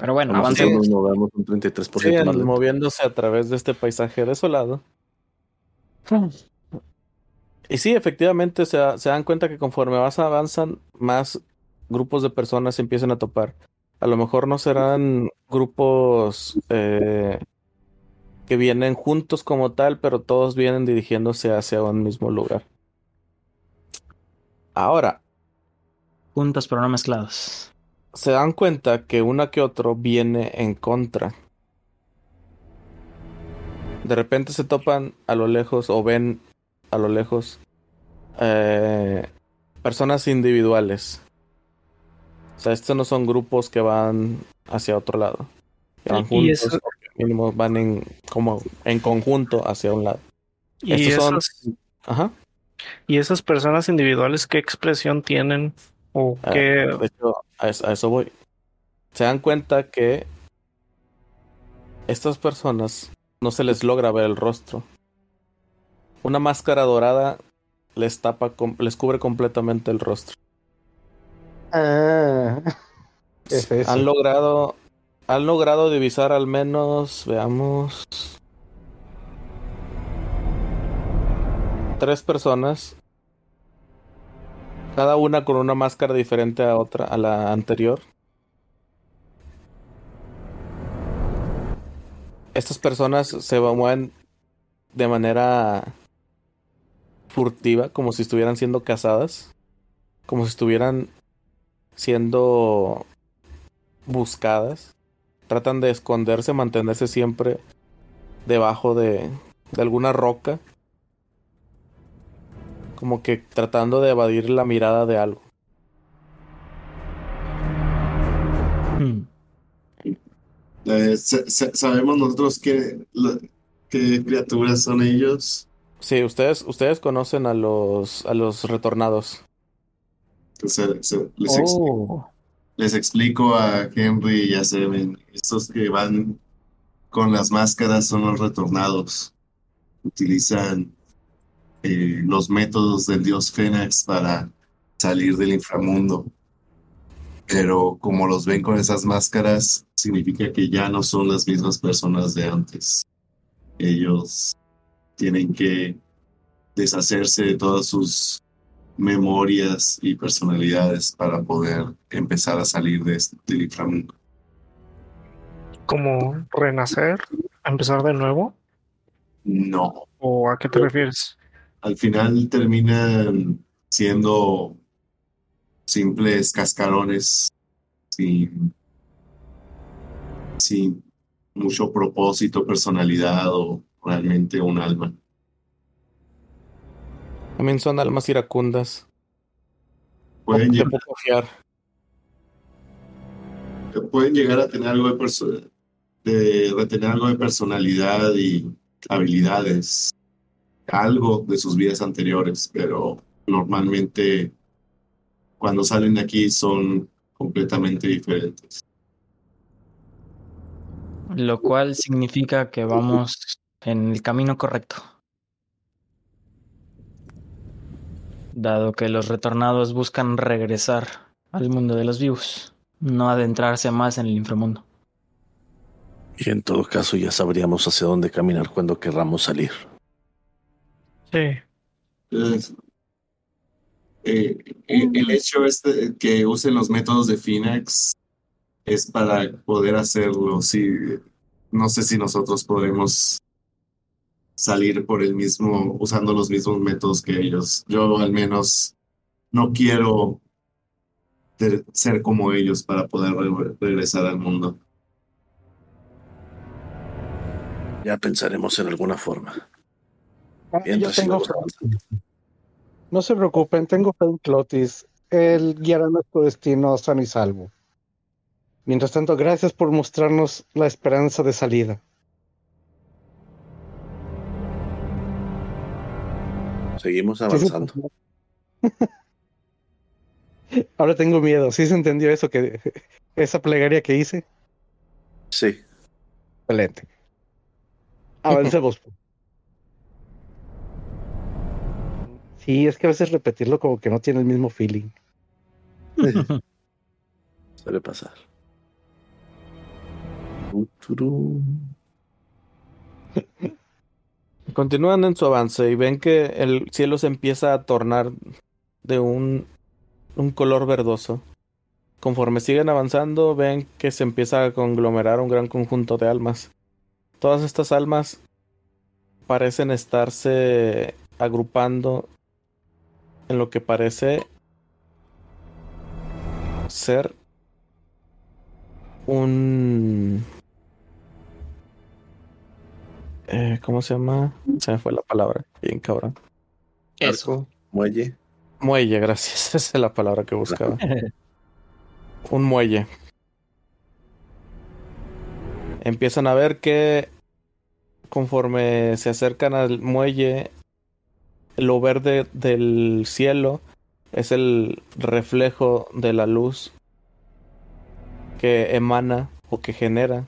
Pero bueno, avancemos. nos movemos un 33% Sí, más moviéndose a través de este paisaje desolado. Y sí, efectivamente se, da- se dan cuenta que conforme vas avanzan, más grupos de personas se empiezan a topar. A lo mejor no serán grupos eh, que vienen juntos como tal, pero todos vienen dirigiéndose hacia un mismo lugar. Ahora, Juntos pero no mezclados. Se dan cuenta que una que otro viene en contra. De repente se topan a lo lejos o ven a lo lejos eh, personas individuales. O sea, estos no son grupos que van hacia otro lado. Que van Y juntos, eso- mínimo van en como en conjunto hacia un lado. Y, Estos son- esas, Ajá. y esas personas individuales, ¿qué expresión tienen? ¿O Ah, qué? De hecho, a eso, a eso voy. Se dan cuenta que estas personas no se les logra ver el rostro. Una máscara dorada les tapa, com- les cubre completamente el rostro. Ah, es eso. Han logrado, han logrado divisar al menos, veamos, tres personas, cada una con una máscara diferente a otra, a la anterior. Estas personas se mueven de manera furtiva, como si estuvieran siendo cazadas, como si estuvieran siendo buscadas. Tratan de esconderse, mantenerse siempre debajo de, de alguna roca. Como que tratando de evadir la mirada de algo. Hmm. Eh, sa- sa- sabemos nosotros qué, qué criaturas son ellos. Sí, ustedes, ustedes conocen a los, a los retornados. Se- les, ex- Oh, les explico a Henry y a Seven. Estos que van con las máscaras son los retornados. Utilizan eh, los métodos del dios Fénix para salir del inframundo. Pero como los ven con esas máscaras, significa que ya no son las mismas personas de antes. Ellos tienen que deshacerse de todas sus memorias y personalidades para poder empezar a salir de este del inframundo. ¿Como renacer? ¿Empezar de nuevo? No, ¿O a qué te refieres? Al final terminan siendo simples cascarones sin, sin mucho propósito, personalidad o realmente un alma. También son almas iracundas. Pueden, de llegar, fiar. pueden llegar a tener algo de, de retener algo de personalidad y habilidades, algo de sus vidas anteriores, pero normalmente cuando salen de aquí son completamente diferentes. lo cual significa que vamos en el camino correcto. Dado que los retornados buscan regresar al mundo de los vivos, no adentrarse más en el inframundo. Y en todo caso ya sabríamos hacia dónde caminar cuando querramos salir. Sí. Entonces, eh, eh, el hecho este que usen los métodos de Phoenix es para poder hacerlo. Sí, no sé si nosotros podremos salir por el mismo, usando los mismos métodos que ellos. Yo al menos no quiero ser como ellos para poder re- regresar al mundo. Ya pensaremos en alguna forma. Ah, Yo tengo. No se preocupen, tengo fe en Clotis. Él guiará nuestro destino sano y salvo. Mientras tanto, gracias por mostrarnos la esperanza de salida. Seguimos avanzando. Ahora tengo miedo. ¿Sí se entendió eso que esa plegaria que hice? Sí. Excelente. Avancemos. Sí, es que a veces repetirlo como que no tiene el mismo feeling. Suele pasar. Continúan en su avance y ven que el cielo se empieza a tornar de un, un color verdoso. Conforme siguen avanzando, ven que se empieza a conglomerar un gran conjunto de almas. Todas estas almas parecen estarse agrupando en lo que parece ser un eh, ¿cómo se llama? Se me fue la palabra, bien cabrón. Eso. Arco, muelle. Muelle, gracias, esa es la palabra que buscaba. Un muelle. Empiezan a ver que conforme se acercan al muelle, lo verde del cielo es el reflejo de la luz que emana o que genera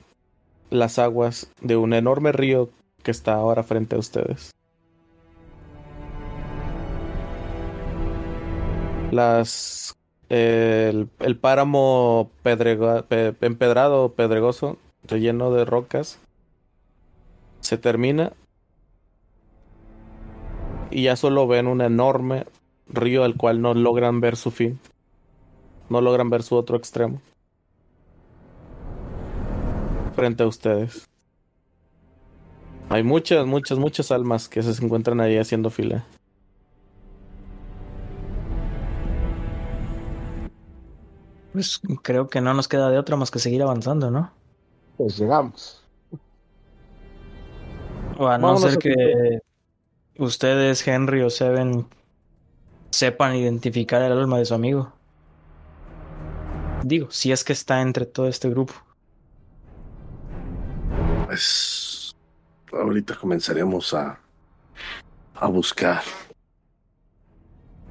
las aguas de un enorme río que está ahora frente a ustedes. Las el, el páramo empedrado pedregoso relleno de rocas se termina y ya solo ven un enorme río al cual no logran ver su fin. No logran ver su otro extremo. Frente a ustedes. Hay muchas muchas muchas almas que se encuentran ahí haciendo fila. Pues creo que no nos queda de otra más que seguir avanzando, ¿no? Pues llegamos. O a no Vámonos ser a que ustedes, Henry o Seven, sepan identificar el alma de su amigo. Digo, si es que está entre todo este grupo. Pues ahorita comenzaremos a, a buscar.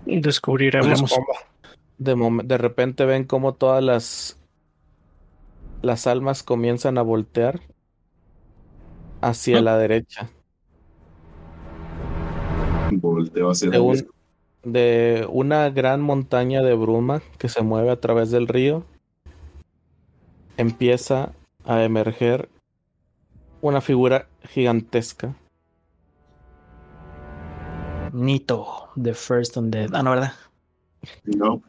Descubriremos cómo. de, repente ven como todas las las almas comienzan a voltear hacia la derecha Volteo hacia de, el un- de una gran montaña de bruma que se mueve a través del río. Empieza a emerger una figura gigantesca. Nito, The First Undead. Ah, no, ¿verdad? No,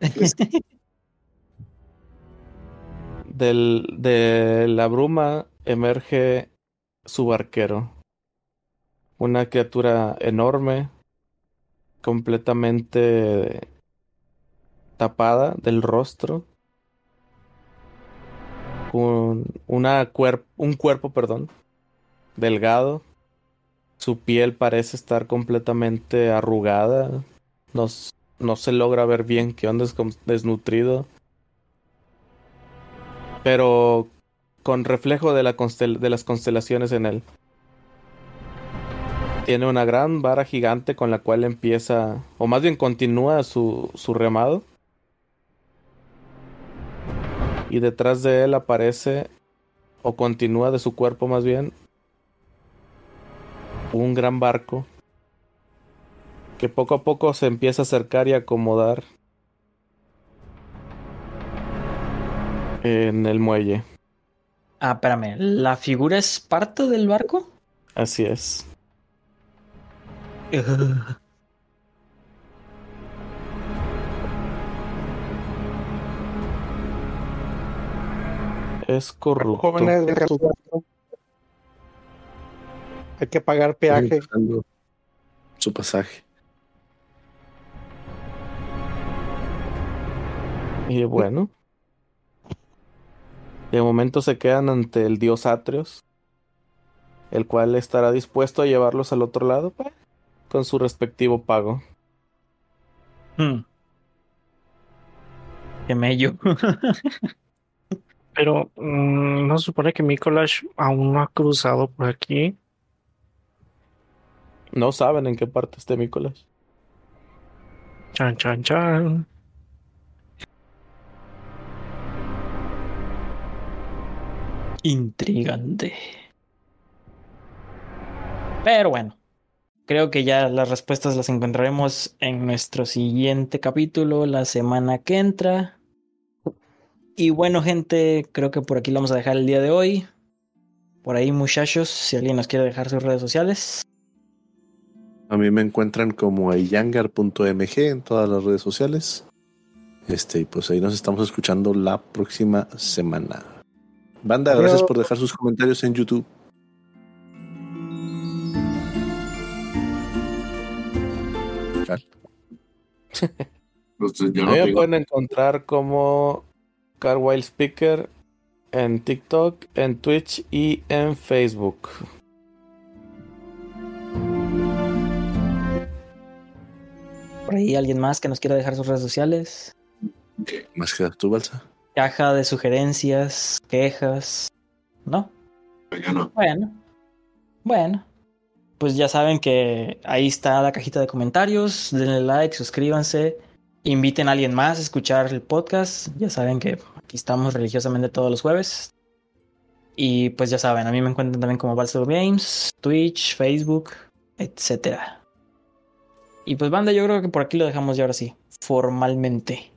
Del, de la bruma emerge su barquero. Una criatura enorme, completamente tapada del rostro. Con una cuer- un cuerpo, perdón, delgado. Su piel parece estar completamente arrugada. No, no se logra ver bien qué onda, es desnutrido. Pero con reflejo de, la constel- de las constelaciones en él. Tiene una gran vara gigante con la cual empieza, o más bien continúa su, su remado. Y detrás de él aparece, o continúa de su cuerpo más bien, un gran barco que poco a poco se empieza a acercar y acomodar en el muelle. Ah, espérame. ¿La figura es parte del barco? Así es. Es corrupto. Jóvenes. Hay que pagar peaje. Su pasaje. Y bueno. De momento se quedan ante el dios Atrios. El cual estará dispuesto a llevarlos al otro lado pues, con su respectivo pago. Hmm. Qué mello. Pero mm, no se supone que Mikolash aún no ha cruzado por aquí. No saben en qué parte esté Nicolás. Chan, chan, chan. Intrigante. Pero bueno, creo que ya las respuestas las encontraremos en nuestro siguiente capítulo la semana que entra. Y bueno, gente, creo que por aquí lo vamos a dejar el día de hoy. Por ahí, muchachos, si alguien nos quiere dejar sus redes sociales. A mí me encuentran como yangar.mg en todas las redes sociales. Este, y pues ahí nos estamos escuchando la próxima semana. Banda, Adiós. gracias por dejar sus comentarios en YouTube. Entonces, yo no me pueden encontrar como Carwild Speaker en TikTok, en Twitch y en Facebook. Por ahí alguien más que nos quiera dejar sus redes sociales. Más que tú, Balsa. Caja de sugerencias, quejas. ¿No? Yo no. Bueno. Bueno. Pues ya saben que ahí está la cajita de comentarios. Denle like, suscríbanse. Inviten a alguien más a escuchar el podcast. Ya saben que aquí estamos religiosamente todos los jueves. Y pues ya saben, a mí me encuentran también como Balsado Games, Twitch, Facebook, etcétera. Y pues banda, yo creo que por aquí lo dejamos ya ahora sí, formalmente.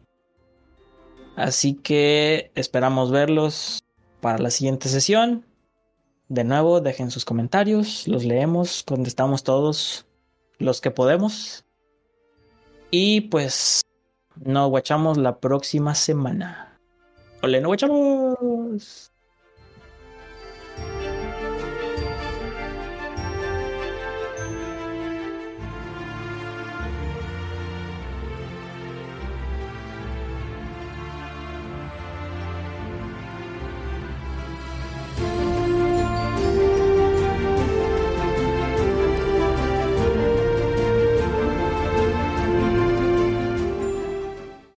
Así que esperamos verlos para la siguiente sesión. De nuevo, dejen sus comentarios, los leemos, contestamos todos los que podemos. Y pues nos guachamos la próxima semana. ¡Ole, nos guachamos!